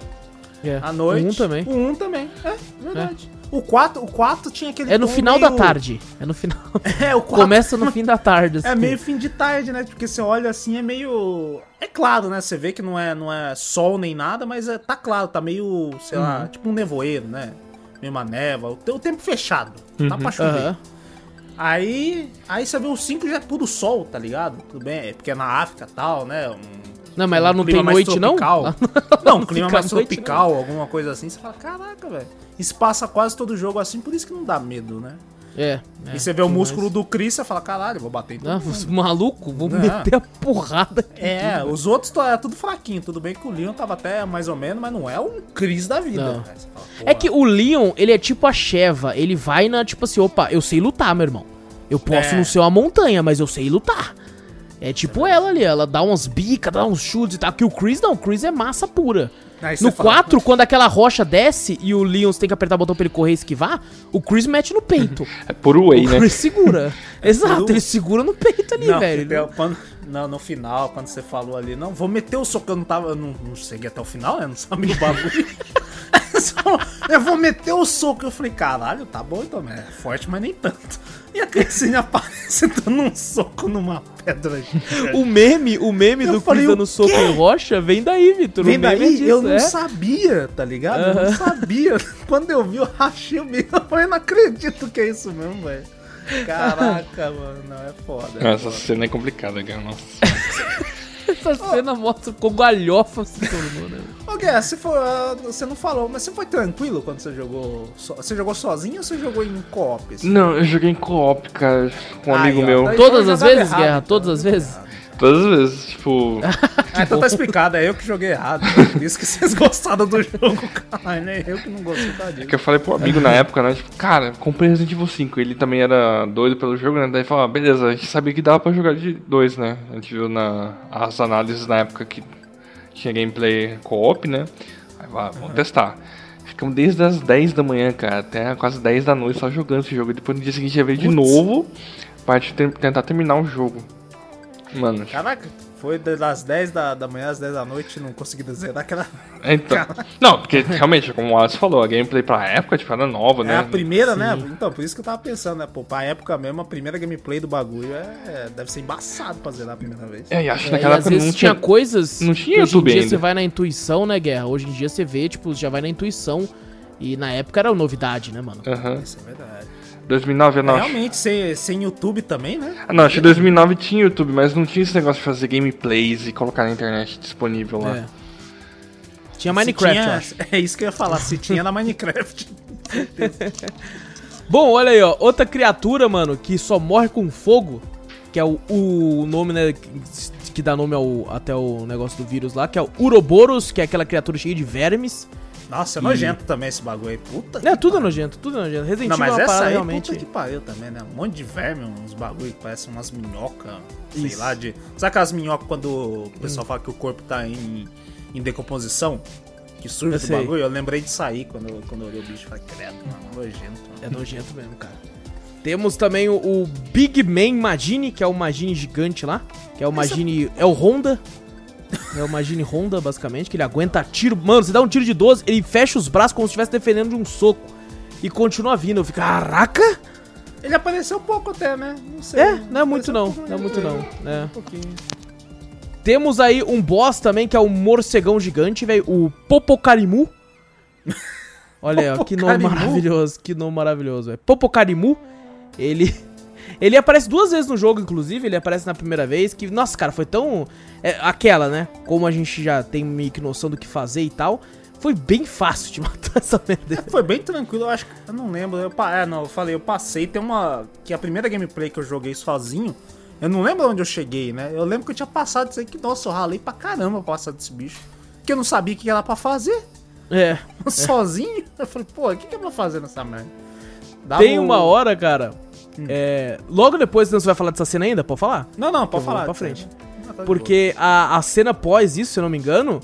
Speaker 1: É.
Speaker 2: À noite.
Speaker 1: Um também.
Speaker 2: O 1 também. É, verdade. O 4, o 4 tinha aquele.
Speaker 1: É no final da
Speaker 2: meio-
Speaker 1: tarde. É no final. <laughs>
Speaker 2: É, o 4
Speaker 1: Começa no fim da tarde.
Speaker 2: É
Speaker 1: assim.
Speaker 2: meio fim de tarde, né? Porque você olha assim, é meio. É claro, né? Você vê que não é, não é sol nem nada, mas é, tá claro, tá meio, sei
Speaker 1: Uhum.
Speaker 2: lá, tipo um nevoeiro, né? Meio uma névoa. O, te- o tempo fechado. Tá pra chover.
Speaker 1: Aham.
Speaker 2: Aí. Aí você vê o 5 já é tudo sol, tá ligado? Tudo bem, é porque é na África e tal, né? Um,
Speaker 1: Não, mas lá não
Speaker 2: clima
Speaker 1: tem
Speaker 2: mais
Speaker 1: noite, não?
Speaker 2: tropical.
Speaker 1: Lá-
Speaker 2: Não, um clima mais
Speaker 1: noite,
Speaker 2: tropical, alguma coisa assim. Você fala, caraca, velho. Isso passa quase todo jogo assim, por isso que não dá medo, né?
Speaker 1: É. é,
Speaker 2: e você vê o músculo do Chris, você fala, caralho, eu vou bater em todo
Speaker 1: Ah, <laughs> maluco, vou
Speaker 2: Não.
Speaker 1: meter a porrada aqui.
Speaker 2: É, os outros to- é tudo fraquinho. Tudo bem que o Leon tava até mais ou menos, mas não é um Chris da vida.
Speaker 1: Não.
Speaker 2: né? Fala,
Speaker 1: É que o Leon, ele é tipo a Sheva. Ele vai na, tipo assim, opa, eu sei lutar, meu irmão. Eu posso
Speaker 2: É.
Speaker 1: não ser uma montanha, mas eu sei lutar. É tipo ela ali, ela dá umas bicas, dá uns chutes e tal. Que o Chris não, o Chris é massa pura.
Speaker 2: Aí você
Speaker 1: No
Speaker 2: fala,
Speaker 1: 4, quando aquela rocha desce e o Leon tem que apertar o botão pra ele correr e esquivar, o Chris mete no peito. <laughs>
Speaker 3: É por
Speaker 1: o
Speaker 3: né?
Speaker 1: Chris segura. <laughs> <laughs> Exato,
Speaker 2: puro-
Speaker 1: ele segura no peito ali,
Speaker 2: Não,
Speaker 1: velho.
Speaker 2: Quando, não, no final, quando você falou ali, não, vou meter o soco, eu não tava, eu não, não cheguei até o final, né? Não sabia o bagulho. Eu vou meter o soco. Eu falei, caralho, tá bom então, é forte, mas nem tanto. E a Crescine <laughs> aparece dando um soco numa pedra gigante.
Speaker 1: O meme, o meme
Speaker 2: Eu
Speaker 1: do
Speaker 2: falei,
Speaker 1: Chris dando soco em rocha vem daí, Vitor. O
Speaker 2: Vem
Speaker 1: é
Speaker 2: daí,
Speaker 1: disso,
Speaker 2: eu não
Speaker 1: é.
Speaker 2: sabia, tá ligado? Eu não sabia. <laughs> Quando eu vi, eu rachei o bico. Eu falei, não acredito que é isso mesmo, velho. Caraca, <laughs> mano, não, é foda. é
Speaker 3: Essa
Speaker 2: foda.
Speaker 3: cena é complicada, cara. Nossa.
Speaker 1: Essa cena mostra com galhofa se tornou, né?
Speaker 2: Ô, Guerra, você, foi, ah, você não falou, mas você foi tranquilo quando você jogou. so- Você jogou sozinho ou você jogou em co-op? assim?
Speaker 3: Não, eu joguei em co-op, cara, com um
Speaker 2: Aí,
Speaker 3: amigo
Speaker 2: ó,
Speaker 3: meu.
Speaker 1: Todas as vezes,
Speaker 2: errado,
Speaker 1: Guerra?
Speaker 2: então,
Speaker 1: Todas as vezes?
Speaker 3: Todas as vezes, tipo.
Speaker 2: Ah, <laughs> então tá explicado, é eu que joguei errado. Por isso que vocês gostaram do jogo, caralho, né? Eu que não gostei da
Speaker 3: É
Speaker 2: disso.
Speaker 3: que eu falei pro amigo na época, né? Tipo, cara, comprei Resident Evil 5. Ele também era doido pelo jogo, né? Daí falou, ah, beleza, a gente sabia que dava pra jogar de dois, né? A gente viu na, as análises na época que tinha gameplay co-op, né? Aí, vai, vamos testar. Ficamos desde as 10 da manhã, cara, até quase 10 da noite só jogando esse jogo. E depois no dia seguinte ver de
Speaker 2: Putz.
Speaker 3: novo pra tentar terminar o jogo. Mano,
Speaker 2: Caraca, foi das 10 da, da manhã às 10 da noite não consegui zerar aquela.
Speaker 3: então. <laughs> Não, porque realmente, como o Alisson falou, a gameplay pra época, tipo, era nova,
Speaker 2: É
Speaker 3: né?
Speaker 2: a primeira, né? Então, por isso que eu tava pensando, né? Pô, pra época mesmo, a primeira gameplay do bagulho é, deve ser embaçado pra zerar a primeira vez.
Speaker 3: É, e acho que
Speaker 1: É, e
Speaker 3: naquela
Speaker 1: às
Speaker 3: época
Speaker 1: vezes
Speaker 3: não
Speaker 1: tinha coisas
Speaker 3: não tinha
Speaker 1: hoje em dia
Speaker 3: ainda.
Speaker 1: você vai na intuição, né, Guerra? Hoje em dia você vê, tipo, já vai na intuição. E na época era novidade, né, mano?
Speaker 3: Aham.
Speaker 2: Isso é verdade.
Speaker 3: 2009 eu não. acho-
Speaker 2: Realmente, sem, sem YouTube também, né?
Speaker 3: Ah, não, acho que 2009 tinha YouTube, mas não tinha esse negócio de fazer gameplays e colocar na internet disponível lá.
Speaker 1: É. Tinha Minecraft,
Speaker 2: tinha-. <laughs> É isso que eu ia falar, se tinha na Minecraft. <laughs>
Speaker 1: Bom, olha aí, ó. Outra criatura, mano, que só morre com fogo. Que é o, o nome, né? Que, que dá nome ao, até o negócio do vírus lá. Que é o Uroboros, que é aquela criatura cheia de vermes.
Speaker 2: Nossa, é
Speaker 1: E-
Speaker 2: nojento também esse bagulho aí. Puta
Speaker 1: É,
Speaker 2: que
Speaker 1: tudo é
Speaker 2: pariu.
Speaker 1: nojento, tudo é nojento. Resident Evil é
Speaker 2: mas
Speaker 1: uma
Speaker 2: essa aí,
Speaker 1: realmente.
Speaker 2: puta que pariu também, né? Um monte de verme, uns bagulho que parecem umas minhocas, sei lá, de... Sabe aquelas minhocas quando o pessoal fala que o corpo tá em, em decomposição? Que surge esse bagulho? Eu lembrei de sair quando, eu- quando eu olhei o bicho e falei, credo, mano, nojento. mano.
Speaker 1: É nojento mesmo, cara. Temos também o, o Big Man Magini, que é o Magini gigante lá. Que é o Magini. É o Honda. É o Magini Honda, basicamente, que ele aguenta tiro. Mano, você dá um tiro de 12, ele fecha os braços como se estivesse defendendo de um soco. E continua vindo. Eu fico, caraca!
Speaker 2: Ele apareceu pouco até, né? Não sei.
Speaker 1: É, não é muito não. Não é muito não. É.
Speaker 2: Um pouquinho.
Speaker 1: Temos aí um boss também, que é o morcegão gigante, velho. O Popocarimu. Olha aí, ó, que nome maravilhoso. Que nome maravilhoso, velho. Popocarimu. Ele. Ele aparece duas vezes no jogo, inclusive. Ele aparece na primeira vez. Que, nossa, cara, foi tão. é, aquela, né? Como a gente já tem meio que noção do que fazer e tal. Foi bem fácil de <laughs> matar essa merda.
Speaker 2: Foi bem tranquilo, eu acho que. Eu não lembro. Eu, é, não, eu falei, eu passei. Tem uma. Que a primeira gameplay que eu joguei sozinho. Eu não lembro onde eu cheguei, né? Eu lembro que eu tinha passado isso aí que, nossa, eu ralei pra caramba pra passar desse bicho. Que eu não sabia o que era pra fazer.
Speaker 1: É. <laughs>
Speaker 2: Sozinho. Eu falei, pô, o que, que é pra fazer nessa merda? Dava
Speaker 1: Tem
Speaker 2: o-
Speaker 1: uma hora, cara. É, logo depois você vai falar dessa cena ainda? Pode falar?
Speaker 2: Não, não, pode falar.
Speaker 1: pra frente.
Speaker 2: Ah, tá
Speaker 1: Porque a, a cena pós isso, se eu não me engano,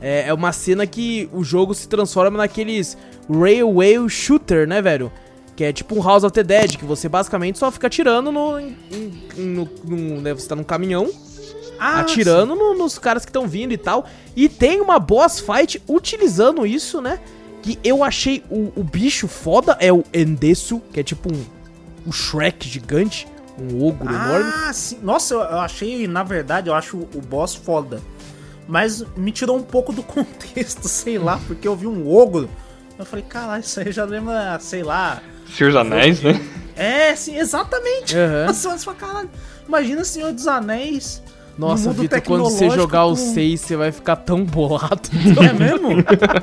Speaker 1: é, é uma cena que o jogo se transforma naqueles Railway Shooter, né, velho? Que é tipo um House of the Dead, que você basicamente só fica atirando no. em- em- no, no- né, você tá num caminhão.
Speaker 2: Ah,
Speaker 1: atirando no- nos caras que estão vindo e tal. E tem uma boss fight utilizando isso, né? Que eu achei o, o bicho foda, é o Endesu, que é tipo um, um Shrek gigante, um ogro enorme.
Speaker 2: Ah, sim. Nossa, eu, achei, na verdade, eu acho o boss foda. Mas me tirou um pouco do <laughs> contexto, sei lá, porque eu vi um ogro. Eu falei, caralho, isso aí já lembra, sei lá.
Speaker 3: Senhor dos Anéis, né?
Speaker 2: É, sim, exatamente.
Speaker 1: Aham.
Speaker 2: Nossa, você fala, caralho, imagina Senhor dos Anéis.
Speaker 1: Nossa, Vitor, quando você jogar o
Speaker 2: com-
Speaker 1: 6, você vai ficar tão bolado. <laughs>
Speaker 2: É mesmo?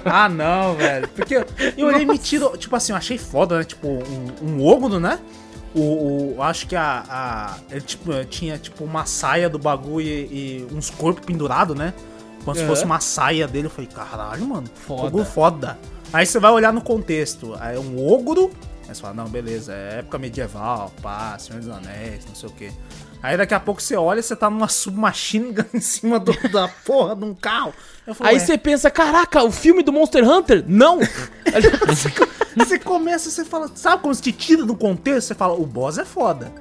Speaker 2: ah, não, velho. Porque eu- eu olhei e me tirou. Tipo assim, eu achei foda, né? Tipo, um, um ogro, né? O, o- acho que a. a ele, tipo, tinha tipo uma saia do bagulho e, e uns corpos pendurados, né? Como se
Speaker 1: Aham.
Speaker 2: fosse uma saia dele. Eu falei, caralho, mano.
Speaker 1: Foda.
Speaker 2: Ogro foda. Aí você vai olhar no contexto. É um ogro. Aí você fala, não, beleza, é época medieval, pá, Senhor dos Anéis, não sei o quê. Aí daqui a pouco você olha e você tá numa submachine gun <laughs> em cima do- da porra de um carro. Falo,
Speaker 1: Aí
Speaker 2: "Ué,
Speaker 1: você pensa, caraca, o filme do Monster Hunter? Não! <laughs>
Speaker 2: Você começa, você fala, sabe quando você te tira do contexto? Você fala, o boss é foda.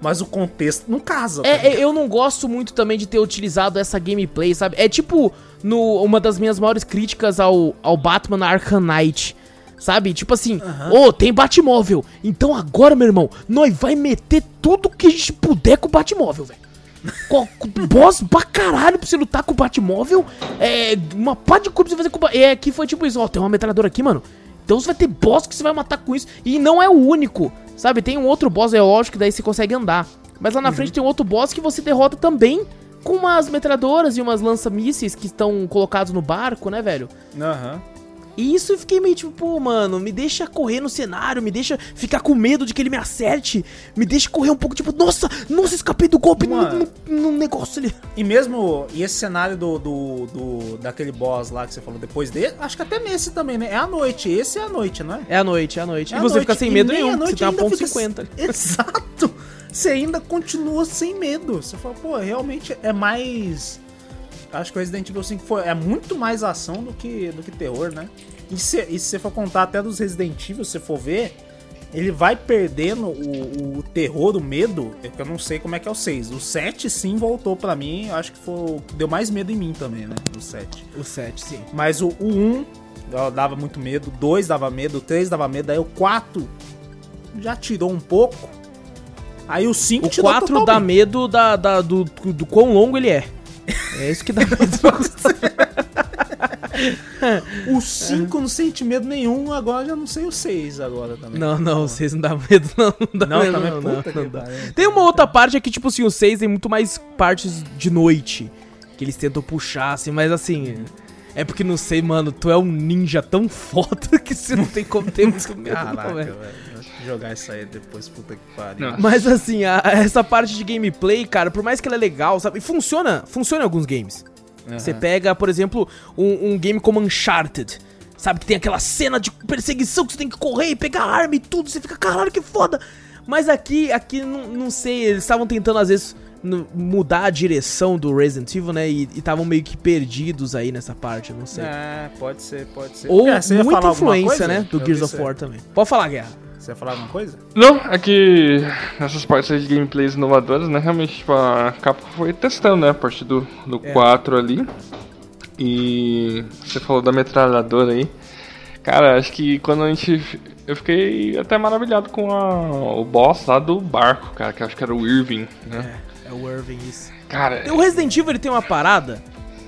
Speaker 2: Mas o contexto não casa. tá
Speaker 1: É, é, eu não gosto muito também de ter utilizado essa gameplay, sabe? É tipo no, uma das minhas maiores críticas ao, ao Batman Arkham Knight. Sabe? Tipo assim, ô, tem Batmóvel. Então agora, meu irmão, nós vai meter tudo que a gente puder com o Batmóvel, velho. <laughs> Boss pra caralho pra você lutar com o Batmóvel. É. Uma pá de coisa pra você fazer com o É, aqui foi tipo isso, ó. Tem uma metralhadora aqui, mano. Então você vai ter boss que você vai matar com isso. E não é o único. Sabe? Tem um outro boss, é lógico, que daí você consegue andar. Mas lá na frente tem um outro boss que você derrota também com umas metralhadoras e umas lança-mísseis que estão colocados no barco, né, velho?
Speaker 2: Aham.
Speaker 1: E isso eu fiquei meio tipo, pô, mano, me deixa correr no cenário, me deixa ficar com medo de que ele me acerte, me deixa correr um pouco, tipo, nossa, nossa, escapei do golpe no,
Speaker 2: Mano.
Speaker 1: no- no negócio ali.
Speaker 2: E mesmo, e esse cenário do, do, do- daquele boss lá que você falou depois dele, acho que até nesse também, né? É a noite, esse é a noite, não é?
Speaker 1: É a noite, é a noite.
Speaker 2: É
Speaker 1: e você
Speaker 2: noite,
Speaker 1: fica sem medo nenhum, você tem
Speaker 2: ainda
Speaker 1: ponto
Speaker 2: fica-
Speaker 1: 50. <laughs>
Speaker 2: Exato! Você ainda continua sem medo. Você fala, pô, realmente é mais. Acho que o Resident Evil 5 foi, é muito mais ação do que, do que terror, né? E se, e se você for contar até dos Resident Evil, se você for ver, ele vai perdendo o, o terror, o medo. é que Eu não sei como é que é o 6. O 7 sim voltou pra mim. eu Acho que foi deu mais medo em mim também, né? O 7.
Speaker 1: O 7, sim.
Speaker 2: Mas o, o 1 ó, dava muito medo, o 2 dava medo, o 3 dava medo, aí o 4 já tirou um pouco. Aí o 5
Speaker 1: O 4 dá medo da, da- do, do quão longo ele é. É isso que dá medo. <laughs>
Speaker 2: O 5 não sente medo nenhum, agora já não sei o 6 agora também.
Speaker 1: não, não, vocês não dá medo, não. Não, dá
Speaker 2: Não,
Speaker 1: medo, não, não, não dá. Tem uma outra parte aqui, tipo assim, o 6 tem muito mais partes de noite. Que eles tentam puxar, assim, mas assim. É porque não sei, mano, tu é um ninja tão <laughs> foda que você não tem como ter muito medo, não,
Speaker 2: Caraca,
Speaker 1: velho.
Speaker 2: velho. Jogar isso aí depois, puta que pariu.
Speaker 3: Não.
Speaker 1: Mas assim, a- essa parte de gameplay, cara, por mais que ela é legal, sabe? Funciona, funciona em alguns games.
Speaker 2: Aham.
Speaker 1: Você pega, por exemplo, um, um game como Uncharted. Sabe, que tem aquela cena de perseguição que você tem que correr e pegar arma e tudo, você fica, caralho, que foda. Mas aqui, aqui, não, não sei, eles estavam tentando às vezes mudar a direção do Resident Evil, né? E estavam meio que perdidos aí nessa parte, não sei.
Speaker 2: É, pode ser, pode ser.
Speaker 1: Ou
Speaker 2: É,
Speaker 1: muita influência, né? Do
Speaker 2: Eu
Speaker 1: Gears of War também. Pode falar, Guerra.
Speaker 2: Você ia falar alguma coisa?
Speaker 3: Não, é que nessas partes de gameplays inovadoras, né? Realmente, tipo, a Capcom foi testando, né? A partir do, do
Speaker 1: É.
Speaker 3: 4 ali. E você falou da metralhadora aí. Cara, acho que quando a gente. Eu fiquei até maravilhado com a, o boss lá do barco, cara, que eu acho que era o Irving, né?
Speaker 1: É, é o Irving isso.
Speaker 3: Cara,
Speaker 1: O Resident Evil ele tem uma parada,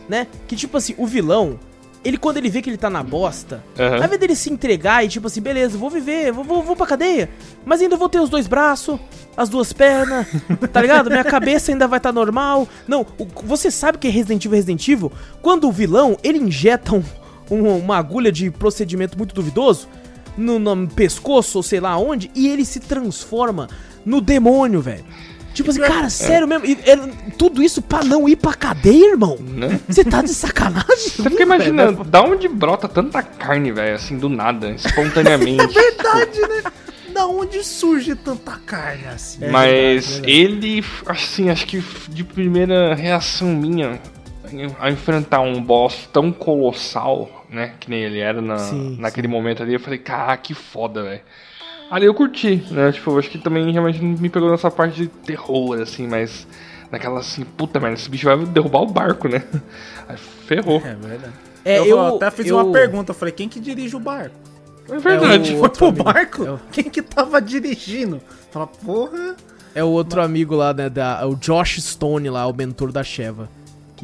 Speaker 1: né? Que tipo assim, o vilão, ele quando ele vê que ele tá na bosta,
Speaker 3: Aham.
Speaker 1: ao invés dele se entregar e tipo assim, beleza, vou viver, vou, vou, vou pra cadeia, mas ainda vou ter os dois braços, as duas pernas, <laughs> tá ligado? Minha cabeça ainda vai estar tá normal. Não, o- você sabe que é Resident Evil Resident Evil? Quando o vilão, ele injeta um- um- uma agulha de procedimento muito duvidoso no, no pescoço ou sei lá onde, e ele se transforma no demônio, velho. Tipo assim, cara, sério mesmo? E, é, tudo isso pra não ir pra cadeia, irmão?
Speaker 3: né?
Speaker 1: Você tá de sacanagem?
Speaker 3: Você fica imaginando, da onde brota tanta carne, velho, assim, do nada, espontaneamente. <laughs>
Speaker 2: Verdade, né? Da onde surge tanta carne assim?
Speaker 1: É
Speaker 3: Mas
Speaker 1: verdade,
Speaker 3: ele, assim, acho que de primeira reação minha a enfrentar um boss tão colossal, né? Que nem ele era na,
Speaker 1: Sim,
Speaker 3: naquele momento ali, eu falei, cara, que foda, velho. Ali eu curti, né? Tipo, eu acho que também realmente me pegou nessa parte de terror, assim, mas naquela assim, puta merda, esse bicho vai derrubar o barco, né? <laughs> Aí ferrou.
Speaker 2: É verdade.
Speaker 1: É,
Speaker 2: eu,
Speaker 1: eu-
Speaker 2: até fiz
Speaker 1: eu-
Speaker 2: uma pergunta, eu falei, quem que dirige o barco?
Speaker 3: É verdade.
Speaker 1: o-
Speaker 2: Foi pro
Speaker 1: amigo.
Speaker 2: barco?
Speaker 1: É o-
Speaker 2: Quem que tava dirigindo? Fala, porra.
Speaker 1: É o outro amigo lá, né? Da, o Josh Stone lá, o mentor da Sheva.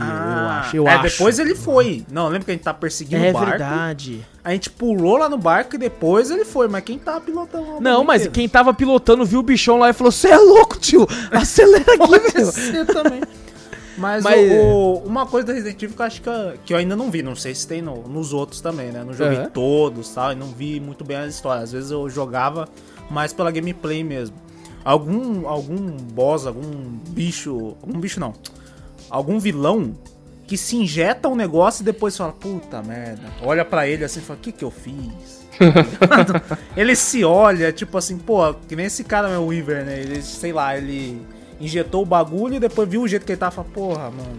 Speaker 1: Que eu acho, eu
Speaker 2: é,
Speaker 1: acho.
Speaker 2: depois ele foi. Não, lembra que a gente tá perseguindo
Speaker 1: É
Speaker 2: o barco?
Speaker 1: verdade.
Speaker 2: A gente pulou lá no barco e depois ele foi. Mas quem tava pilotando lá
Speaker 1: Não, mas
Speaker 2: inteiro?
Speaker 1: quem tava pilotando viu o bichão lá e falou: Você é louco, tio! Acelera aqui, meu!
Speaker 2: ser também. Mas,
Speaker 1: Mas-
Speaker 2: o- o- uma coisa do Resident Evil que eu acho que eu, que eu ainda não vi, não sei se tem no- nos outros também, né? Não joguei
Speaker 1: Aham.
Speaker 2: todos tal, e não vi muito bem as histórias. Às vezes eu jogava mais pela gameplay mesmo. Algum, algum boss, algum bicho. Algum bicho não. Algum vilão que se injeta um negócio e depois fala, puta merda. Olha pra ele assim e fala, o que que eu fiz? <laughs> ele se olha, tipo assim, pô, que nem esse cara, meu Weaver, né? Ele, sei lá, ele injetou o bagulho e depois viu o jeito que ele tava e fala, porra, mano.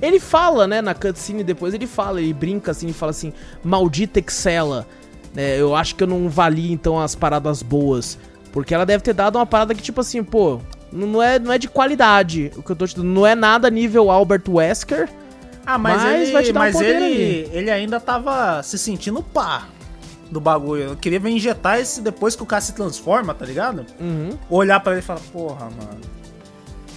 Speaker 1: Ele fala, né, na cutscene depois, ele fala, ele brinca assim, ele fala assim, maldita Excela. né, eu acho que eu não vali, então, as paradas boas. Porque ela deve ter dado uma parada que, tipo assim, pô, não é, não é de qualidade o que eu tô te dando. Não é nada nível Albert Wesker.
Speaker 2: Ah, mas,
Speaker 1: Mas
Speaker 2: ele,
Speaker 1: vai te dar um
Speaker 2: mas
Speaker 1: poder
Speaker 2: ele, ele ainda tava se sentindo pá do bagulho. Eu queria ver injetar esse depois que o cara se transforma, tá ligado?
Speaker 1: Uhum.
Speaker 2: Olhar pra ele e falar, porra, mano.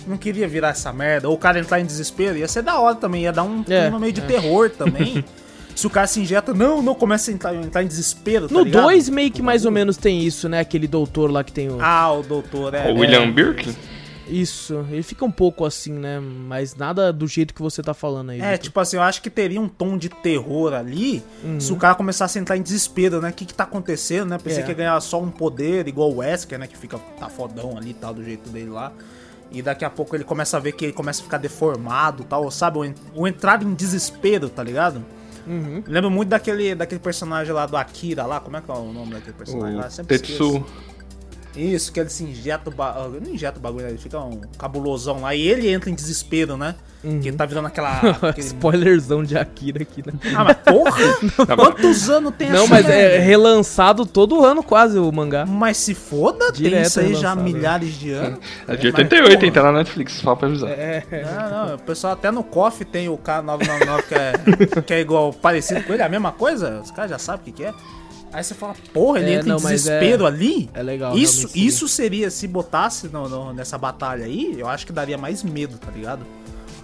Speaker 2: Não queria virar essa merda. Ou o cara entrar em desespero. Ia ser da hora também. Ia dar um
Speaker 1: É,
Speaker 2: clima meio de terror também. <laughs> se o cara se injeta, não, não começa a entrar, entrar em desespero. Tá
Speaker 1: No
Speaker 2: ligado?
Speaker 1: 2 meio que mais ou menos tem isso, né? Aquele doutor lá que tem o...
Speaker 2: Ah, o doutor, é.
Speaker 3: O William Birkin?
Speaker 1: Isso, ele fica um pouco assim, né? Mas nada do jeito que você tá falando aí.
Speaker 2: É,
Speaker 1: Vitor.
Speaker 2: tipo assim, eu acho que teria um tom de terror ali
Speaker 1: Uhum.
Speaker 2: se o cara começasse a entrar em desespero, né? O que que tá acontecendo, né? Pensei
Speaker 1: É.
Speaker 2: que ia ganhar só um poder, igual o Wesker, né? Que fica, tá fodão ali e tal, do jeito dele lá. E daqui a pouco ele começa a ver que ele começa a ficar deformado e tal, sabe? O entrar em desespero, tá ligado?
Speaker 1: Uhum.
Speaker 2: Lembro muito daquele, daquele personagem lá do Akira lá, como é que é o nome daquele personagem lá?
Speaker 3: O
Speaker 2: Sempre
Speaker 3: Tetsu.
Speaker 2: esqueço. Isso, que ele se injeta o bagulho. Não injeta o bagulho, né? ele fica um cabulosão lá. E ele entra em desespero, né? Que ele tá virando aquela. <laughs> aquele-
Speaker 1: Spoilerzão de Akira aqui, né?
Speaker 2: Ah, mas porra! <laughs> Quantos anos tem
Speaker 1: Não, mas é relançado todo ano quase o mangá.
Speaker 2: Mas se foda, tem
Speaker 1: Direto
Speaker 2: isso aí já há
Speaker 1: relançado,
Speaker 2: milhares de anos.
Speaker 3: É de
Speaker 2: Mas,
Speaker 3: 88, hein? Tá na Netflix, só pra avisar.
Speaker 2: Não, não, o pessoal até no KOF tem o K999 que é, que é igual, parecido com ele, é a mesma coisa, os caras já sabem o que, que é. Aí você fala, porra, ele
Speaker 1: É,
Speaker 2: entra
Speaker 1: não,
Speaker 2: em desespero
Speaker 1: é-
Speaker 2: ali?
Speaker 1: é legal,
Speaker 2: Isso, isso seria, se botasse no- no- nessa batalha aí, eu acho que daria mais medo, tá ligado?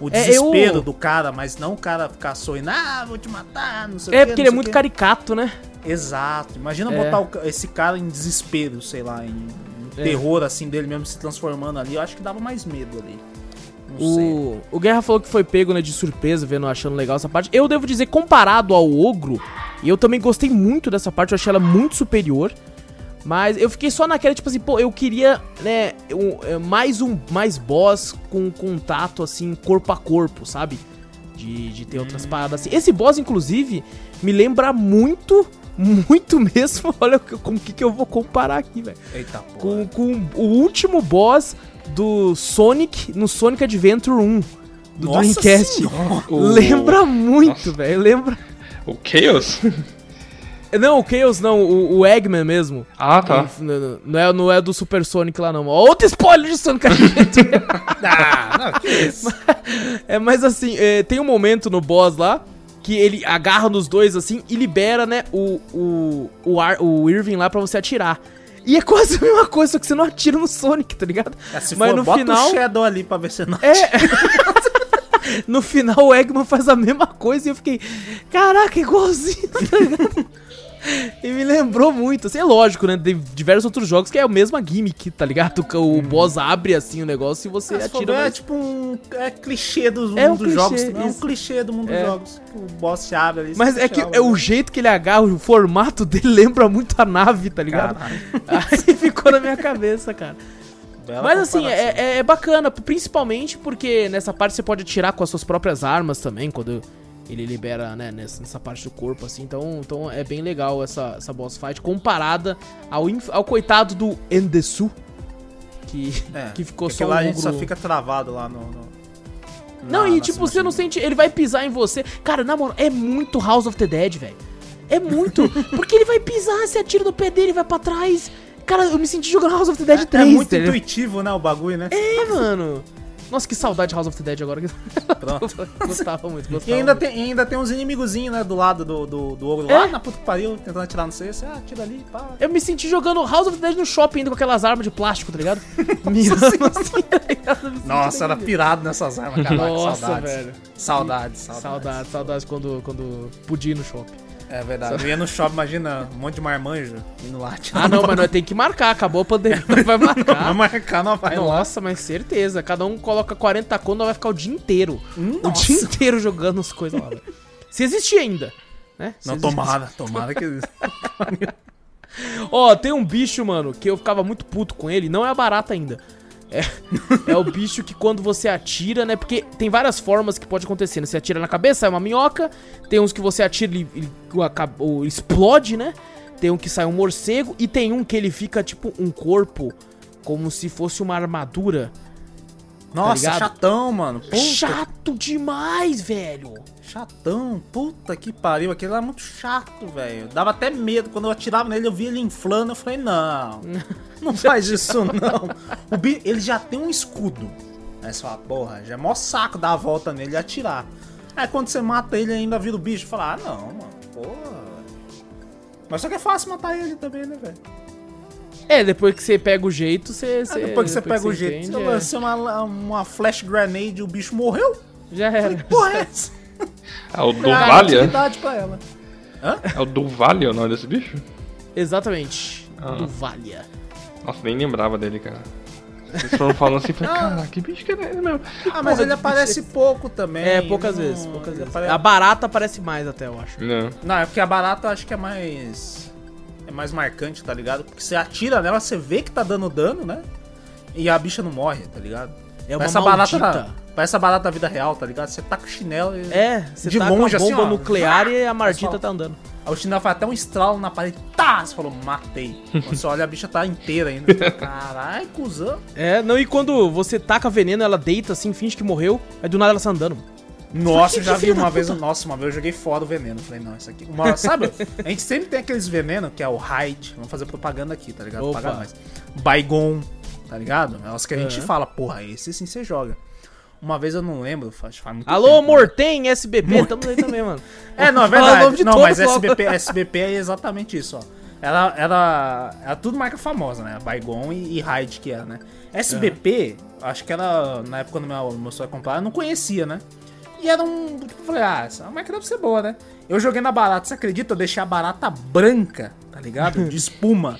Speaker 2: O
Speaker 1: É,
Speaker 2: desespero
Speaker 1: eu-
Speaker 2: do cara, mas não o cara ficar sorrindo, ah, vou te matar, não sei o
Speaker 1: É
Speaker 2: quê,
Speaker 1: porque ele é muito
Speaker 2: quê.
Speaker 1: caricato, né?
Speaker 2: Exato. Imagina
Speaker 1: É.
Speaker 2: botar o esse cara em desespero, sei lá, em, em
Speaker 1: É.
Speaker 2: terror assim dele mesmo se transformando ali. Eu acho que dava mais medo ali. Não sei.
Speaker 1: O, o Guerra falou que foi pego, né, de surpresa, vendo, achando legal essa parte. Eu devo dizer, comparado ao Ogro, e eu também gostei muito dessa parte, eu achei ela muito superior. Mas eu fiquei só naquela, tipo assim, pô, eu queria, né, um, é, mais um, mais boss com contato, assim, corpo a corpo, sabe? De, de ter outras paradas assim. Esse boss, inclusive, me lembra muito, <laughs> muito mesmo, <laughs> olha com o que, que eu vou comparar aqui, velho
Speaker 2: Eita porra.
Speaker 1: com, com o último boss do Sonic no Sonic Adventure 1 do
Speaker 2: Nossa
Speaker 1: Dreamcast.
Speaker 2: Senhora!
Speaker 1: Lembra muito, velho. Lembra.
Speaker 3: O Chaos? <laughs>
Speaker 1: Não, o Chaos não, o, o Eggman mesmo.
Speaker 3: Ah, tá.
Speaker 1: Não, não é, não é do Super Sonic lá, não. Outro spoiler de Sonic Adventure. <laughs>
Speaker 2: Ah, não, que isso? <laughs>
Speaker 1: é, mas assim, é, tem um momento no boss lá que ele agarra nos dois assim e libera, né, o, o, o, Ar- o Irving lá pra você atirar. E é quase a mesma coisa, só que você não atira no Sonic, tá ligado?
Speaker 2: É, se
Speaker 1: Mas
Speaker 2: for,
Speaker 1: no
Speaker 2: bota
Speaker 1: final-
Speaker 2: o Shadow ali pra ver se não...
Speaker 1: É. <laughs> no final o Eggman faz a mesma coisa e eu fiquei, caraca, igualzinho, <laughs> tá ligado? E me lembrou muito, assim, é lógico, né? Tem diversos outros jogos que é a mesma gimmick, tá ligado? O
Speaker 2: Uhum.
Speaker 1: boss abre assim o negócio e você
Speaker 2: Se for
Speaker 1: atira.
Speaker 2: é
Speaker 1: mas-
Speaker 2: tipo um é clichê do mundo
Speaker 1: É um
Speaker 2: dos jogos.
Speaker 1: clichê,
Speaker 2: É um
Speaker 1: isso.
Speaker 2: clichê do mundo
Speaker 1: É.
Speaker 2: dos jogos. O boss se abre ali.
Speaker 1: Mas é que é o
Speaker 2: né?
Speaker 1: jeito que ele agarra, o formato <laughs> dele lembra muito a nave, tá ligado?
Speaker 2: Caralho.
Speaker 1: Aí ficou na minha cabeça, cara.
Speaker 2: Bela
Speaker 1: Mas assim, é, é- é bacana, principalmente porque nessa parte você pode atirar com as suas próprias armas também, quando ele libera, né, nessa, nessa parte do corpo, assim. Então, então é bem legal essa, essa boss fight, comparada ao, ao coitado do Endesu, que,
Speaker 2: É, <laughs>
Speaker 1: que ficou só
Speaker 2: lá
Speaker 1: um
Speaker 2: só fica travado lá no... no-
Speaker 1: Não,
Speaker 2: na-
Speaker 1: e tipo, você não sente... Ele vai pisar em você. Cara, na moral, é muito House of the Dead, velho. É muito. <laughs> porque ele vai pisar, você atira no pé dele, vai pra trás... Cara, eu me senti jogando House of the Dead
Speaker 2: É,
Speaker 1: 3,
Speaker 2: é muito
Speaker 1: entendeu?
Speaker 2: intuitivo, né, o bagulho, né?
Speaker 1: É, mano. Nossa, que saudade de House of the Dead agora. <laughs>
Speaker 2: Pronto.
Speaker 1: gostava muito, gostava
Speaker 2: E ainda
Speaker 1: muito.
Speaker 2: tem, ainda tem uns inimigozinhos, né, do lado do, do, do ogro
Speaker 1: É?
Speaker 2: lá na puta que pariu, tentando atirar no. Você, ah, atira ali, pá.
Speaker 1: Eu me senti jogando House of the Dead no shopping ainda com aquelas armas de plástico, tá ligado? <laughs> Mirando assim, <laughs> tá ligado?
Speaker 2: Nossa, era pirado nessas armas, cara.
Speaker 1: Nossa,
Speaker 2: saudades.
Speaker 1: velho.
Speaker 2: Saudades, saudades.
Speaker 1: Saudades, saudades quando, quando podia ir no shopping.
Speaker 2: É verdade. Eu ia no shopping, imagina, um monte de marmanjo indo lá.
Speaker 1: Ah, não, mas nós tem que marcar. Acabou a pandemia, <laughs> vai
Speaker 2: Vai
Speaker 1: marcar.
Speaker 2: marcar, não vai lá.
Speaker 1: Nossa, mas certeza. Cada um coloca 40 conto, nós vai ficar o dia inteiro. O
Speaker 2: Nossa.
Speaker 1: dia inteiro jogando as coisas lá. Se existir ainda, né? Se
Speaker 2: Não,
Speaker 1: existir.
Speaker 2: tomara, tomara que... <laughs>
Speaker 1: Ó, tem um bicho, mano, que eu ficava muito puto com ele. Não é a barata ainda. É, <laughs> é o bicho que quando você atira, né? Porque tem várias formas que pode acontecer, né? Você atira na cabeça, é uma minhoca. Tem uns que você atira e ele, ou explode, né? Tem um que sai um morcego. E tem um que ele fica tipo um corpo, como se fosse uma armadura.
Speaker 2: Nossa,
Speaker 1: ligado?
Speaker 2: chatão, mano. Puta,
Speaker 1: Chato demais, velho.
Speaker 2: Chatão, puta que pariu. Aquele era muito chato, velho. Dava até medo. Quando eu atirava nele, eu via ele inflando. Eu falei, não, <laughs> não faz isso não. O bi... Ele já tem um escudo. Aí você fala, porra, já é mó saco dar a volta nele e atirar. Aí quando você mata ele ainda vira o bicho. Fala, ah, não, mano, porra. Mas só que é fácil matar ele também, né, velho?
Speaker 1: É, depois que você pega o jeito, você. Você-
Speaker 2: depois que você pega o jeito,
Speaker 1: entende,
Speaker 2: você
Speaker 1: é.
Speaker 2: lança uma, uma flash grenade e o bicho morreu.
Speaker 1: Já era.
Speaker 2: Porra, é essa?
Speaker 3: É o
Speaker 2: Ah,
Speaker 3: Duvalia?
Speaker 2: pra ela.
Speaker 3: É o Duvalia o nome desse bicho?
Speaker 1: Exatamente.
Speaker 3: Ah.
Speaker 1: Do Valia.
Speaker 3: Nossa, nem lembrava dele, cara. Vocês foram falando assim, falei, <laughs> cara, que bicho que era ele mesmo?
Speaker 2: Ah, mas ele aparece pouco também.
Speaker 1: É, poucas
Speaker 2: não-
Speaker 1: vezes, poucas vezes.
Speaker 2: apare-
Speaker 1: A barata aparece mais até, eu acho.
Speaker 3: Não.
Speaker 2: Não, é porque a barata eu acho que é mais. É mais marcante, tá ligado? Porque você atira nela, você vê que tá dando dano, né? E a bicha não morre, tá ligado?
Speaker 1: É uma
Speaker 2: Parece a barata da, Parece a barata da vida real, tá ligado? Você tá com o chinelo e.
Speaker 1: É, você
Speaker 2: De
Speaker 1: tá
Speaker 2: longe,
Speaker 1: com a
Speaker 2: assim,
Speaker 1: bomba
Speaker 2: ó.
Speaker 1: nuclear e a <laughs>
Speaker 2: fala-
Speaker 1: tá andando.
Speaker 2: Aí o chinelo faz até um estralo na parede. Tá! Você falou, matei. Quando você olha, a bicha tá inteira ainda. Você fala, Caralho, cuzão.
Speaker 1: É, não, e quando você taca veneno, ela deita assim, finge que morreu, aí do nada ela tá andando.
Speaker 2: Nossa, eu já vi uma vez. Nossa, uma vez eu joguei fora o veneno. Falei, não, isso aqui. Uma, sabe? A gente sempre tem aqueles venenos que é o Hyde. Vamos fazer propaganda aqui, tá ligado?
Speaker 1: Opa.
Speaker 2: Pagar mais. Baigon, tá ligado? É os que a gente
Speaker 1: Aham.
Speaker 2: fala, porra, esse sim você joga. Uma vez eu não lembro, faz, faz muito
Speaker 1: Alô,
Speaker 2: tempo, né?
Speaker 1: Mortem, SBP, tamo aí também, mano. <laughs>
Speaker 2: É, não, é verdade.
Speaker 1: de
Speaker 2: Não, mas. SBP, SBP é exatamente isso, ó. Ela era, era tudo marca famosa, né? Baigon e, e Hyde que era, né? SBP, acho que era na época quando meu meu ia comprar, eu não conhecia, né? E era um. Tipo, eu falei, ah, essa marca deve ser boa, né? Eu joguei na barata, você acredita? Eu deixei a barata branca, tá ligado? De espuma.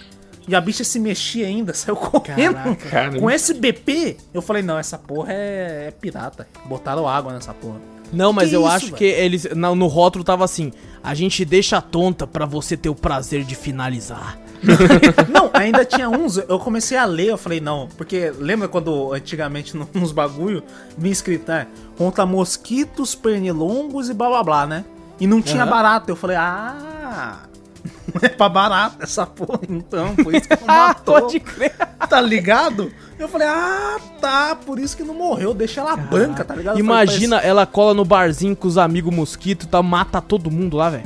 Speaker 2: E a bicha se mexia ainda, <laughs> saiu correndo.
Speaker 1: Caraca.
Speaker 2: Com SBP, eu falei, não, essa porra é, é pirata. Botaram água nessa porra.
Speaker 1: Não, mas
Speaker 2: Que
Speaker 1: eu
Speaker 2: isso,
Speaker 1: acho
Speaker 2: velho?
Speaker 1: que eles na- no rótulo tava assim: a gente deixa tonta pra você ter o prazer de finalizar. <laughs>
Speaker 2: Não, ainda tinha uns, eu comecei a ler, eu falei, não, porque lembra quando antigamente no- <laughs> nos bagulho vinha escrito, né? Contra mosquitos, pernilongos e blá blá blá, né? E não tinha
Speaker 1: Aham.
Speaker 2: barata. Eu falei, ah, <laughs> é pra barata essa porra, então, por isso que não
Speaker 1: Ah,
Speaker 2: matou.
Speaker 1: pode crer.
Speaker 2: Tá ligado? Eu falei, ah, tá, por isso que não morreu, deixa ela branca, tá ligado? Eu falei,
Speaker 1: Imagina ela cola no barzinho com os amigos mosquito, tá, mata todo mundo lá, velho.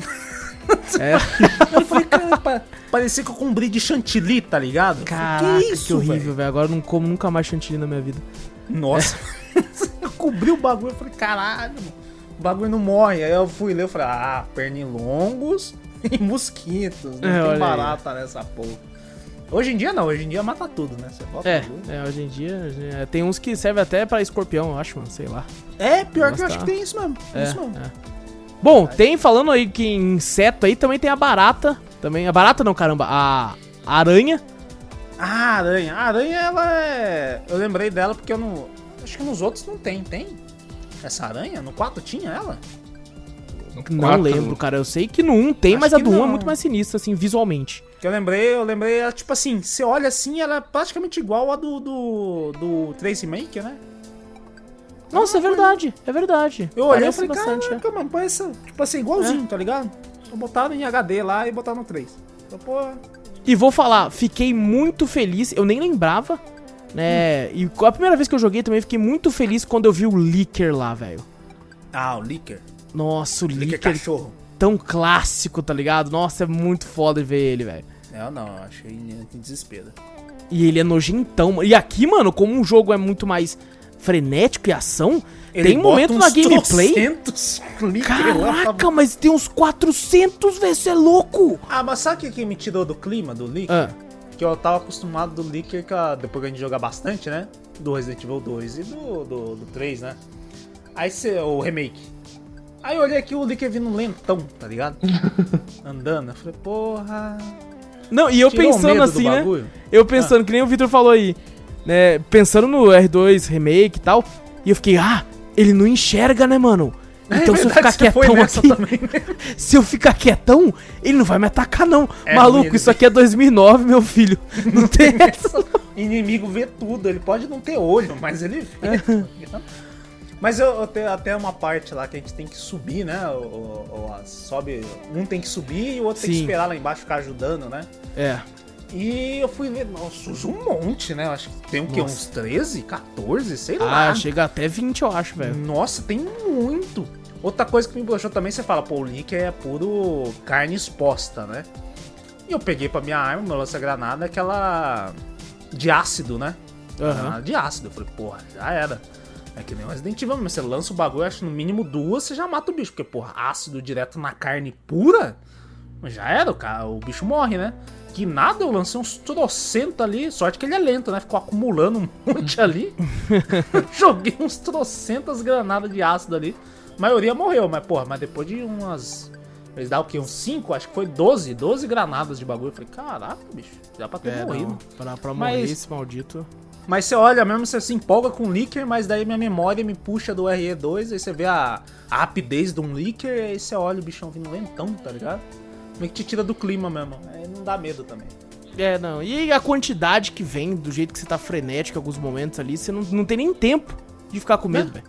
Speaker 1: É, <laughs>
Speaker 2: Eu falei, cara, pa- parecia que eu comprei de chantilly, tá ligado?
Speaker 1: Caraca, que,
Speaker 2: velho?"
Speaker 1: horrível, velho. Agora eu não como nunca mais chantilly na minha vida.
Speaker 2: Nossa. <laughs> eu cobri o bagulho, eu falei, caralho, o bagulho não morre. Aí eu fui ler, eu falei, ah, pernilongos e mosquitos. Não
Speaker 1: É,
Speaker 2: tem
Speaker 1: aí.
Speaker 2: barata nessa porra. Hoje em dia não, hoje em dia mata tudo, né? Você bota
Speaker 1: É,
Speaker 2: tudo.
Speaker 1: é, hoje em dia é, tem uns que servem até pra escorpião, eu acho, mano, sei lá.
Speaker 2: É, pior que eu acho que tem isso mesmo.
Speaker 1: É,
Speaker 2: isso mesmo.
Speaker 1: é. Bom, tem falando aí que inseto aí também tem a barata, também a barata não, caramba, a aranha.
Speaker 2: Ah, aranha. A aranha, ela é. Eu lembrei dela porque eu não. Acho que nos outros não tem, tem? Essa aranha? No 4 tinha ela?
Speaker 1: Não
Speaker 3: Quatro.
Speaker 1: lembro, cara. Eu sei que no 1 tem,
Speaker 2: Acho
Speaker 1: mas a do 1 é
Speaker 2: não.
Speaker 1: muito mais sinistra, assim, visualmente.
Speaker 2: Que eu lembrei, eu lembrei, ela, tipo assim, você olha assim, ela é praticamente igual a do, do, do Trace Maker, né?
Speaker 1: Nossa, é verdade, é verdade.
Speaker 2: Eu olhei e falei,
Speaker 1: bastante, é.
Speaker 2: caraca, mano, parece, tipo assim, igualzinho, tá ligado? Só botaram em HD lá e botaram no 3. Então, pô,
Speaker 1: E vou falar, fiquei muito feliz, eu nem lembrava, né? E a primeira vez que eu joguei também fiquei muito feliz quando eu vi o Licker lá, velho.
Speaker 2: ah, o Licker.
Speaker 1: Nossa, o
Speaker 2: Licker
Speaker 1: Licker
Speaker 2: cachorro.
Speaker 1: tão clássico, tá ligado? Nossa, é muito foda ver ele, velho.
Speaker 2: Eu não, eu achei que desespero.
Speaker 1: E ele é nojentão. E aqui, mano, como um jogo é muito mais frenético e ação,
Speaker 2: Ele
Speaker 1: tem momento na gameplay.
Speaker 2: lá
Speaker 1: Caraca, mas tem uns 400, velho, você é louco!
Speaker 2: Ah, mas sabe o que, me tirou do clima do Licker?
Speaker 1: Ah,
Speaker 2: Que eu tava acostumado do Licker, a- depois que a gente jogar bastante, né? Do Resident Evil 2 e do, do, do 3, né? Aí cê, o remake. Aí eu olhei aqui o Licker vindo lentão, tá ligado? <laughs> Andando. Eu falei, porra.
Speaker 1: não, e eu
Speaker 2: tirou
Speaker 1: pensando assim, né? Eu pensando, que nem o Victor falou aí, né? Pensando no R2 Remake e tal, e eu fiquei, ah, ele não enxerga, né, mano? Então se eu ficar
Speaker 2: É
Speaker 1: quietão aqui,
Speaker 2: também, né? <laughs>
Speaker 1: se eu ficar quietão, ele não vai me atacar, não.
Speaker 2: É
Speaker 1: Maluco, isso aqui é 2009, meu filho. <laughs> Não tem essa.
Speaker 2: Inimigo vê tudo, ele pode não ter olho, mas ele vê. tá ligado? mas eu, eu tenho até uma parte lá que a gente tem que subir, né? O, o- o- sobe, um tem que subir e o outro tem que
Speaker 1: Sim.
Speaker 2: esperar lá embaixo ficar ajudando, né?
Speaker 1: É.
Speaker 2: E eu fui ver, nossa, usa um monte, né? Eu acho que tem o quê?
Speaker 1: Nossa.
Speaker 2: Uns 13, 14, sei
Speaker 1: Ah,
Speaker 2: lá.
Speaker 1: chega até 20, eu acho, velho.
Speaker 2: Nossa, tem muito. Outra coisa que me broxou também, você fala, pô, o Lick é puro carne exposta, né? E eu peguei pra minha arma, meu lança-granada, aquela de ácido, né? Granada de ácido. Eu falei, porra, já era. É que nem o Resident Evil, mas você lança o bagulho, acho que no mínimo duas, você já mata o bicho. Porque, porra, ácido direto na carne pura, já era, o, cara, o bicho morre, né? Que nada, eu lancei uns trocentos ali. Sorte que ele é lento, né? Ficou acumulando um <laughs> monte ali. <laughs> Joguei uns trocentas granadas de ácido ali. A maioria morreu, mas, porra, mas depois de umas. Eles dão o quê? Uns 5? Acho que foi 12. 12 granadas de bagulho. Eu falei, caraca, bicho, já pra ter
Speaker 1: É,
Speaker 2: morrido.
Speaker 1: não, pra, pra
Speaker 2: Mas-
Speaker 1: morrer esse maldito.
Speaker 2: Mas você olha mesmo, você se empolga com o Licker, mas daí minha memória me puxa do RE2, aí você vê a, a rapidez de um Licker, aí você olha o bichão vindo lentão, tá ligado? Meio que te tira do clima mesmo. Aí não dá medo também.
Speaker 1: É, não. E a quantidade que vem, do jeito que você tá frenético em alguns momentos ali, você não, não tem nem tempo de ficar com medo,
Speaker 2: É.
Speaker 1: velho.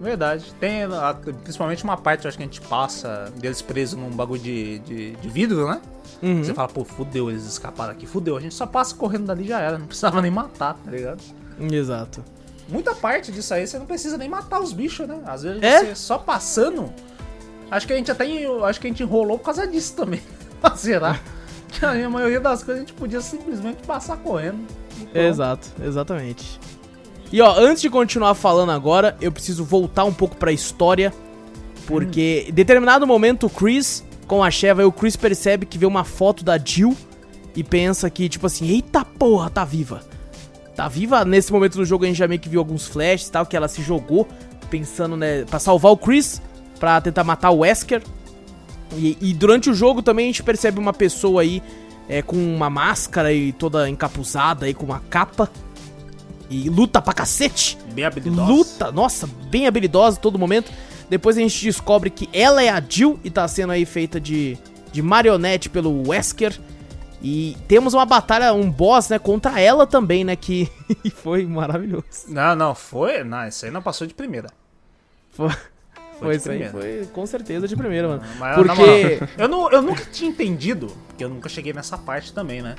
Speaker 2: Verdade. Tem a- principalmente uma parte, eu acho que a gente passa deles presos num bagulho de, de, de vidro, né?
Speaker 1: Uhum.
Speaker 2: Você fala, pô, fudeu, eles escaparam aqui, fudeu. A gente só passa correndo dali e já era, não precisava nem matar, tá ligado?
Speaker 1: Exato.
Speaker 2: Muita parte disso aí você não precisa nem matar os bichos, né? Às vezes
Speaker 1: É?
Speaker 2: você só passando. Acho que a gente até acho que a gente enrolou por causa disso também. <laughs> Será? Que a maioria das coisas a gente podia simplesmente passar correndo.
Speaker 1: Exato, exatamente. E ó, antes de continuar falando agora, eu preciso voltar um pouco pra história, porque em determinado momento o Chris, com a Sheva, o Chris percebe que vê uma foto da Jill e pensa que, tipo assim, eita porra, tá viva. Tá viva? Nesse momento do jogo a gente já meio que viu alguns flashes e tal, que ela se jogou pensando, né, pra salvar o Chris, pra tentar matar o Wesker. E, e durante o jogo também a gente percebe uma pessoa aí é, com uma máscara e toda encapuzada aí com uma capa. E luta pra cacete.
Speaker 2: Bem habilidosa.
Speaker 1: Luta, nossa, bem habilidosa todo momento. Depois a gente descobre que ela é a Jill e tá sendo aí feita de, de marionete pelo Wesker. E temos uma batalha, um boss, né, contra ela também, né, que <laughs> foi maravilhoso.
Speaker 2: Não, não, foi. Não, isso aí não passou de primeira.
Speaker 1: Foi, foi isso aí, foi com certeza de primeira, mano.
Speaker 2: Mas,
Speaker 1: Porque...
Speaker 2: moral, eu, não, eu nunca tinha entendido, porque eu nunca cheguei nessa parte também, né?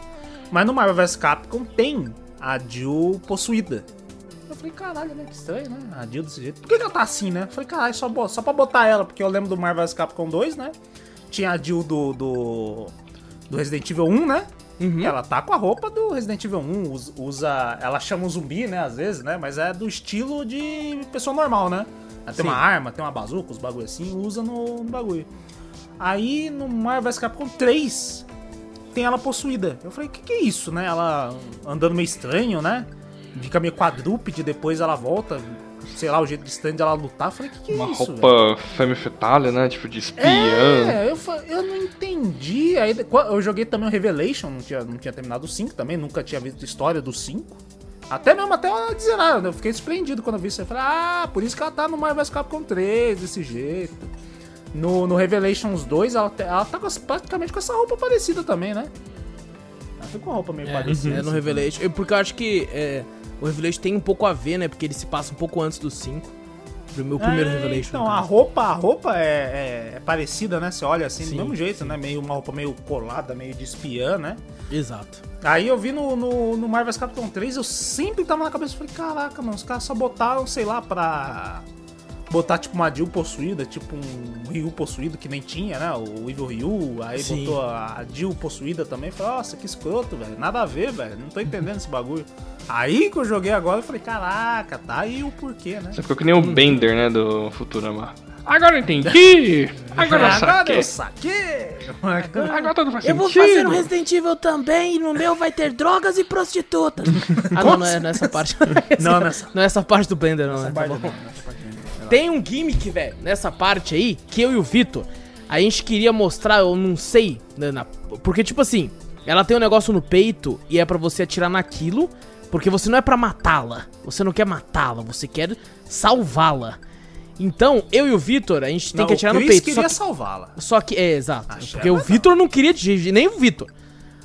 Speaker 2: Mas no Marvel vs Capcom tem a Jill possuída. Eu falei, caralho, né? Que estranho, né? A Jill desse jeito. Por que, que ela tá assim, né? Eu falei, caralho, só, só pra botar ela, porque eu lembro do Marvel vs Capcom 2, né? Tinha a Jill do, do, do Resident Evil 1, né?
Speaker 1: Uhum.
Speaker 2: Ela tá com a roupa do Resident Evil 1, us- usa. Ela chama um zumbi, né? Às vezes, né? Mas é do estilo de pessoa normal, né? Ela tem
Speaker 1: Sim.
Speaker 2: uma arma, tem uma bazuca, os bagulho assim, usa no, no bagulho. Aí no Marvel vs Capcom 3 tem ela possuída. Eu falei, o que, que é isso, né? Ela andando meio estranho, né? Fica meio quadrúpede, depois ela volta, sei lá, o jeito de estranho de ela lutar. Eu falei, o que, que é
Speaker 3: Uma
Speaker 2: isso? velho?"
Speaker 3: roupa femme fatale, né? Tipo de espiã.
Speaker 2: É, eu, eu não entendi. Aí eu joguei também o Revelation, não tinha, não tinha terminado o 5 também, nunca tinha visto a história do 5. Até mesmo até ela dizer nada, eu fiquei surpreendido quando eu vi isso. Eu falei, ah, por isso que ela tá no Marvel vs Capcom 3, desse jeito. No, no Revelations 2, ela, ela tá com praticamente com essa roupa parecida também, né? Ela fica com a roupa meio
Speaker 1: É,
Speaker 2: parecida.
Speaker 1: é no
Speaker 2: assim.
Speaker 1: Revelation. É, Porque eu acho que é, o Revelation tem um pouco a ver, né? Porque ele se passa um pouco antes do 5. O primeiro
Speaker 2: É,
Speaker 1: Revelation.
Speaker 2: Então, a roupa, a roupa é, é- é parecida, né? Você olha assim,
Speaker 1: Sim,
Speaker 2: do mesmo jeito, né? Meio uma roupa meio colada, meio de espiã, né?
Speaker 1: Exato.
Speaker 2: Aí eu vi no, no, no Marvel's Capcom 3, eu sempre tava na cabeça, falei, caraca, mano, os caras só botaram, sei lá, pra botar tipo uma Jill possuída, tipo um Ryu possuído que nem tinha, né? O Evil Ryu, aí
Speaker 1: Sim.
Speaker 2: botou a Jill possuída também. Falei, nossa, que escroto, velho. Nada a ver, velho. Não tô entendendo esse bagulho. Aí que eu joguei agora, eu falei, caraca, tá aí o porquê, né?
Speaker 3: Você ficou que nem o Bender, né, do Futurama. Agora eu entendi! <laughs> Agora eu
Speaker 2: Agora
Speaker 3: saquei!
Speaker 2: eu saquei!
Speaker 3: Agora tudo faz
Speaker 1: Eu vou
Speaker 3: sentido!
Speaker 1: fazer no Resident Evil também, e no meu vai ter drogas e prostitutas. <laughs> ah, não, não é nessa parte.
Speaker 2: Não, nessa-
Speaker 1: Não é essa parte do Blender, não.
Speaker 2: Essa
Speaker 1: né? Tá
Speaker 2: parte
Speaker 1: bom.
Speaker 2: não, essa parte não.
Speaker 1: Tem um gimmick, velho, nessa parte aí, que eu e o Vitor, a gente queria mostrar, eu não sei, né, na- porque tipo assim, ela tem um negócio no peito e é pra você atirar naquilo, porque você não é pra matá-la, você não quer matá-la, você quer salvá-la. Então, eu e o Vitor, a gente tem
Speaker 2: Não,
Speaker 1: que atirar
Speaker 2: o
Speaker 1: no
Speaker 2: Chris
Speaker 1: peito. Só
Speaker 2: queria
Speaker 1: que,
Speaker 2: salvá-la.
Speaker 1: só que, é, exato.
Speaker 2: A
Speaker 1: porque o. Vitor não queria, nem o Vitor.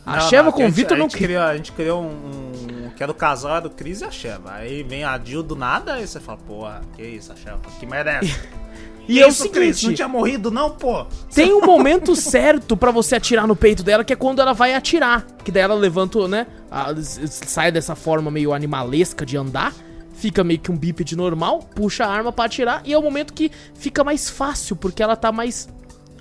Speaker 1: A
Speaker 2: Não,
Speaker 1: Sheva
Speaker 2: não,
Speaker 1: com o Vitor não queria.
Speaker 2: A gente criou um, um- Que era o casal era do Chris e a Sheva. Aí vem a Jill do nada, aí você fala, porra, que isso, a Sheva? Que merda é?
Speaker 1: E
Speaker 2: Que
Speaker 1: é o
Speaker 2: isso, Chris?
Speaker 1: seguinte,
Speaker 2: Não tinha morrido, não, pô?
Speaker 1: Tem um momento certo pra você atirar no peito dela, que é quando ela vai atirar. Que daí ela levanta, né? a- sai dessa forma meio animalesca de andar. Fica meio que um bípede normal, puxa a arma pra atirar. E é o momento que fica mais fácil, porque ela tá mais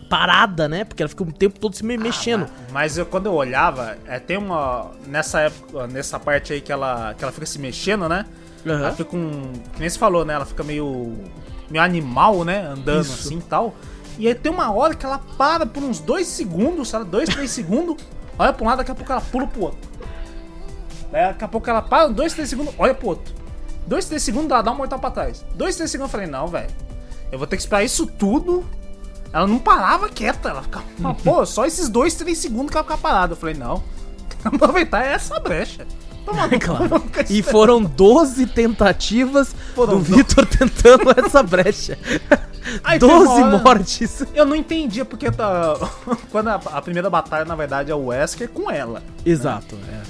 Speaker 1: parada, né? Porque ela fica o tempo todo se me mexendo.
Speaker 2: Mas, mas eu, quando eu olhava, é, tem uma. Nessa época, nessa parte aí que ela, que ela fica se mexendo, né?
Speaker 1: Aham.
Speaker 2: Ela fica um. Que nem você falou, né? Ela fica meio. meio animal, né? Andando
Speaker 1: Isso.
Speaker 2: assim e tal. E aí tem uma hora que ela para por uns dois segundos, sabe? Dois, três segundos, olha pra um lado, daqui a pouco ela pula pro outro. Daí daqui a pouco ela para, dois, três segundos, olha pro outro. Dois, três segundos, ela dá um mortal pra trás. Dois, três segundos, eu falei, não, velho. Eu vou ter que esperar isso tudo. Ela não parava quieta, ela ficava. Pô, só esses dois, três segundos que ela ficava parada. Eu falei, não. <laughs> Aproveitar essa brecha. Toma no <laughs>
Speaker 1: Claro. E foram 12 tentativas
Speaker 2: Foram
Speaker 1: do Vitor tentando essa brecha. <laughs>
Speaker 2: Aí tem uma
Speaker 1: 12
Speaker 2: hora-
Speaker 1: mortes.
Speaker 2: Eu não entendia porque tá. Quando a, a primeira batalha, na verdade, é o Wesker com ela.
Speaker 1: Exato, é.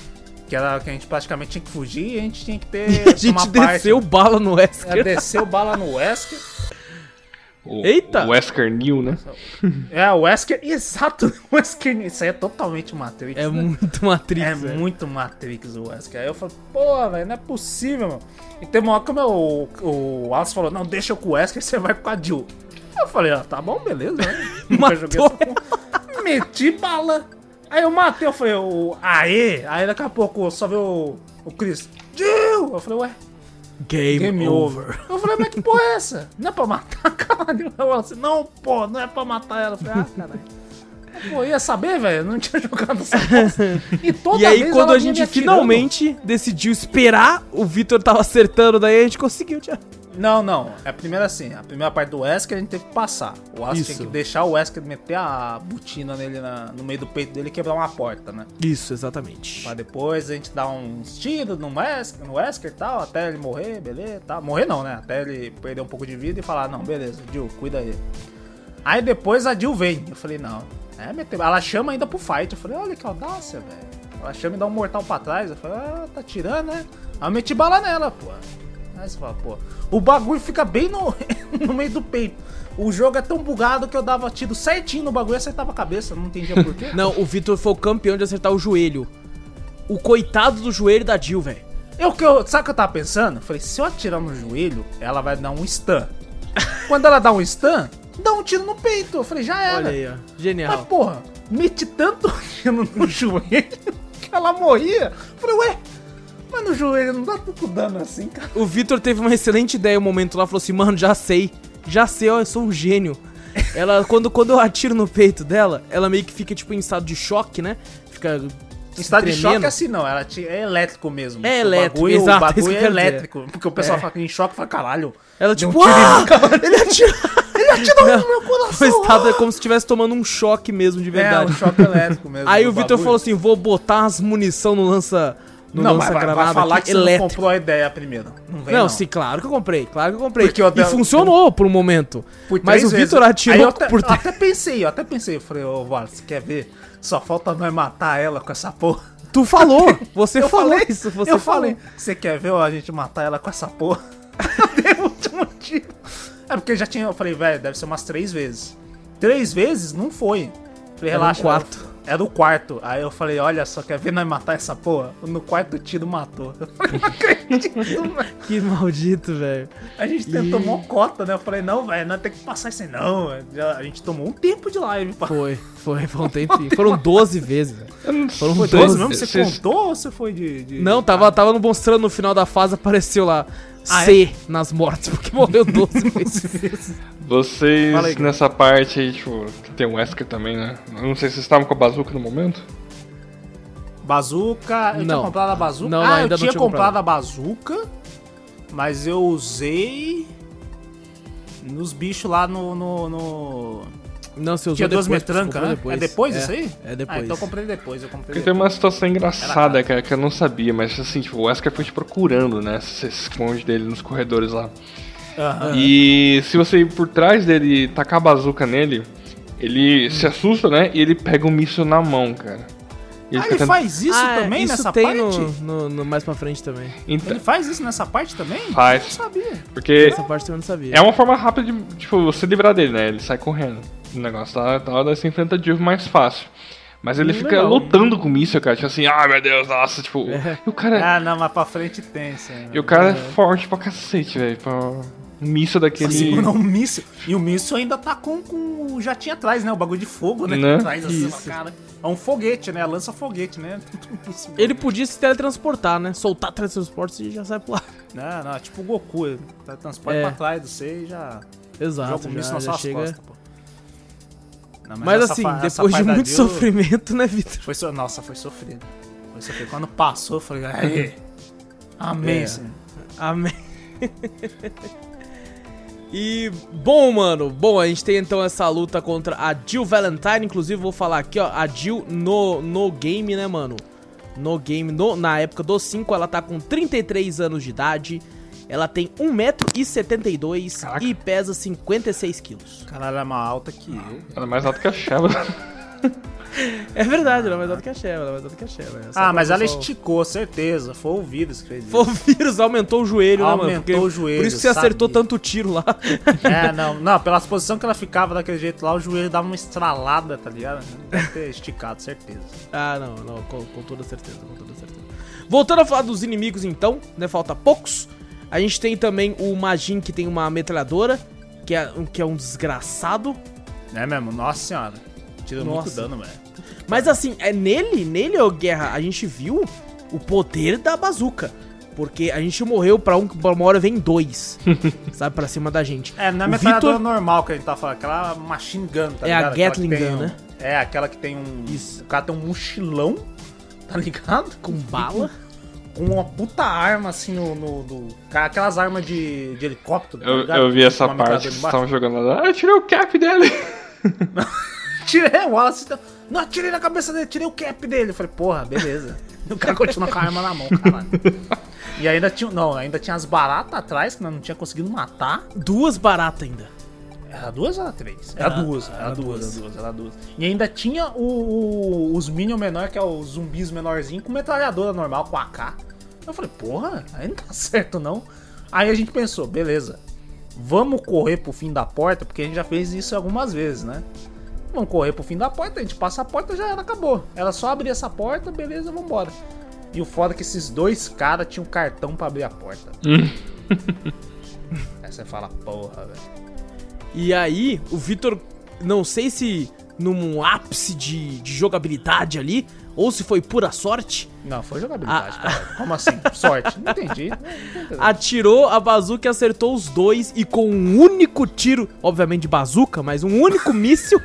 Speaker 2: Que era que a gente praticamente tinha que fugir e a gente tinha que ter.
Speaker 1: E a gente
Speaker 2: tomar parte.
Speaker 1: desceu bala no Wesker.
Speaker 2: É, desceu bala no Wesker.
Speaker 3: O,
Speaker 1: Eita!
Speaker 3: O Wesker New, né?
Speaker 2: É, o Wesker, exato. <laughs> O Wesker, isso aí é totalmente Matrix.
Speaker 1: É
Speaker 2: né?
Speaker 1: muito Matrix,
Speaker 2: É
Speaker 1: velho.
Speaker 2: muito Matrix o Wesker. Aí eu falei, pô, velho, não é possível, mano. E tem uma hora que o, meu, o Alice falou, não, deixa eu com o Wesker, você vai com a Jill. Eu falei, ah, tá bom, beleza, né? <laughs> Nunca joguei essa porra. Meti bala. Aí eu matei, eu falei, o, aê! Aí daqui a pouco só veio o, o Chris, Jill! Eu falei, ué,
Speaker 1: Game,
Speaker 2: game
Speaker 1: over.
Speaker 2: over. Eu falei, mas que porra é essa? Não é pra matar, <laughs> caralho. Eu assim, não, pô, não é pra matar ela. Eu falei, ah, caralho. Pô, ia saber, velho, não tinha <laughs> jogado essa. E toda
Speaker 1: E aí, quando a gente finalmente decidiu esperar, o Vitor tava acertando, daí a gente conseguiu tirar.
Speaker 2: Não, não. É a primeira assim. A primeira parte do Wesker a gente teve que passar. O Wesker tinha que deixar o Wesker meter a botina nele na- no meio do peito dele e quebrar uma porta, né?
Speaker 1: Isso, exatamente.
Speaker 2: Pra depois a gente dar uns tiros no Wesker, no Wesker e tal, até ele morrer, beleza, tal. Morrer não, né? Até ele perder um pouco de vida e falar, não, beleza, Jill, cuida aí. Aí depois a Jill vem. Eu falei, não. É, meteu. Ela chama ainda pro fight. Eu falei, olha que audácia, velho. Ela chama e dá um mortal pra trás. Eu falei, ah, tá tirando, né? Aí eu meti bala nela, pô. Aí você fala, pô. O bagulho fica bem no, <laughs> no meio do peito. O jogo é tão bugado que eu dava tiro certinho no bagulho e acertava a cabeça. Não entendia por quê. <laughs>
Speaker 1: Não, o Vitor foi o campeão de acertar o joelho. O coitado do joelho da Jill, velho.
Speaker 2: Eu, que eu, sabe o que eu tava pensando? Eu falei, se eu atirar no joelho, ela vai dar um stun. Quando ela dá um stun, dá um tiro no peito. Eu falei, já era.
Speaker 1: Olha aí, ó.
Speaker 2: Mas
Speaker 1: Genial.
Speaker 2: porra, meti tanto <laughs> tiro no joelho que ela morria. Eu falei, ué, mas no joelho não dá tanto dano assim, cara.
Speaker 1: O Vitor teve uma excelente ideia um momento lá, falou assim, mano, já sei. Já sei, ó, eu sou um gênio. Ela, quando, quando eu atiro no peito dela, ela meio que fica, tipo, em estado de choque, né? Fica
Speaker 2: Em estado de
Speaker 1: tremendo.
Speaker 2: choque assim não, ela é elétrico mesmo.
Speaker 1: É
Speaker 2: O
Speaker 1: elétrico,
Speaker 2: bagulho,
Speaker 1: exato,
Speaker 2: O
Speaker 1: que
Speaker 2: bagulho é
Speaker 1: quero dizer.
Speaker 2: elétrico. Porque o pessoal
Speaker 1: É.
Speaker 2: fica em choque e fala, caralho.
Speaker 1: Ela tipo,
Speaker 2: um
Speaker 1: "Ah!" <laughs> ele atirou, ele atirou
Speaker 2: no meu <laughs> coração.
Speaker 1: O estado é como se estivesse tomando um choque mesmo, de
Speaker 2: É,
Speaker 1: verdade.
Speaker 2: um choque elétrico mesmo.
Speaker 1: Aí o Vitor falou assim, vou botar as munição no lança... No
Speaker 2: não, mas vai, vai falar que você não comprou a ideia primeiro. Não vem
Speaker 1: Não,
Speaker 2: não.
Speaker 1: sim, claro que eu comprei, claro que eu comprei.
Speaker 2: Porque eu
Speaker 1: e
Speaker 2: dei-
Speaker 1: funcionou por um momento.
Speaker 2: Por
Speaker 1: Mas o. Vitor atirou
Speaker 2: eu até,
Speaker 1: por
Speaker 2: eu até pensei, eu até pensei, eu falei, ô Wallace, você quer ver? Só falta nós matar ela com essa porra.
Speaker 1: Tu falou, <laughs> você
Speaker 2: eu
Speaker 1: falou
Speaker 2: falei
Speaker 1: isso, você
Speaker 2: eu
Speaker 1: falou.
Speaker 2: falei, você quer ver ó, a gente matar ela com essa porra? eu dei o último tiro. É porque já tinha, eu falei, velho, deve ser umas três vezes. Três vezes? Não foi. Falei, relaxa.
Speaker 1: quatro.
Speaker 2: Era o quarto. Aí eu falei, olha só, quer ver nós matar essa porra? No quarto o tiro matou. <laughs> Eu falei, não acredito, velho.
Speaker 1: Que maldito, velho.
Speaker 2: A gente tentou mó cota, né? Eu falei, não, velho, nós temos que passar isso aí. Não, a gente tomou um tempo de live. pá.
Speaker 1: Foi, foi, foi um <laughs> tempinho. Foram 12 vezes, velho. Foram
Speaker 2: Foi
Speaker 1: 12.
Speaker 2: 12 mesmo? Você contou ou você foi de. de-
Speaker 1: Não, tava, tava mostrando no final da fase, apareceu lá
Speaker 2: Ah,
Speaker 1: C nas mortes, <laughs> porque morreu 12 vezes.
Speaker 3: Vocês,
Speaker 2: aí,
Speaker 3: nessa parte aí, tipo, que tem o Wesker também, né? Eu não sei se vocês estavam com a bazuca no momento.
Speaker 2: Bazuca. Eu tinha
Speaker 1: Não.
Speaker 2: comprado a bazuca.
Speaker 1: Não,
Speaker 2: ah,
Speaker 1: ainda
Speaker 2: eu
Speaker 1: não
Speaker 2: tinha
Speaker 1: tinha
Speaker 2: comprado
Speaker 1: comprado.
Speaker 2: a bazuca, mas eu usei. Nos bichos lá no. no, no-
Speaker 1: Não, você usou
Speaker 2: Tinha duas
Speaker 1: depois,
Speaker 2: metrancas,
Speaker 1: comprou
Speaker 2: né? É depois
Speaker 1: É,
Speaker 2: isso aí?
Speaker 1: É depois.
Speaker 2: Ah, então eu comprei depois. Eu comprei
Speaker 3: Porque tem
Speaker 2: depois.
Speaker 3: uma situação engraçada, cara, que eu não sabia, mas assim, tipo, o Wesker foi te procurando, né? Você se esconde dele nos corredores lá.
Speaker 2: Aham.
Speaker 3: E se você ir por trás dele e tacar a bazuca nele, ele se assusta, né? E ele pega um míssil na mão, cara. E
Speaker 2: Ah,
Speaker 3: fica
Speaker 2: ele faz isso
Speaker 1: Ah,
Speaker 2: também
Speaker 1: isso
Speaker 2: nessa
Speaker 1: tem
Speaker 2: parte?
Speaker 1: no, no, no- mais pra frente também.
Speaker 3: Então,
Speaker 2: Ele faz isso nessa parte também?
Speaker 3: Faz.
Speaker 2: Eu não sabia.
Speaker 3: porque
Speaker 1: Essa parte eu não sabia.
Speaker 3: é uma forma rápida de, tipo, você livrar dele, né? Ele sai correndo. O negócio tá, tá daí você enfrenta o Jill mais fácil. Mas ele fica
Speaker 1: legal.
Speaker 3: lutando com o míssil, cara. Tipo assim, ah, meu Deus, nossa, tipo...
Speaker 1: É.
Speaker 3: E o cara,
Speaker 2: Ah, não, mas pra frente tem, sim.
Speaker 3: e o cara é forte pra cacete, velho. Pra um míssil daquele...
Speaker 2: Segura um míssil. E o míssil ainda tá com, com o jatinho atrás, né? O bagulho de fogo, né?
Speaker 3: Né?
Speaker 2: Atrás assim,
Speaker 1: Isso.
Speaker 2: cara. É um foguete, né? Lança foguete, né? <laughs>
Speaker 1: Ele podia se teletransportar, né? Soltar teletransporte e já sai pro ar.
Speaker 2: Não, não, é tipo o Goku. Ele tá transporte
Speaker 1: É.
Speaker 2: pra trás do C e já
Speaker 1: Exato,
Speaker 2: joga o míssil
Speaker 1: já,
Speaker 2: nas suas
Speaker 1: chega...
Speaker 2: costas, pô. Não,
Speaker 1: Mas
Speaker 2: essa
Speaker 1: assim, depois de muito sofrimento, né, Vitor?
Speaker 2: Foi so... Nossa, foi sofrido. Foi sofrido. Quando passou, eu falei, aí. Amém,
Speaker 1: É.
Speaker 2: Senhor.
Speaker 1: Amém. e, bom, mano, bom, a gente tem então essa luta contra a Jill Valentine, inclusive vou falar aqui, ó, a Jill no, no game, né, mano? No game, no- na época do 5, ela tá com 33 anos de idade, ela tem 1,72m
Speaker 3: Caraca.
Speaker 1: e pesa 56 quilos.
Speaker 2: Caralho, ela é mais alta que eu.
Speaker 3: Ela é mais alta que a Sheva. <laughs>
Speaker 1: É verdade, ela é mais alta que a Sheva, ela é mais alta que a Sheva. é
Speaker 2: Ah, mas ela
Speaker 1: pessoal-
Speaker 2: esticou, certeza. Foi o vírus que fez isso.
Speaker 1: Foi o vírus, aumentou o joelho, né, mano?
Speaker 2: Aumentou o joelho,
Speaker 1: Por isso que você acertou tanto tiro lá. <laughs>
Speaker 2: É, não, não, pela posição que ela ficava daquele jeito lá, o joelho dava uma estralada, tá ligado? Deve ter esticado, certeza.
Speaker 1: Ah, não, não, com, com toda certeza, com toda certeza. Voltando a falar dos inimigos então, né, falta poucos. A gente tem também o Majin que tem uma metralhadora, que é, que é um desgraçado.
Speaker 2: É mesmo? Nossa senhora. Tira muito
Speaker 1: Nossa.
Speaker 2: dano, velho.
Speaker 1: Mas assim, é nele, nele, ô Guerra, a gente viu o poder da bazuca. Porque a gente morreu pra um, pra uma hora vem dois, <laughs> sabe, pra cima da gente.
Speaker 2: É, não é metralhadora
Speaker 1: Vitor-
Speaker 2: normal que a gente tá falando, aquela machine gun, tá
Speaker 1: É a
Speaker 2: ligado? Aquela que
Speaker 1: Gatling gun,
Speaker 2: um-
Speaker 1: né?
Speaker 2: É, aquela que tem um...
Speaker 1: Isso.
Speaker 2: O cara tem um mochilão, tá ligado?
Speaker 1: Com bala. <laughs>
Speaker 2: Com uma puta arma, assim, no... no, no- aquelas armas de, de helicóptero, tá
Speaker 3: Eu, eu vi essa
Speaker 2: Uma
Speaker 3: parte que vocês estavam jogando lá. Ah, eu tirei o cap dele. <laughs>
Speaker 2: Tirei o Wallace. Não, atirei na cabeça dele, tirei o cap dele. Eu falei, porra, beleza. o cara continua com a arma na mão, caralho. E ainda tinha. Não, ainda tinha as baratas atrás que nós não tinha conseguido matar.
Speaker 1: Duas baratas ainda.
Speaker 2: Era duas ou era três? Era,
Speaker 1: Era-
Speaker 2: duas, era,
Speaker 1: era
Speaker 2: duas,
Speaker 1: duas.
Speaker 2: era duas, era duas. E ainda tinha o, o- os Minion menor, que é os zumbis menorzinho, com metralhadora normal, com AK. Eu falei, porra, aí não tá <laughs> certo não. Aí a gente pensou, beleza, vamos correr pro fim da porta, porque a gente já fez isso algumas vezes, né? Vamos correr pro fim da porta, a gente passa a porta, já era, acabou. Era só abrir essa porta, beleza, vambora. E o foda é que esses dois caras tinham cartão pra abrir a porta. <laughs> Aí você fala, porra, velho.
Speaker 1: E aí, o Vitor, não sei se num ápice de, de jogabilidade ali, ou se foi pura sorte,
Speaker 2: Não, foi jogabilidade,
Speaker 1: Ah.
Speaker 2: cara. Como assim? Sorte? Não entendi. <laughs> Não, entendi.
Speaker 1: atirou a bazuca e acertou os dois e com um único tiro, obviamente de bazuca, mas um único <laughs> míssil,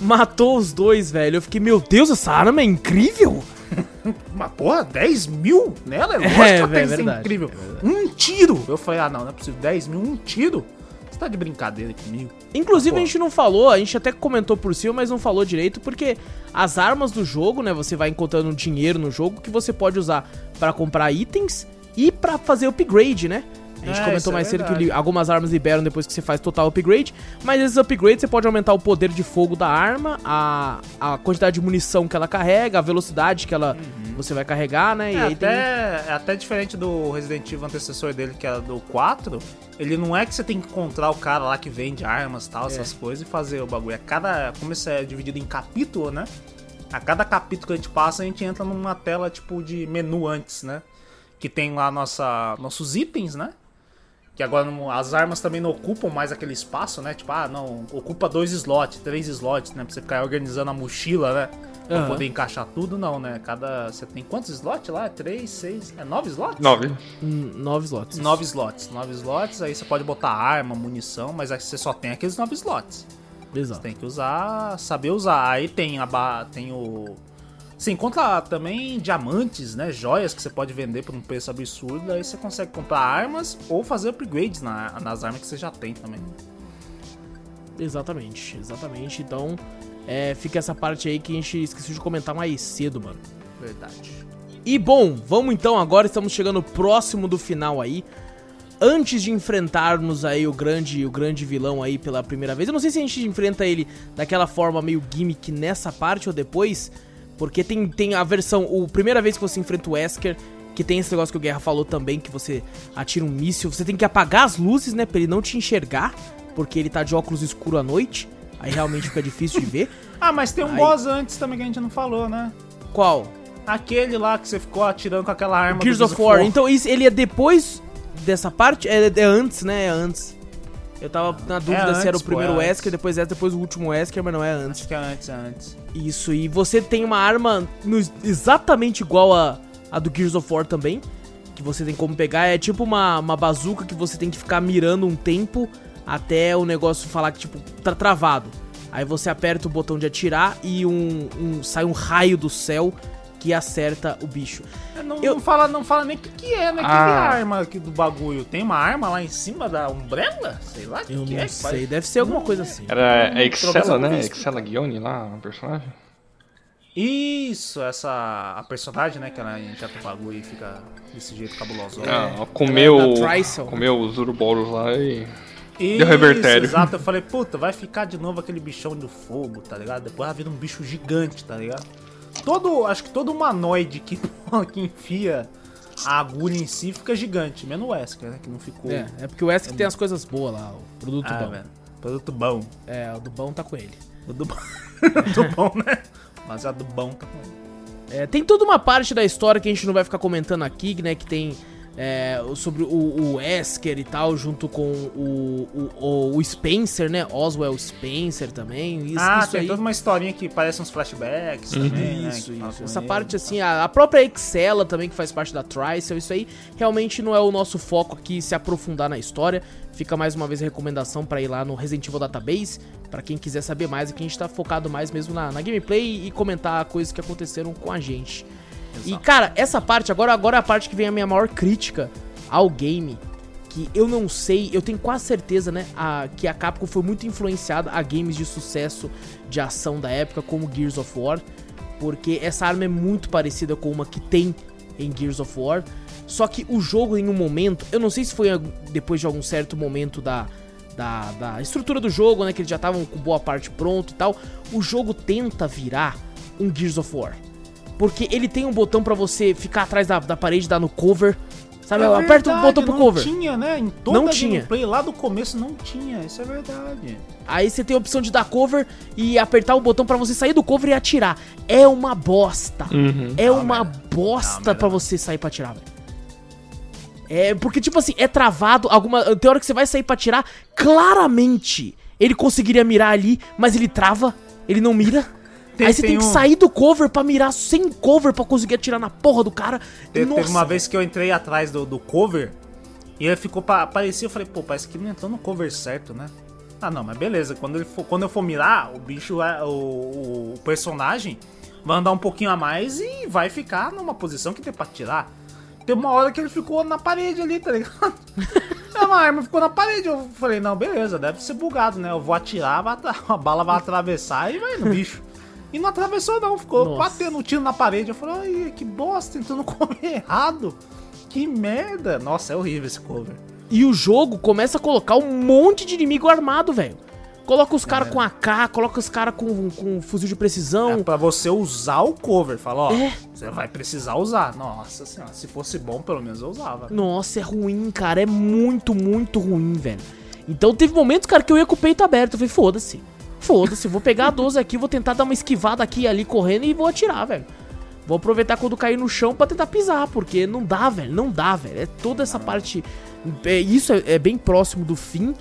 Speaker 1: matou os dois, velho. Eu fiquei, meu Deus, essa arma é incrível! <laughs>
Speaker 2: Mas, porra, 10 mil nela? É lógico
Speaker 1: É,
Speaker 2: que ela
Speaker 1: é verdade,
Speaker 2: incrível.
Speaker 1: é
Speaker 2: um tiro! Eu falei, ah, não, não é possível. 10 mil, um tiro? Você tá de brincadeira comigo?
Speaker 1: Inclusive,
Speaker 2: Ah,
Speaker 1: a gente não falou, a gente até comentou por cima, mas não falou direito, porque as armas do jogo, né, você vai encontrando dinheiro no jogo que você pode usar pra comprar itens e pra fazer upgrade, né? A gente
Speaker 2: É,
Speaker 1: comentou
Speaker 2: é
Speaker 1: mais cedo que algumas armas liberam depois que você faz total upgrade, mas esses upgrades você pode aumentar o poder de fogo da arma, a, a quantidade de munição que ela carrega, a velocidade que ela você vai carregar, né?
Speaker 2: É
Speaker 1: e
Speaker 2: até,
Speaker 1: tem...
Speaker 2: é até diferente do Resident Evil antecessor dele, que era do 4. Ele não é que você tem que encontrar o cara lá que vende armas e tal, essas coisas, e fazer o bagulho. É cada. Como isso é dividido em capítulo, né? A cada capítulo que a gente passa, a gente entra numa tela tipo de menu antes, né? Que tem lá nossa, nossos itens, né? Que agora não- as armas também não ocupam mais aquele espaço, né? Tipo, ah, não, ocupa dois slots, três slots, né? Pra você ficar organizando a mochila, né? Pra
Speaker 1: Aham.
Speaker 2: poder encaixar tudo, não, né? Cada. Você tem quantos slots lá? Três, seis. É nove slots?
Speaker 3: Nove.
Speaker 1: Hum, Nove slots.
Speaker 2: Nove slots. Nove slots, aí você pode botar arma, munição, mas aí você só tem aqueles nove slots.
Speaker 1: Exato.
Speaker 2: Tem que usar, saber usar. Aí tem a ba- tem o você encontra também diamantes, né, joias que você pode vender por um preço absurdo, aí você consegue comprar armas ou fazer upgrades na- nas armas que você já tem também.
Speaker 1: Exatamente, exatamente. Então, é, fica essa parte aí que a gente esqueceu de comentar mais cedo, mano.
Speaker 2: Verdade.
Speaker 1: E bom, vamos então agora, estamos chegando próximo do final aí. Antes de enfrentarmos aí o grande, o grande vilão aí pela primeira vez. Eu não sei se a gente enfrenta ele daquela forma meio gimmick nessa parte ou depois, porque tem, tem a versão, o primeira vez que você enfrenta o Wesker, que tem esse negócio que o Guerra falou também, que você atira um míssil, você tem que apagar as luzes, né, pra ele não te enxergar, porque ele tá de óculos escuro à noite. Aí realmente fica difícil de ver. <laughs>
Speaker 2: Ah, mas tem um
Speaker 1: Aí-
Speaker 2: boss antes também que a gente não falou, né?
Speaker 1: Qual?
Speaker 2: Aquele lá que você ficou atirando com aquela arma
Speaker 1: Gears
Speaker 2: do
Speaker 1: of War. Então isso, ele é depois dessa parte? É, é antes, né? É antes. Eu tava na dúvida se era o
Speaker 2: antes,
Speaker 1: primeiro
Speaker 2: é
Speaker 1: Wesker,
Speaker 2: antes.
Speaker 1: depois essa, depois o último Wesker, mas não é antes.
Speaker 2: Acho que é antes, é antes.
Speaker 1: Isso, e você tem uma arma no- exatamente igual a, a do Gears of War também. Que você tem como pegar. É tipo uma, uma bazuca que você tem que ficar mirando um tempo até o negócio falar que, tipo, tá travado. Aí você aperta o botão de atirar e um, um- sai um raio do céu que acerta o bicho.
Speaker 2: É, Não,
Speaker 1: Eu-
Speaker 2: não fala, não fala nem o que, que é, né? O que, que é
Speaker 3: Ah.
Speaker 2: a arma aqui do bagulho? Tem uma arma lá em cima da Umbrella? Sei lá o que,
Speaker 1: Eu
Speaker 2: que
Speaker 1: não
Speaker 2: é.
Speaker 1: sei,
Speaker 2: faz-
Speaker 1: deve ser alguma
Speaker 2: Não,
Speaker 1: coisa
Speaker 2: é.
Speaker 1: assim.
Speaker 3: Era a Excela,
Speaker 2: trocação
Speaker 3: né?
Speaker 2: física.
Speaker 3: Excela Guione lá, o personagem.
Speaker 2: Isso, essa. A personagem, né? Que ela injeta o bagulho e fica desse jeito cabuloso.
Speaker 3: Ah, comeu,
Speaker 1: ela é Trisel.
Speaker 3: comeu os uruboros lá e...
Speaker 2: Isso,
Speaker 3: Deu revertério.
Speaker 2: Exato, eu falei, puta, vai ficar de novo aquele bichão do fogo, tá ligado? Depois vai vir um bicho gigante, tá ligado? Todo, acho que todo humanoide que, <laughs> que enfia a agulha em si fica gigante, menos o Wesker, né? Que não ficou.
Speaker 1: É, é porque o Wesker tem as coisas boas lá, o produto
Speaker 2: ah,
Speaker 1: bom.
Speaker 2: velho. Produto bom.
Speaker 1: É, o do bom tá com ele.
Speaker 2: O do bom. <laughs> do bom, né? Mas a do bom tá com ele.
Speaker 1: É, tem toda uma parte da história que a gente não vai ficar comentando aqui, né? Que tem é, sobre o, o Wesker e tal, junto com o, o, o Spencer, né? Oswell Spencer também. Isso,
Speaker 2: ah,
Speaker 1: isso
Speaker 2: tem
Speaker 1: aí.
Speaker 2: toda uma historinha que parece uns flashbacks também, né?
Speaker 1: Isso,
Speaker 2: fala
Speaker 1: isso. Essa
Speaker 2: ele
Speaker 1: parte, assim, a, a própria Excela também, que faz parte da Trisel, isso aí realmente não é o nosso foco aqui se aprofundar na história. Fica mais uma vez a recomendação pra ir lá no Resident Evil Database, pra quem quiser saber mais, aqui a gente tá focado mais mesmo na, na gameplay e comentar coisas que aconteceram com a gente. E, cara, essa parte, agora, agora é a parte que vem a minha maior crítica ao game. Que eu não sei, eu tenho quase certeza, né? A, que a Capcom foi muito influenciada a games de sucesso de ação da época, como Gears of War. Porque essa arma é muito parecida com uma que tem em Gears of War. Só que o jogo, em um momento, eu não sei se foi depois de algum certo momento da, da, da estrutura do jogo, né? Que eles já estavam com boa parte pronto e tal. O jogo tenta virar um Gears of War. Porque ele tem um botão pra você ficar atrás da, da parede, dar no cover. Sabe?
Speaker 2: É
Speaker 1: Aperta o botão pro
Speaker 2: não
Speaker 1: cover.
Speaker 2: tinha, né? Em toda
Speaker 1: Não
Speaker 2: a
Speaker 1: tinha.
Speaker 2: gameplay lá do começo não tinha, isso é verdade.
Speaker 1: Aí você tem a opção de dar cover e apertar o botão pra você sair do cover e atirar. É uma bosta.
Speaker 3: Uhum.
Speaker 1: É
Speaker 2: Não,
Speaker 1: uma
Speaker 2: melhor.
Speaker 1: bosta
Speaker 2: Não,
Speaker 1: pra
Speaker 2: melhor.
Speaker 1: você sair pra atirar, velho. É, porque, tipo assim, é travado. Alguma. Tem hora que você vai sair pra atirar. Claramente ele conseguiria mirar ali, mas ele trava, ele não mira.
Speaker 2: Tem-
Speaker 1: Aí você tem,
Speaker 2: tem
Speaker 1: que
Speaker 2: um-
Speaker 1: sair do cover pra mirar sem cover pra conseguir atirar na porra do cara.
Speaker 2: Te-
Speaker 1: Nossa,
Speaker 2: teve uma vez que eu entrei atrás do, do cover e ele ficou pa parecia, eu falei, pô, parece que não entrou no cover certo, né? Ah, não, mas beleza, quando, ele for, quando eu for mirar, o bicho, é- o, o personagem vai andar um pouquinho a mais e vai ficar numa posição que tem pra tirar. Teve uma hora que ele ficou na parede ali, tá ligado? <laughs> É uma arma, ficou na parede. Eu falei, não, beleza, deve ser bugado, né? Eu vou atirar, vai <laughs> a bala vai atravessar e vai no bicho. E não atravessou, não, ficou
Speaker 1: Nossa.
Speaker 2: batendo um tiro na parede. Eu falei, ai, que bosta, entrou no <laughs> cover errado. Que merda. Nossa, é horrível esse cover.
Speaker 1: E o jogo começa a colocar um monte de inimigo armado, velho. Coloca os
Speaker 2: É.
Speaker 1: caras com AK, coloca os caras com, com fuzil de precisão.
Speaker 2: É pra você usar o cover. Fala, ó,
Speaker 1: É.
Speaker 2: você vai precisar usar. Nossa senhora, se fosse bom, pelo menos eu usava.
Speaker 1: Nossa, é ruim, cara. É muito, muito ruim, velho. Então teve momentos, cara, que eu ia com o peito aberto. Eu falei, foda-se. Foda-se, vou pegar a 12 aqui, vou tentar dar uma esquivada aqui e ali correndo e vou atirar, velho. Vou aproveitar quando cair no chão pra tentar pisar, porque não dá, velho. Não dá, velho. É toda essa parte. é, isso é, é bem próximo do fim.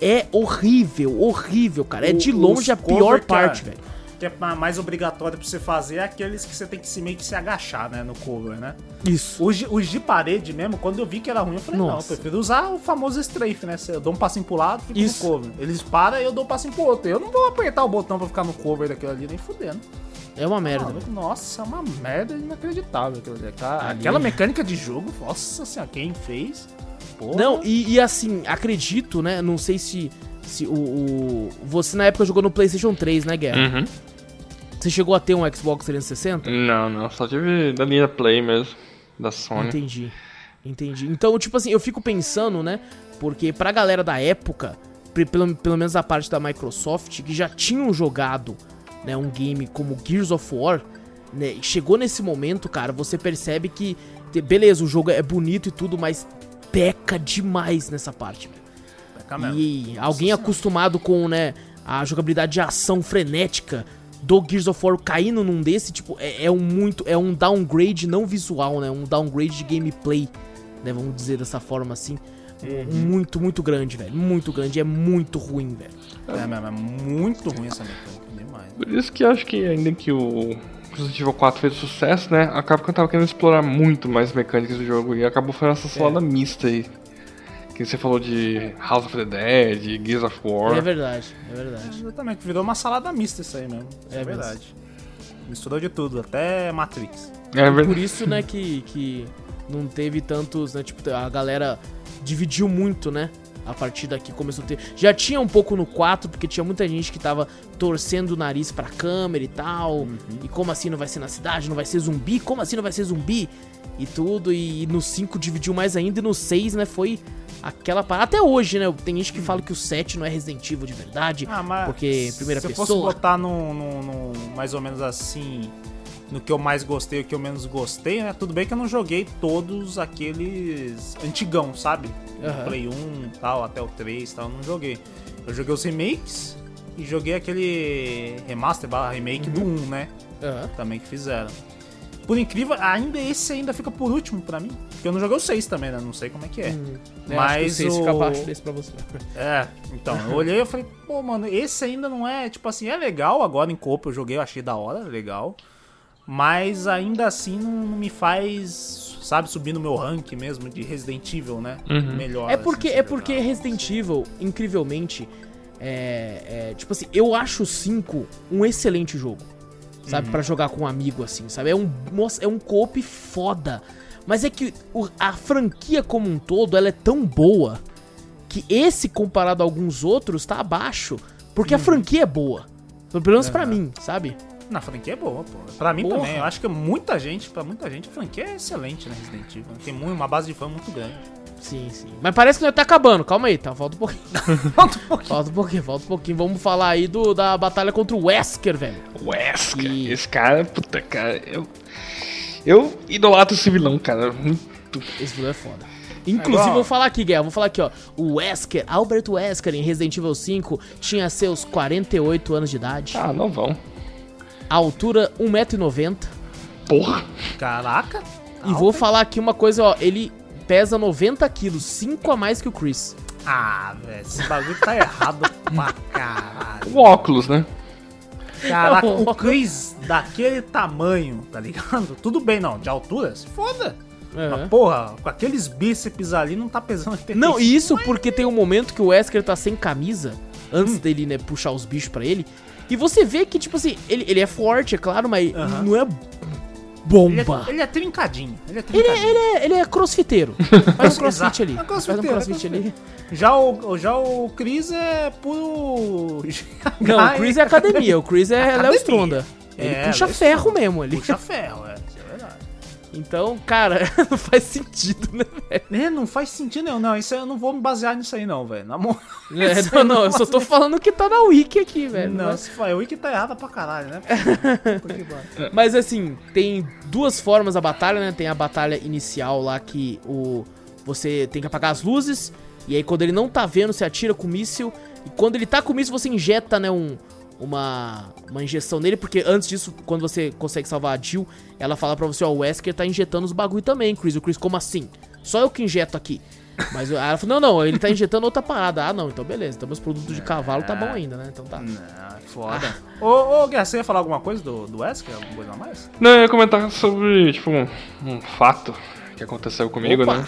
Speaker 1: É horrível, horrível, cara. É
Speaker 2: O-
Speaker 1: de longe a pior
Speaker 2: cover
Speaker 1: parte, velho.
Speaker 2: Que é ma- mais obrigatório pra você fazer é aqueles que você tem que se meio que se agachar, né, no cover, né?
Speaker 1: Isso.
Speaker 2: Os de, os de parede mesmo, quando eu vi que era ruim, eu falei, não, eu
Speaker 1: Nossa.
Speaker 2: prefiro usar o famoso strafe, né? Eu dou um passinho pro lado, fico
Speaker 1: Isso.
Speaker 2: no cover. Eles param e eu dou um passinho pro outro. Eu não vou apertar o botão pra ficar no cover daquilo ali, nem fudendo.
Speaker 1: É uma merda, velho.
Speaker 2: Nossa, é uma merda inacreditável aquilo ali. Aquela,
Speaker 1: Ali.
Speaker 2: aquela mecânica de jogo, nossa senhora, quem fez? Porra.
Speaker 1: Não, e, e assim, acredito, né? Não sei se, se o, o- Você na época jogou no PlayStation 3, né, Guerra?
Speaker 3: Uhum.
Speaker 1: Você chegou a ter um Xbox 360?
Speaker 3: Não, não, só tive da linha Play mesmo, da Sony.
Speaker 1: Entendi. Entendi. Então, tipo assim, eu fico pensando, né? Porque pra galera da época, pelo, pelo menos a parte da Microsoft, que já tinham jogado né, um game como Gears of War, né? Chegou nesse momento, cara, você percebe que. Beleza, o jogo é bonito e tudo, mas peca demais nessa parte.
Speaker 2: Peca mesmo.
Speaker 1: E alguém acostumado com, né, a jogabilidade de ação frenética do Gears of War caindo num desse, tipo, é, é um muito, é um downgrade não visual, né, um downgrade de gameplay, né, vamos dizer dessa forma assim, muito, muito grande, velho, muito grande, é muito ruim, velho.
Speaker 2: É mesmo, é muito ruim essa mecânica, demais.
Speaker 3: Por isso que eu acho que ainda que o Resident Evil 4 fez sucesso, né? A Capcom tava querendo explorar muito mais mecânicas do jogo e acabou fazendo essa salada mista aí. Que você falou de House of the Dead, Gears of War.
Speaker 1: É verdade, é verdade.
Speaker 2: Exatamente, virou uma salada mista isso aí mesmo.
Speaker 1: É
Speaker 2: É, verdade. Misturou de tudo, até Matrix.
Speaker 3: É
Speaker 1: Por
Speaker 3: verdade.
Speaker 1: isso, né, que, que não teve tantos, né, tipo, a galera dividiu muito, né, a partir daqui começou a ter... Já tinha um pouco no 4, porque tinha muita gente que tava torcendo o nariz pra câmera e tal, e como assim não vai ser na cidade, não vai ser zumbi, como assim não vai ser zumbi, e tudo, e, no 5 dividiu mais ainda, e no 6, né, foi aquela parada, até hoje, né, tem gente que fala que o 7 não é Resident Evil de verdade,
Speaker 2: Ah, mas
Speaker 1: porque em primeira
Speaker 2: se eu
Speaker 1: pessoa...
Speaker 2: fosse botar no, mais ou menos assim, no que eu mais gostei e o que eu menos gostei, né? Tudo bem que eu não joguei todos aqueles antigão, sabe?
Speaker 1: Aham.
Speaker 2: Play 1 tal, até o 3 tal, eu não joguei. Eu joguei os remakes e joguei aquele remaster barra remake do 1, né?
Speaker 1: Aham.
Speaker 2: Também que fizeram. Por incrível, ainda esse ainda fica por último pra mim. Porque eu não joguei o 6 também, né? Não sei como é que é.
Speaker 1: Hum, né, acho que o
Speaker 2: Mas
Speaker 1: 6
Speaker 2: o...
Speaker 1: fica abaixo desse pra você. <laughs>
Speaker 2: É, então, eu olhei e falei, pô, mano, esse ainda não é, tipo assim, é legal agora em corpo, eu joguei, eu achei da hora, legal. Mas ainda assim não, não me faz, sabe, subir no meu rank mesmo de Resident Evil, né? Melhor.
Speaker 1: É porque,
Speaker 2: assim,
Speaker 1: é porque
Speaker 2: jogar.
Speaker 1: Resident Evil, incrivelmente, é, é, Tipo assim, eu acho o 5 um excelente jogo. Sabe? Pra jogar com um amigo, assim, sabe? É um, é um co-op foda. Mas é que o- a franquia como um todo, ela é tão boa que esse, comparado a alguns outros, tá abaixo. Porque a franquia é boa. Pelo menos pra mim, sabe?
Speaker 2: Na franquia é boa, pô. Pra mim
Speaker 1: Porra.
Speaker 2: também, eu acho que muita gente, pra muita gente, a franquia é excelente, né, Resident Evil. Tem muito, uma base de fã muito grande.
Speaker 1: Sim, sim. Mas parece que não tá acabando. Calma aí, tá? Falta um pouquinho. <laughs>
Speaker 2: Falta um pouquinho.
Speaker 1: Falta um pouquinho, falta um pouquinho. Vamos falar aí do, da batalha contra o Wesker, velho.
Speaker 3: Wesker.
Speaker 1: E-
Speaker 3: Esse cara, puta, cara, eu. Eu idolatro esse vilão, cara. Muito.
Speaker 1: Esse vilão é foda. Inclusive, vou falar aqui, Guerra, vou falar aqui, ó. O Wesker, Albert Wesker, em Resident Evil 5, tinha seus 48 anos de idade.
Speaker 3: Ah, não vão.
Speaker 1: A altura, 1,90m.
Speaker 3: Porra.
Speaker 2: Caraca.
Speaker 1: E vou falar aqui uma coisa, ó. Ele pesa 90 quilos, 5 a mais que o Chris.
Speaker 2: Ah, velho, esse bagulho tá errado pra caralho.
Speaker 3: O óculos, né?
Speaker 2: Caraca, <laughs> o Chris daquele tamanho, tá ligado? Tudo bem, não, de altura, se foda.
Speaker 1: Aham.
Speaker 2: Mas, porra, com aqueles bíceps ali não tá pesando 85.
Speaker 1: Não, e isso porque tem um momento que o Wesker tá sem camisa, antes dele, né, puxar os bichos pra ele. E você vê que, tipo assim, ele, ele é forte, é claro, mas
Speaker 2: Aham.
Speaker 1: não é
Speaker 2: Ele é,
Speaker 1: bomba.
Speaker 2: ele é trincadinho. Ele é
Speaker 1: Ele é,
Speaker 2: trincadinho.
Speaker 1: ele é, ele é crossfiteiro. <laughs> Faz um crossfit ali.
Speaker 2: É
Speaker 1: Faz um
Speaker 2: crossfiteiro,
Speaker 1: crossfit
Speaker 2: é
Speaker 1: ali.
Speaker 2: Já, o, já o Chris é puro.
Speaker 1: Não, o Chris é academia. O Chris é
Speaker 2: Academia.
Speaker 1: Léo Stronda. Ele
Speaker 2: É,
Speaker 1: puxa
Speaker 2: Léo
Speaker 1: ferro mesmo ali.
Speaker 2: Puxa ferro, é.
Speaker 1: Então, cara, <laughs> não faz sentido, né, velho?
Speaker 2: É, não faz sentido nenhum. Não, isso eu não vou me basear nisso aí, não, velho. Na moral. <laughs>
Speaker 1: É, não,
Speaker 2: aí
Speaker 1: não, eu só tô falando que tá na wiki aqui, velho.
Speaker 2: Não, se foi, o Wiki tá errado pra caralho, né? <laughs>
Speaker 1: Mas assim, tem duas formas a batalha, né? Tem a batalha inicial lá que o você tem que apagar as luzes e aí quando ele não tá vendo, você atira com o míssil e quando ele tá com o míssil você injeta, né, um uma, uma injeção nele, porque antes disso, quando você consegue salvar a Jill, ela fala pra você, ó, o Wesker tá injetando os bagulho também, Chris. O Chris, como assim? Só eu que injeto aqui. Mas aí ela falou, não, não, ele tá injetando outra parada. Ah, não, então beleza. Então meus produtos de cavalo tá bom ainda, né? Então tá.
Speaker 2: Não, é foda. Ô, ô, Guerra, você ia falar alguma coisa do, do Wesker? Alguma coisa a mais?
Speaker 3: Não, eu ia comentar sobre, tipo, um, um fato que aconteceu comigo,
Speaker 1: Opa.
Speaker 3: né?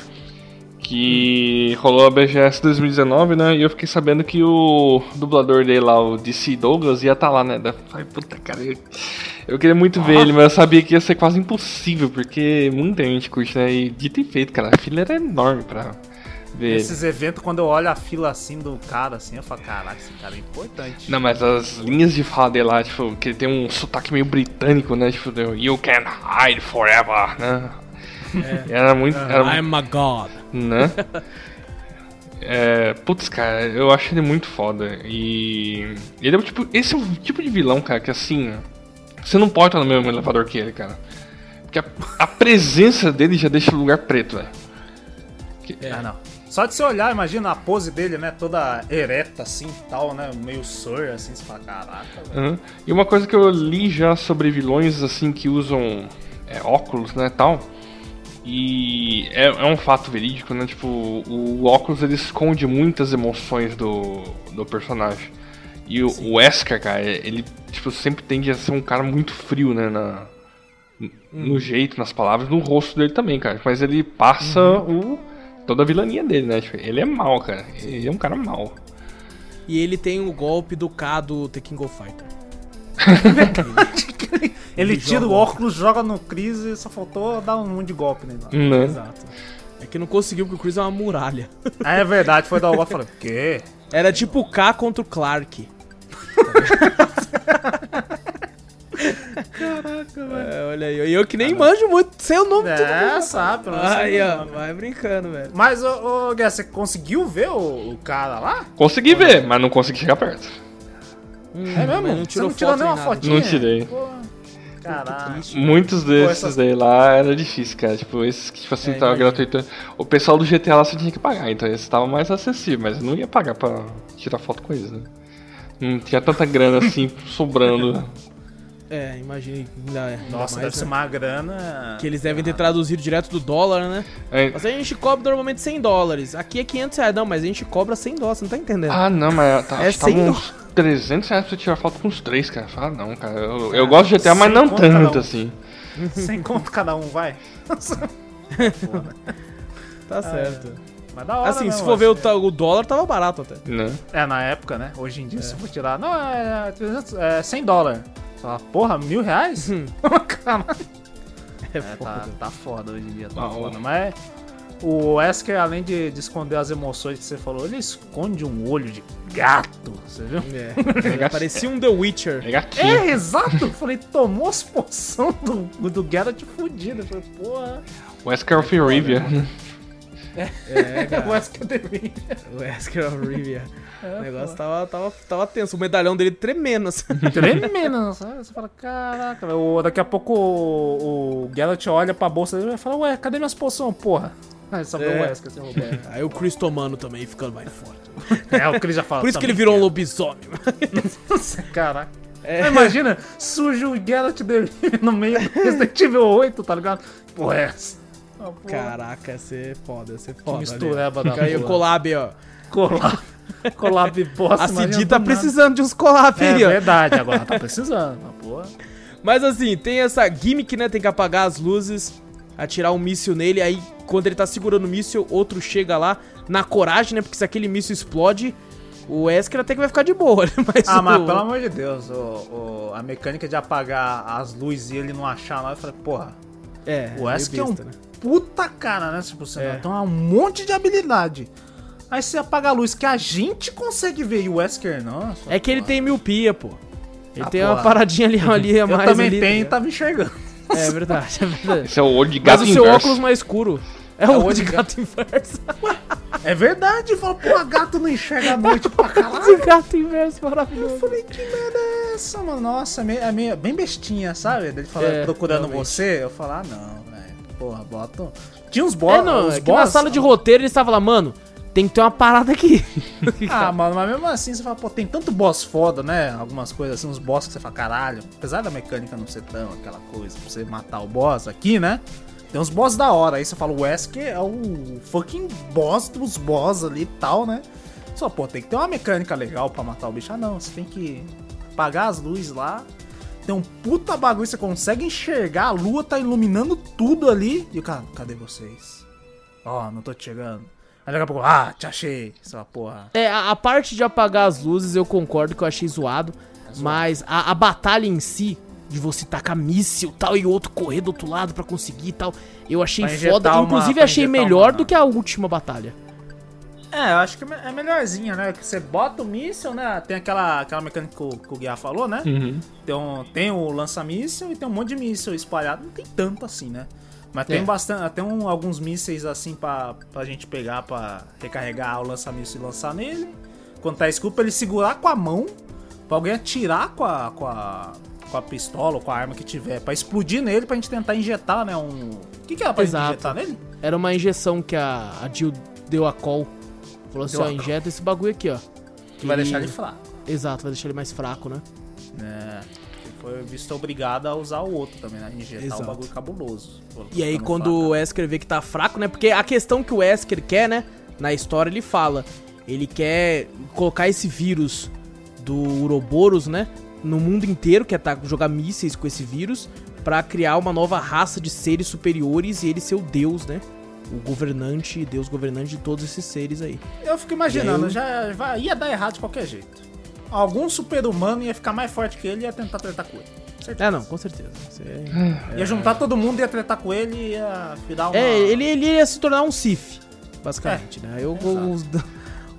Speaker 3: Que rolou a BGS 2019, né? E eu fiquei sabendo que o dublador dele lá, o DC Douglas, ia estar lá, né? Eu Falei, puta, cara, eu, eu queria muito ver ele, mas eu sabia que ia ser quase impossível, porque muita gente curte, né? E dito e feito, cara, a fila era enorme pra ver.
Speaker 2: Esses eventos, quando eu olho a fila assim do cara, assim, eu falo, caraca, esse cara é importante.
Speaker 3: Não, mas as linhas de fala dele lá, tipo, que ele tem um sotaque meio britânico, né? Tipo, you can hide forever, né? Era muito. Era,
Speaker 1: I'm a god.
Speaker 3: né? É, putz, cara, eu acho ele muito foda. E. Ele é o tipo. Esse é o tipo de vilão, cara, que assim. Você não pode estar no mesmo elevador que ele, cara. Porque a, a presença dele já deixa o lugar preto, velho.
Speaker 2: Ah, não. Só de você olhar, imagina a pose dele, né? Toda ereta assim tal, né? Meio sur, assim, você fala, caraca, velho.
Speaker 3: Uhum. E uma coisa que eu li já sobre vilões assim que usam é, óculos, né, tal. E é, é um fato verídico, né? Tipo, o, óculos ele esconde muitas emoções do, do personagem. E o, o Wesker, cara, ele tipo, sempre tende a ser um cara muito frio, né? Na, no jeito, nas palavras, no rosto dele também, cara. Mas ele passa o, toda a vilania dele, né? Tipo, ele é mal, cara. Ele é um cara mal.
Speaker 1: E ele tem o golpe do K do The King of Fighter. <laughs>
Speaker 2: Ele
Speaker 1: Ele
Speaker 2: tira o óculos, joga no Chris e só faltou dar um monte de golpe nele. lá.
Speaker 3: Né?
Speaker 1: Exato. É que não conseguiu, porque o Chris é uma muralha.
Speaker 2: Ah, <laughs> é verdade, foi dar o golpe e falei, o quê?
Speaker 1: Era tipo o K contra o Clark. Caraca, velho. É, olha aí. E eu que nem manjo muito, sei o nome
Speaker 2: É, sabe, menos
Speaker 1: Aí, ó,
Speaker 2: nome.
Speaker 1: vai brincando, velho.
Speaker 2: Mas, ô, ô Guerra, você conseguiu ver o, o cara lá?
Speaker 3: Consegui ver, mas não consegui chegar perto.
Speaker 1: Hum,
Speaker 2: É mesmo?
Speaker 1: não tirou
Speaker 2: você não tirou nem uma fotinha?
Speaker 3: Não tirei.
Speaker 2: Pô, Caraca.
Speaker 3: Muitos desses
Speaker 2: essas-
Speaker 3: daí lá era difícil, cara. Tipo, esses que tipo assim,
Speaker 1: É,
Speaker 3: tava gratuito. O pessoal do GTA lá você tinha que pagar, então esse tava mais acessível, mas eu não ia pagar pra tirar foto com eles, né? Não tinha tanta grana assim <laughs> sobrando.
Speaker 1: É, imagine. ainda- ainda
Speaker 2: Nossa,
Speaker 1: mais,
Speaker 2: deve ser
Speaker 1: né?
Speaker 2: uma grana.
Speaker 1: Que eles devem ter traduzido direto do dólar, né?
Speaker 3: Aí-
Speaker 1: Mas a gente cobra normalmente 100 dólares. Aqui é 500 reais. Não, mas a gente cobra 100 dólares, você não tá entendendo.
Speaker 3: Ah, não, mas tá,
Speaker 1: É
Speaker 3: acho que tava
Speaker 1: sem
Speaker 3: uns 300 reais pra você tirar foto com os três, cara. Ah, não, cara. Eu, eu gosto de GTA, mas não tanto
Speaker 2: um.
Speaker 3: assim. <laughs>
Speaker 2: Sem conto cada um, vai. <laughs>
Speaker 1: Tá certo.
Speaker 2: Mas da hora
Speaker 1: assim,
Speaker 2: mesmo,
Speaker 1: se for ver o, ta- o dólar, tava barato até.
Speaker 3: Né?
Speaker 2: É, na época, né? Hoje em dia, se for tirar. Não, é, 300, é 100 dólares. Você fala, porra, mil reais? <laughs> Caralho.
Speaker 1: É,
Speaker 2: É,
Speaker 1: foda.
Speaker 2: tá, tá foda hoje em dia, tá
Speaker 3: Ah,
Speaker 2: foda. Mas o Wesker, além de, de esconder as emoções que você falou, ele esconde um olho de gato, você viu?
Speaker 1: É, <laughs> parecia um The Witcher.
Speaker 3: É gatinho.
Speaker 2: É, exato! Eu falei, tomou as poção do, do Geralt fudido. Eu falei, porra.
Speaker 3: Wesker of Rivia.
Speaker 1: É,
Speaker 2: O Wesker deveria.
Speaker 1: O Wesker of Rivia. o negócio tava, tava, tava tenso. O medalhão dele tremendo. assim.
Speaker 2: Tremendo, sabe? Você fala, caraca. O- daqui a pouco o, o Geralt olha pra bolsa dele e fala, ué, cadê minhas poções, porra? Aí só vê o
Speaker 1: É.
Speaker 2: Wesker, você roubou.
Speaker 1: Aí o Chris tomando também, ficando mais forte. <laughs>
Speaker 2: É, o Chris já fala.
Speaker 1: Por isso que ele
Speaker 2: "Também
Speaker 1: virou um
Speaker 2: quero."
Speaker 1: lobisomem. <laughs>
Speaker 2: Caraca.
Speaker 1: É.
Speaker 2: Imagina, suja o Geralt dele no meio do Resident Evil 8, tá ligado? Porra, é. Ah.
Speaker 1: Caraca, ia ser foda, ia ser foda.
Speaker 2: mistureba
Speaker 1: ali.
Speaker 2: da
Speaker 1: Fica aí o collab, ó.
Speaker 2: Collab. Collab bosta.
Speaker 1: A Cidi tá
Speaker 2: nada.
Speaker 1: precisando de uns collab
Speaker 2: É
Speaker 1: aí, ó.
Speaker 2: verdade, agora tá precisando. ah, porra.
Speaker 1: Mas assim, tem essa gimmick, né? Tem que apagar as luzes, atirar um míssil nele, aí quando ele tá segurando o míssil, outro chega lá na coragem, né? Porque se aquele míssil explode, o Wesker até que vai ficar de boa, né? <laughs> Mas,
Speaker 2: Ah, mas
Speaker 1: o-
Speaker 2: pelo amor de Deus, o, o- a mecânica de apagar as luzes e ele não achar lá, eu falei, porra,
Speaker 1: É,
Speaker 2: o
Speaker 1: meio
Speaker 2: Wesker é um
Speaker 1: besta, né?
Speaker 2: puta cara, né? Tipo, você
Speaker 1: É.
Speaker 2: tem um monte de habilidade. Aí você apaga a luz que a gente consegue ver e o Wesker não.
Speaker 1: É que ele tem miopia, pô. Ele
Speaker 2: Ah,
Speaker 1: tem
Speaker 2: porra.
Speaker 1: uma paradinha ali, <laughs> ali a
Speaker 2: Eu
Speaker 1: mais
Speaker 2: também
Speaker 1: ali,
Speaker 2: tenho e
Speaker 1: tá
Speaker 2: tá me enxergando.
Speaker 1: É verdade, é verdade.
Speaker 3: Esse é o olho de
Speaker 1: Mas
Speaker 3: gato
Speaker 1: o seu
Speaker 3: inverso.
Speaker 1: óculos mais escuro. É, o olho de gato inverso.
Speaker 2: É verdade, fala, pô, gato não enxerga a noite pra
Speaker 1: de
Speaker 2: caralho.
Speaker 1: gato inverso, maravilhoso.
Speaker 2: Eu falei, que merda é essa, mano? Nossa, é meio, é meio- bem bestinha, sabe? Ele fala,
Speaker 1: É,
Speaker 2: procurando
Speaker 1: realmente.
Speaker 2: você, eu falo, ah, não, velho. Porra, bota. Tinha uns boss.
Speaker 1: É, não,
Speaker 2: uns
Speaker 1: é que na sala de roteiro ele estava lá, mano, tem que ter uma parada aqui. <laughs>
Speaker 2: Ah, mano, mas mesmo assim você fala, pô, tem tanto boss foda, né? Algumas coisas assim, uns boss que você fala, caralho, apesar da mecânica não ser tão aquela coisa pra você matar o boss aqui, né? Tem uns boss da hora. Aí você fala, o Wesker é o fucking boss dos boss ali e tal, né? Só, pô, tem que ter uma mecânica legal pra matar o bicho. Ah, não, você tem que apagar as luzes lá. Tem um puta bagulho, você consegue enxergar, a lua tá iluminando tudo ali. E o cara, cadê vocês? Ó, não tô te chegando. Aí daqui a pouco, ah, te achei. Essa porra.
Speaker 1: É, a, a parte de apagar as luzes eu concordo que eu achei zoado. Mas a, a batalha em si, de você tacar míssil e tal, e o outro correr do outro lado pra conseguir e tal, eu achei foda.
Speaker 2: uma-
Speaker 1: Inclusive achei melhor
Speaker 2: uma-
Speaker 1: do que a última batalha.
Speaker 2: É, eu acho que é melhorzinha, né? Que você bota o míssil, né? Tem aquela, aquela mecânica que o, que o Guiar falou, né?
Speaker 3: Uhum.
Speaker 2: Tem, um, tem o lança-míssil e tem um monte de míssil espalhado. Não tem tanto assim, né? Mas tem
Speaker 1: É.
Speaker 2: bastante, tem um, alguns mísseis assim pra, pra gente pegar pra recarregar o lança-míssil e lançar nele. Quando tá escuro, pra ele segurar com a mão, pra alguém atirar com a, com a, com a pistola ou com a arma que tiver, pra explodir nele, pra gente tentar injetar, né? Um. O que, que era pra gente
Speaker 1: Exato.
Speaker 2: injetar nele?
Speaker 1: Era uma injeção que a, a Jill deu a call. Falou assim, ó, injeta esse bagulho aqui, ó.
Speaker 2: Que vai deixar ele fraco.
Speaker 1: Exato, vai deixar ele mais fraco, né?
Speaker 2: É, foi visto obrigado a usar o outro também, né? Injetar
Speaker 1: Exato.
Speaker 2: o bagulho cabuloso.
Speaker 1: E aí,
Speaker 2: Ficando
Speaker 1: quando
Speaker 2: fraco.
Speaker 1: o Wesker vê que tá fraco, né? Porque a questão que o Wesker quer, né? Na história, ele fala. Ele quer colocar esse vírus do Uroboros, né? No mundo inteiro, quer tá, jogar mísseis com esse vírus. Pra criar uma nova raça de seres superiores e ele ser o deus, né? O governante, deus governante de todos esses seres aí.
Speaker 2: Eu fico imaginando,
Speaker 1: aí eu-
Speaker 2: já vai- ia dar errado de qualquer jeito. Algum super-humano ia ficar mais forte que ele e ia tentar tretar com ele. Certeza.
Speaker 1: É, não, com certeza. Você-
Speaker 2: Ia juntar todo mundo, ia tretar com ele e ia virar uma...
Speaker 1: É, ele, ele ia se tornar um Sif, basicamente, né? Eu, o,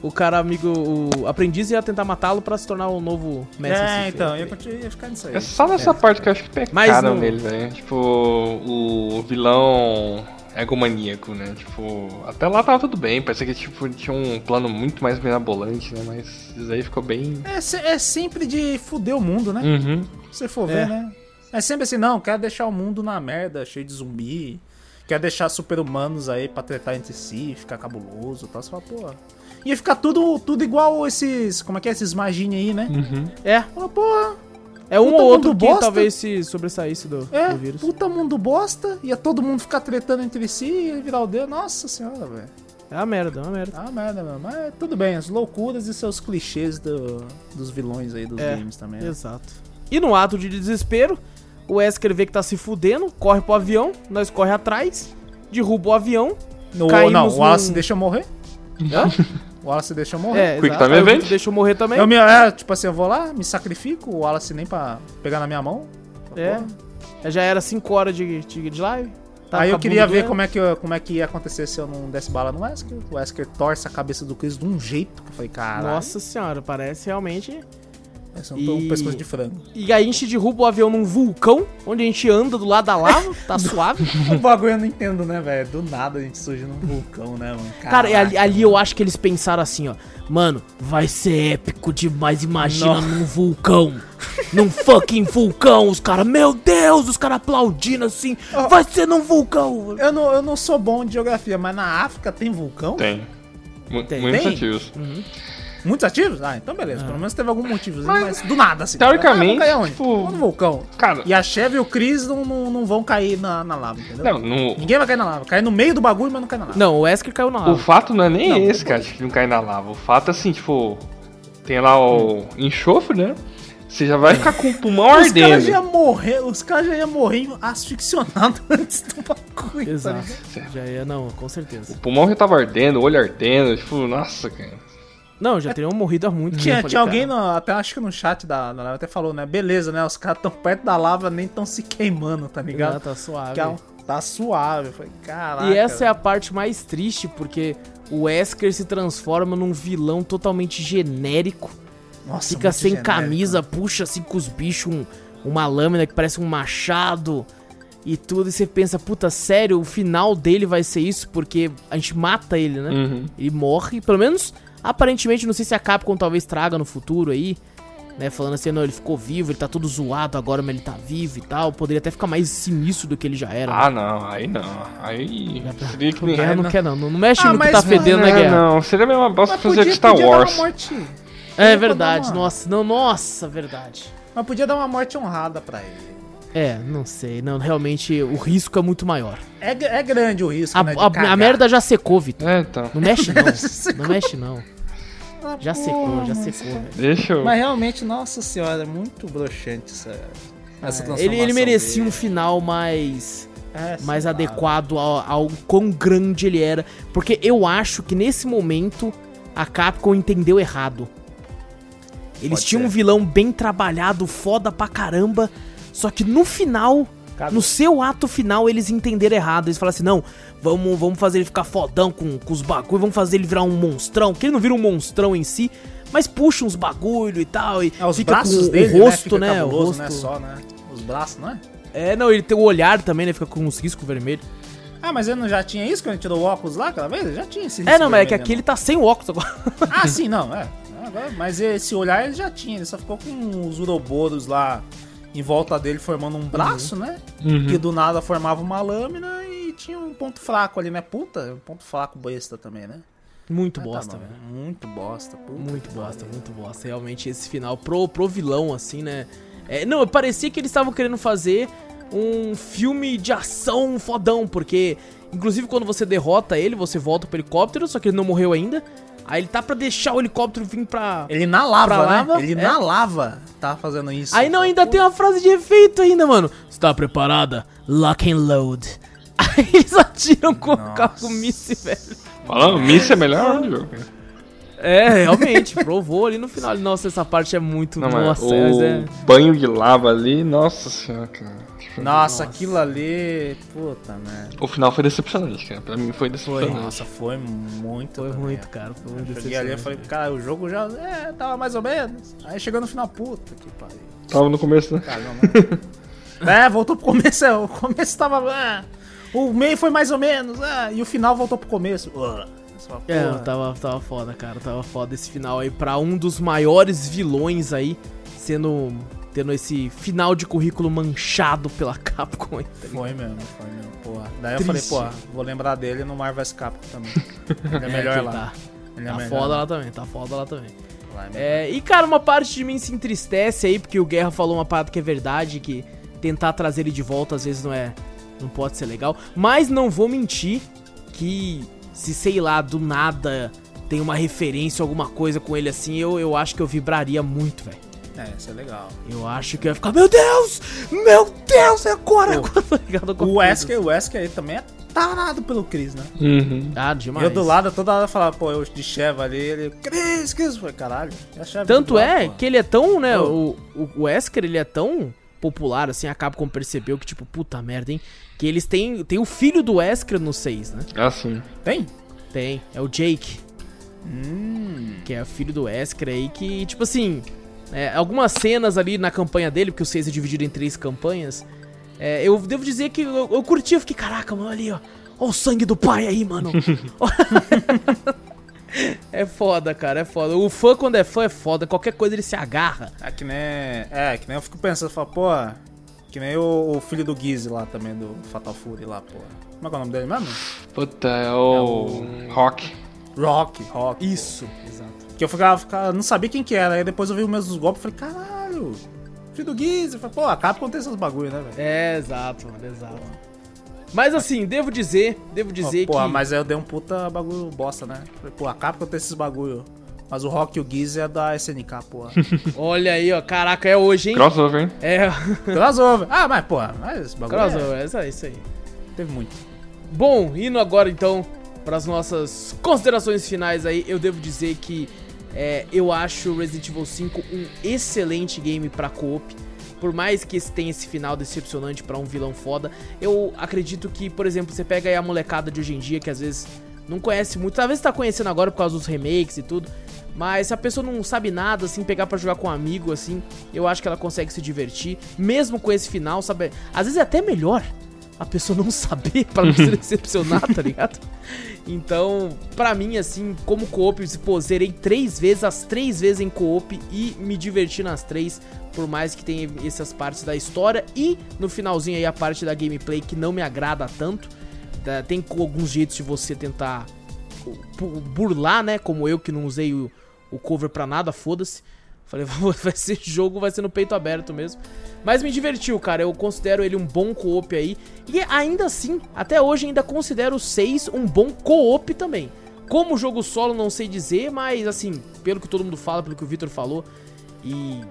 Speaker 1: o cara amigo, o aprendiz ia tentar matá-lo pra se tornar o novo mestre
Speaker 2: É, então, ia, ficar nisso aí.
Speaker 3: É só nessa parte que eu acho que pecaram
Speaker 1: Mas não-
Speaker 3: nele, velho. Tipo, o vilão egomaníaco, né? Tipo, até lá tava tudo bem. Parecia que tipo, tinha um plano muito mais mirabolante, né? Mas isso aí ficou bem.
Speaker 2: É, é sempre de fuder o mundo, né?
Speaker 3: Uhum.
Speaker 2: Se você for
Speaker 1: É.
Speaker 2: ver, né? É sempre assim, não, quero deixar o mundo na merda, cheio de zumbi. Quer deixar super-humanos aí pra tretar entre si, ficar cabuloso e tal. Você fala, pô. Ia ficar tudo, tudo igual esses. Como é que é? Esses magine aí, né?
Speaker 3: Uhum.
Speaker 1: É,
Speaker 2: Fala, porra.
Speaker 1: É um
Speaker 2: Puta
Speaker 1: ou outro que
Speaker 2: bosta.
Speaker 1: talvez se sobressaísse do,
Speaker 2: É,
Speaker 1: do vírus.
Speaker 2: puta mundo bosta. Ia todo mundo ficar tretando entre si e virar o dedo. Nossa senhora, velho.
Speaker 1: É uma merda, é uma merda.
Speaker 2: Ah, uma merda, mano. Mas é, tudo bem, as loucuras e seus clichês do- dos vilões aí dos
Speaker 1: É,
Speaker 2: games também. né?
Speaker 1: Exato. E no ato de desespero, o Wesker vê que tá se fudendo, corre pro avião, nós corre atrás, derruba o avião.
Speaker 2: No, não, o Wallace
Speaker 1: num-
Speaker 2: deixa eu morrer.
Speaker 1: Hã? <laughs>
Speaker 2: O Wallace deixa eu morrer.
Speaker 1: É,
Speaker 3: Quick. Time
Speaker 1: o
Speaker 3: Event.
Speaker 1: Eu morrer também.
Speaker 2: Eu me, é, tipo assim, eu vou lá, me sacrifico, o Wallace nem pra pegar na minha mão.
Speaker 1: É. Já era 5 horas de, de, de live. Tá
Speaker 2: Aí eu queria ver como é, que, como é que ia acontecer se eu não desse bala no Wesker. O Wesker torce a cabeça do Chris de um jeito que eu falei, caralho,
Speaker 1: Nossa senhora, parece realmente.
Speaker 2: É um,
Speaker 1: E-
Speaker 2: um pescoço de frango.
Speaker 1: E aí a gente derruba o avião num vulcão, onde a gente anda do lado da lava, <laughs> tá suave.
Speaker 2: o bagulho eu não entendo, né, velho? Do nada a gente surge num vulcão, né, mano?
Speaker 1: Cara, e ali,
Speaker 2: Caraca.
Speaker 1: ali eu acho que eles pensaram assim, ó. Mano, vai ser épico demais, imagina
Speaker 2: Nossa.
Speaker 1: num vulcão. num fucking vulcão, os caras, meu Deus, os caras aplaudindo assim.
Speaker 2: Ó.
Speaker 1: Vai ser num vulcão.
Speaker 2: Eu não, eu não sou bom de geografia, mas na África tem vulcão?
Speaker 3: Tem. Mu-
Speaker 1: Tem.
Speaker 3: Muitos
Speaker 2: Tem?
Speaker 3: ativos.
Speaker 2: Muitos ativos? Ah, então beleza. Pelo menos teve algum motivo, mas, do nada, assim.
Speaker 3: teoricamente,
Speaker 2: Ah, onde?
Speaker 3: tipo-
Speaker 2: No vulcão.
Speaker 3: Cara,
Speaker 2: E a Chevy e o Chris não, não, não vão cair na, na lava, entendeu?
Speaker 3: não, no-
Speaker 2: Ninguém vai cair na lava. Cai no meio do bagulho, mas não cai na lava.
Speaker 1: Não, o Wesker caiu na
Speaker 3: o
Speaker 1: lava.
Speaker 3: fato não é nem
Speaker 2: Não,
Speaker 3: esse, cara, de não cair na lava. O fato é assim, tipo, tem lá o enxofre, né? Você já vai ficar com o pulmão
Speaker 2: Os caras
Speaker 3: ardendo.
Speaker 2: já iam morrer, os caras já iam morrer asfixiados <laughs> antes do bagulho. tá
Speaker 1: Exato.
Speaker 2: ligado?
Speaker 1: Já ia, não, com certeza.
Speaker 3: O pulmão já tava ardendo, o olho ardendo, tipo, nossa, cara.
Speaker 1: Não, já teriam morrido há muito
Speaker 2: Tinha,
Speaker 1: tempo.
Speaker 2: tinha
Speaker 1: ali,
Speaker 2: alguém, no, até acho que no chat da, da live até falou, né? Beleza, né? Os caras tão perto da lava, nem tão se queimando, tá
Speaker 1: Ah,
Speaker 2: ligado?
Speaker 1: tá suave.
Speaker 2: Que é tá suave. Falei, caraca.
Speaker 1: E essa é a parte mais triste, porque o Wesker se transforma num vilão totalmente genérico.
Speaker 2: Nossa,
Speaker 1: Fica
Speaker 2: muito
Speaker 1: sem
Speaker 2: genérico.
Speaker 1: camisa, puxa assim com os bichos um- uma lâmina que parece um machado e tudo. E você pensa, puta, sério, o final dele vai ser isso? Porque a gente mata ele, né?
Speaker 3: Uhum.
Speaker 1: Ele morre, pelo menos aparentemente, não sei se a Capcom talvez traga no futuro aí. né? Falando assim, não, ele ficou vivo, ele tá todo zoado agora, mas ele tá vivo e tal. Poderia até ficar mais sinistro do que ele já era. né?
Speaker 3: Ah, não, aí não. Aí seria que.
Speaker 1: Guerra não
Speaker 2: não.
Speaker 1: quer não, não não mexe
Speaker 2: Ah,
Speaker 1: no que tá fedendo na
Speaker 3: É,
Speaker 1: guerra.
Speaker 3: não, seria a mesma bosta fazer
Speaker 2: podia,
Speaker 3: Star Wars.
Speaker 1: É verdade,
Speaker 2: uma-
Speaker 1: nossa, não, nossa, verdade.
Speaker 2: Mas podia dar uma morte honrada pra ele.
Speaker 1: É, não sei, não, realmente o risco é muito maior.
Speaker 2: É, é grande o risco,
Speaker 1: A,
Speaker 2: né?
Speaker 1: a- a merda já secou, Vitor.
Speaker 3: É, então.
Speaker 1: Não mexe <laughs> não, não mexe não.
Speaker 2: Ah,
Speaker 1: Já secou, já secou, velho.
Speaker 3: Deixa eu.
Speaker 2: Mas realmente, nossa senhora, é muito broxante essa, essa
Speaker 1: É,
Speaker 2: transformação
Speaker 1: ele, ele merecia um
Speaker 2: dele.
Speaker 1: final mais,
Speaker 2: É,
Speaker 1: mais adequado ao, ao quão grande ele era. Porque eu acho que nesse momento a Capcom entendeu errado. Eles
Speaker 2: Pode
Speaker 1: tinham
Speaker 2: ser.
Speaker 1: um vilão bem trabalhado, foda pra caramba. Só que no final,
Speaker 2: Cagou.
Speaker 1: no seu ato final, eles entenderam errado. Eles falaram assim: não, vamos, vamos fazer ele ficar fodão com, com os bagulho, vamos fazer ele virar um monstrão. Que ele não vira um monstrão em si, mas puxa uns bagulho e tal. E
Speaker 2: É, os
Speaker 1: fica
Speaker 2: braços
Speaker 1: com
Speaker 2: dele,
Speaker 1: o rosto,
Speaker 2: né?
Speaker 1: né? O
Speaker 2: cabuloso,
Speaker 1: rosto.
Speaker 2: né? Só, né? Os braços, não é?
Speaker 1: É, não, ele tem o olhar também, né? Fica com uns riscos vermelhos.
Speaker 2: Ah, mas ele não já tinha isso quando ele tirou o óculos lá aquela vez? Ele já tinha esse
Speaker 1: É,
Speaker 2: risco
Speaker 1: não, mas é que aqui ele tá sem o óculos agora.
Speaker 2: né? Ah, sim, não, é. Agora- Mas esse olhar ele já tinha, ele só ficou com os uroboros lá em volta dele formando um braço, né?
Speaker 3: Uhum.
Speaker 2: Que do nada formava uma lâmina e tinha um ponto fraco ali, né? Puta, um ponto fraco besta também, né?
Speaker 1: Muito
Speaker 2: Ah, tá
Speaker 1: bosta,
Speaker 2: bom.
Speaker 1: velho.
Speaker 2: Muito bosta, puta
Speaker 1: Muito bosta, muito bosta. Realmente, esse final pro, pro vilão, assim, né? É, não, parecia que eles estavam querendo fazer um filme de ação fodão, porque, inclusive, quando você derrota ele, você volta pro helicóptero, só que ele não morreu ainda. Aí ele tá pra deixar o helicóptero vir pra.
Speaker 2: Ele na lava,
Speaker 1: Pra
Speaker 2: né?
Speaker 1: lava,
Speaker 2: Ele
Speaker 1: é.
Speaker 2: na lava tá fazendo isso.
Speaker 1: Aí não, ainda tem uma frase de efeito ainda, mano. Está preparada? Lock and load. <laughs> Aí eles atiram com o carro míssil, velho.
Speaker 3: Falando, Miss é melhor onde jogo.
Speaker 1: É, realmente, provou ali no final. Nossa, essa parte é muito.
Speaker 3: Não,
Speaker 1: nossa,
Speaker 3: o
Speaker 1: mas é.
Speaker 3: banho de lava ali, nossa senhora, cara.
Speaker 2: Nossa, aquilo ali. Puta merda.
Speaker 3: O final foi decepcionante, cara. Pra mim foi decepcionante.
Speaker 2: Nossa, foi muito.
Speaker 1: Foi
Speaker 2: também.
Speaker 1: muito, cara. Foi muito
Speaker 2: Eu cheguei ali e falei, cara, o jogo já. É, tava mais ou menos. Aí chegou no final, puta que pariu.
Speaker 3: Tava no começo, né?
Speaker 2: Caramba. <laughs> é, voltou pro começo. é, O começo tava. ah, o meio foi mais ou menos. ah, e o final voltou pro começo. Ah, só,
Speaker 1: É, tava, tava foda, cara. Tava foda esse final aí pra um dos maiores vilões aí, sendo. Tendo esse final de currículo manchado pela <laughs> Capcom. tá?
Speaker 2: Foi mesmo, foi mesmo. Porra. Daí eu
Speaker 1: Triste.
Speaker 2: falei, pô, vou lembrar dele no Marvel Capcom também. <laughs> Ele é melhor
Speaker 1: que
Speaker 2: lá.
Speaker 1: Tá,
Speaker 2: Ele é
Speaker 1: tá
Speaker 2: melhor
Speaker 1: foda lá também, tá foda lá também.
Speaker 2: Lá é.
Speaker 1: É, e cara, uma parte de mim se entristece aí, porque o Guerra falou uma parada que é verdade, que tentar trazer ele de volta às vezes não é. Não pode ser legal. Mas não vou mentir que se, sei lá, do nada tem uma referência, alguma coisa com ele assim, eu, eu acho que eu vibraria muito, velho.
Speaker 2: É, isso é legal.
Speaker 1: Eu acho que eu ia ficar, meu Deus! Meu Deus, é agora!
Speaker 2: Pô, O Wesker, o Wesker aí também é tarado pelo Chris, né?
Speaker 3: Uhum.
Speaker 1: Ah, demais.
Speaker 2: Eu do lado, toda hora falava, pô, eu de Sheva ali, ele, Chris, Chris, falei, caralho.
Speaker 1: Tanto
Speaker 2: do lado,
Speaker 1: é
Speaker 2: pô?
Speaker 1: que ele é tão, né?
Speaker 2: Pô.
Speaker 1: O, o Wesker, ele é tão popular, assim, a Capcom percebeu que, tipo, puta merda, hein? Que eles têm. Tem o filho do Wesker no 6, né?
Speaker 3: Assim.
Speaker 2: Tem?
Speaker 1: Tem. É o Jake,
Speaker 2: Hum.
Speaker 1: que é o filho do Wesker aí, que, tipo assim. é, algumas cenas ali na campanha dele, porque o 6 é dividido em três campanhas. é, eu devo dizer que eu, eu curti, eu fiquei, caraca, mano, ali, ó. Ó o sangue do pai aí, mano. <laughs> é foda, cara, é foda. O fã, quando é fã, é foda. Qualquer coisa ele se agarra.
Speaker 2: É que nem. É, que nem eu fico pensando, eu falo, pô. Que nem o, o filho do Gizzy lá também, do Fatal Fury lá, pô. Como é que é o nome dele mesmo?
Speaker 3: Puta, é o. Rock.
Speaker 2: Rock, Rock.
Speaker 1: Isso, exato.
Speaker 2: Que eu ficava, ficava, não sabia quem que era. Aí depois eu vi o mesmo dos golpes e falei, caralho, filho do Gizzy. Eu falei, pô, a Capcom tem esses bagulho, né, velho?
Speaker 1: É, exato, mano, exato. Mas assim, devo dizer, devo dizer
Speaker 2: Ó, Porra,
Speaker 1: que.
Speaker 2: mas aí eu dei um puta bagulho bosta, né? Pô, a Capcom tem esses bagulho. Mas o Rock e o Gizzy é da SNK, porra. <laughs>
Speaker 1: Olha aí, ó. Caraca, é hoje, hein?
Speaker 3: Crossover, hein?
Speaker 1: É, <laughs>
Speaker 2: Crossover. Ah, mas, porra, mas esse bagulho é-
Speaker 1: crossover, é isso aí, isso aí.
Speaker 2: teve muito.
Speaker 1: Bom, indo agora então para as nossas considerações finais aí, eu devo dizer que é, eu acho Resident Evil 5 um excelente game pra co-op. Por mais que tenha esse final decepcionante pra um vilão foda, eu acredito que, por exemplo, você pega aí a molecada de hoje em dia que às vezes não conhece muito, talvez tá conhecendo agora por causa dos remakes e tudo, mas se a pessoa não sabe nada, assim, pegar pra jogar com um amigo, assim, eu acho que ela consegue se divertir, mesmo com esse final, sabe? Às vezes é até melhor a pessoa não <laughs> saber pra não se decepcionar, tá ligado? Então, pra mim, assim, como co-op, pô, zerei três vezes, as três vezes em co-op e me diverti nas três, por mais que tenha essas partes da história e no finalzinho aí a parte da gameplay que não me agrada tanto. Tá, Tem alguns jeitos de você tentar bu- burlar, né? Como eu que não usei o, o cover pra nada, foda-se. Falei, <laughs> vai ser jogo, vai ser no peito aberto mesmo. Mas me divertiu, cara. Eu considero ele um bom co-op aí. E ainda assim, até hoje ainda considero o 6 um bom co-op também. Como jogo solo, não sei dizer, mas assim, pelo que todo mundo fala, pelo que o Victor falou, e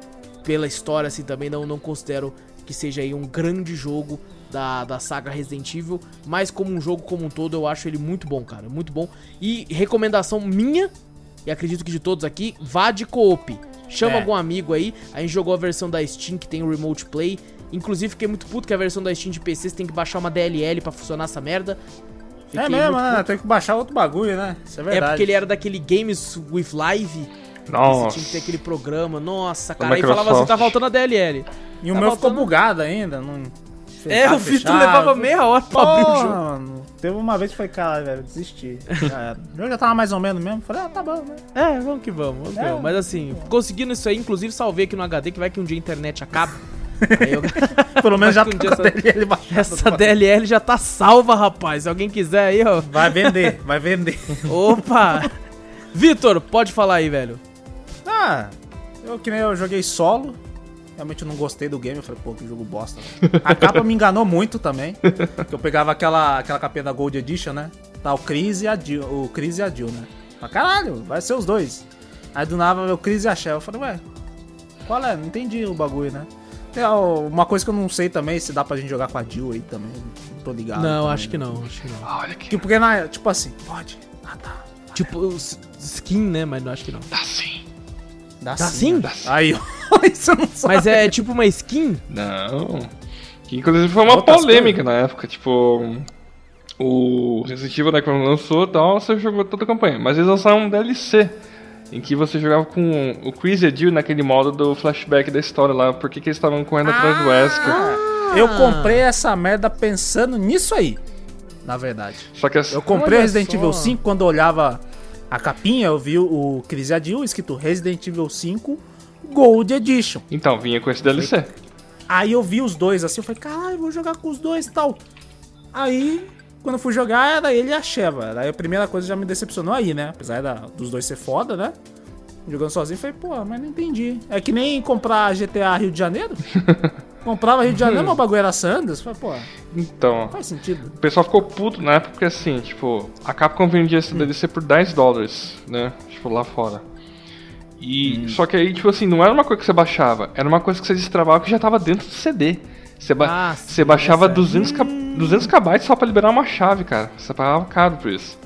Speaker 1: pela história, assim, também não, não considero que seja aí um grande jogo da, da saga Resident Evil, mas como um jogo como um todo, eu acho ele muito bom, cara, muito bom. E recomendação minha, e acredito que de todos aqui, vá de co-op. Chama
Speaker 2: É.
Speaker 1: algum amigo aí, a gente jogou a versão da Steam que tem o Remote Play. Inclusive, fiquei muito puto que a versão da Steam de PC você tem que baixar uma DLL pra funcionar essa merda.
Speaker 2: É
Speaker 1: Fiquei
Speaker 2: mesmo,
Speaker 1: muito
Speaker 2: né?
Speaker 1: puto.
Speaker 2: Tem que baixar outro bagulho, né? Isso é
Speaker 1: É
Speaker 2: verdade.
Speaker 1: porque ele era daquele Games with Live. Você
Speaker 3: Nossa.
Speaker 1: tinha que ter aquele programa. Nossa, cara. Aí falava assim, tá faltando a DLL.
Speaker 2: E o
Speaker 1: Tá
Speaker 2: meu ficou bugado ainda. Não...
Speaker 1: É,
Speaker 2: Tá
Speaker 1: o Vitor levava meia hora pra abrir o jogo.
Speaker 2: mano. Teve uma vez que foi, cara, velho, desisti. Já jogo já tava mais ou menos mesmo. Falei, ah, tá bom, né?
Speaker 1: É, vamos que vamos, vamos
Speaker 2: É.
Speaker 1: vamos. Mas assim, conseguindo isso aí, inclusive salvei aqui no HD, que vai que um dia a internet acaba. Eu- <laughs>
Speaker 2: Pelo menos já tá
Speaker 1: um dia
Speaker 2: DLL baixada.
Speaker 1: Essa DLL já tá salva, rapaz. Se alguém quiser aí, ó.
Speaker 2: Vai vender, vai vender. <laughs>
Speaker 1: Opa! Vitor, pode falar aí, velho.
Speaker 2: Ah, eu que nem eu joguei solo. Realmente eu não gostei do game. Eu falei, pô, que jogo bosta. velho. A capa me enganou muito também. Que eu pegava aquela, aquela capinha da Gold Edition, né? Tá o Chris e a Jill, o Chris e a Jill, né? Mas caralho, vai ser os dois. Aí do nada o Chris e a Shell. Eu falei, ué, qual é? Não entendi o bagulho, né? Tem uma coisa que eu não sei também, se dá pra gente jogar com a Jill aí também. Não tô ligado.
Speaker 1: não,
Speaker 2: também,
Speaker 1: acho que
Speaker 2: né?
Speaker 1: não, acho que não.
Speaker 3: Ah, Olha aqui.
Speaker 2: Tipo, porque na, tipo assim, pode. Ah, tá.
Speaker 1: Tipo, skin, né? Mas não acho que não.
Speaker 3: Tá sim.
Speaker 2: Dá
Speaker 1: Dá sim?
Speaker 2: né? Aí, ó, <laughs> isso eu não sabe.
Speaker 1: Mas é tipo uma skin?
Speaker 3: Não. Que inclusive foi uma
Speaker 2: Outras
Speaker 3: polêmica na época, tipo. O Resident Evil, né, quando lançou e tal, você jogou toda a campanha. Mas eles lançaram um DLC em que você jogava com o Chris e a Jill naquele modo do flashback da história lá, porque que eles estavam correndo atrás do Wesker.
Speaker 2: Eu comprei essa merda pensando nisso aí. Na verdade.
Speaker 3: Só que essa...
Speaker 2: Eu comprei
Speaker 1: Olha
Speaker 2: Resident
Speaker 1: só.
Speaker 2: Evil 5 quando eu olhava a capinha, eu vi o Chris e a Jill escrito Resident Evil 5 Gold Edition.
Speaker 3: Então, vinha com esse DLC.
Speaker 2: Aí eu vi os dois assim, eu falei, caralho, vou jogar com os dois e tal. Aí, quando eu fui jogar, era ele e a Sheva. Aí a primeira coisa já me decepcionou aí, né? Apesar da- dos dois ser foda, né? Jogando sozinho, eu falei, pô, mas não entendi. É que nem comprar GTA Rio de Janeiro. <laughs> Comprava Rio de Janeiro, mas o bagulho era Sanders. Falei, pô,
Speaker 3: Então,
Speaker 2: faz sentido.
Speaker 3: o pessoal ficou puto na época porque assim, tipo, a Capcom vendia esse DLC por 10 dólares, né? Tipo, lá fora. E só que aí, tipo assim, não era uma coisa que você baixava, era uma coisa que você destravava que já tava dentro do CD. Você, ba
Speaker 1: Ah,
Speaker 3: você
Speaker 1: sim,
Speaker 3: baixava
Speaker 1: essa é.
Speaker 3: 200, ca 200 KB só pra liberar uma chave, cara. Você pagava caro por isso.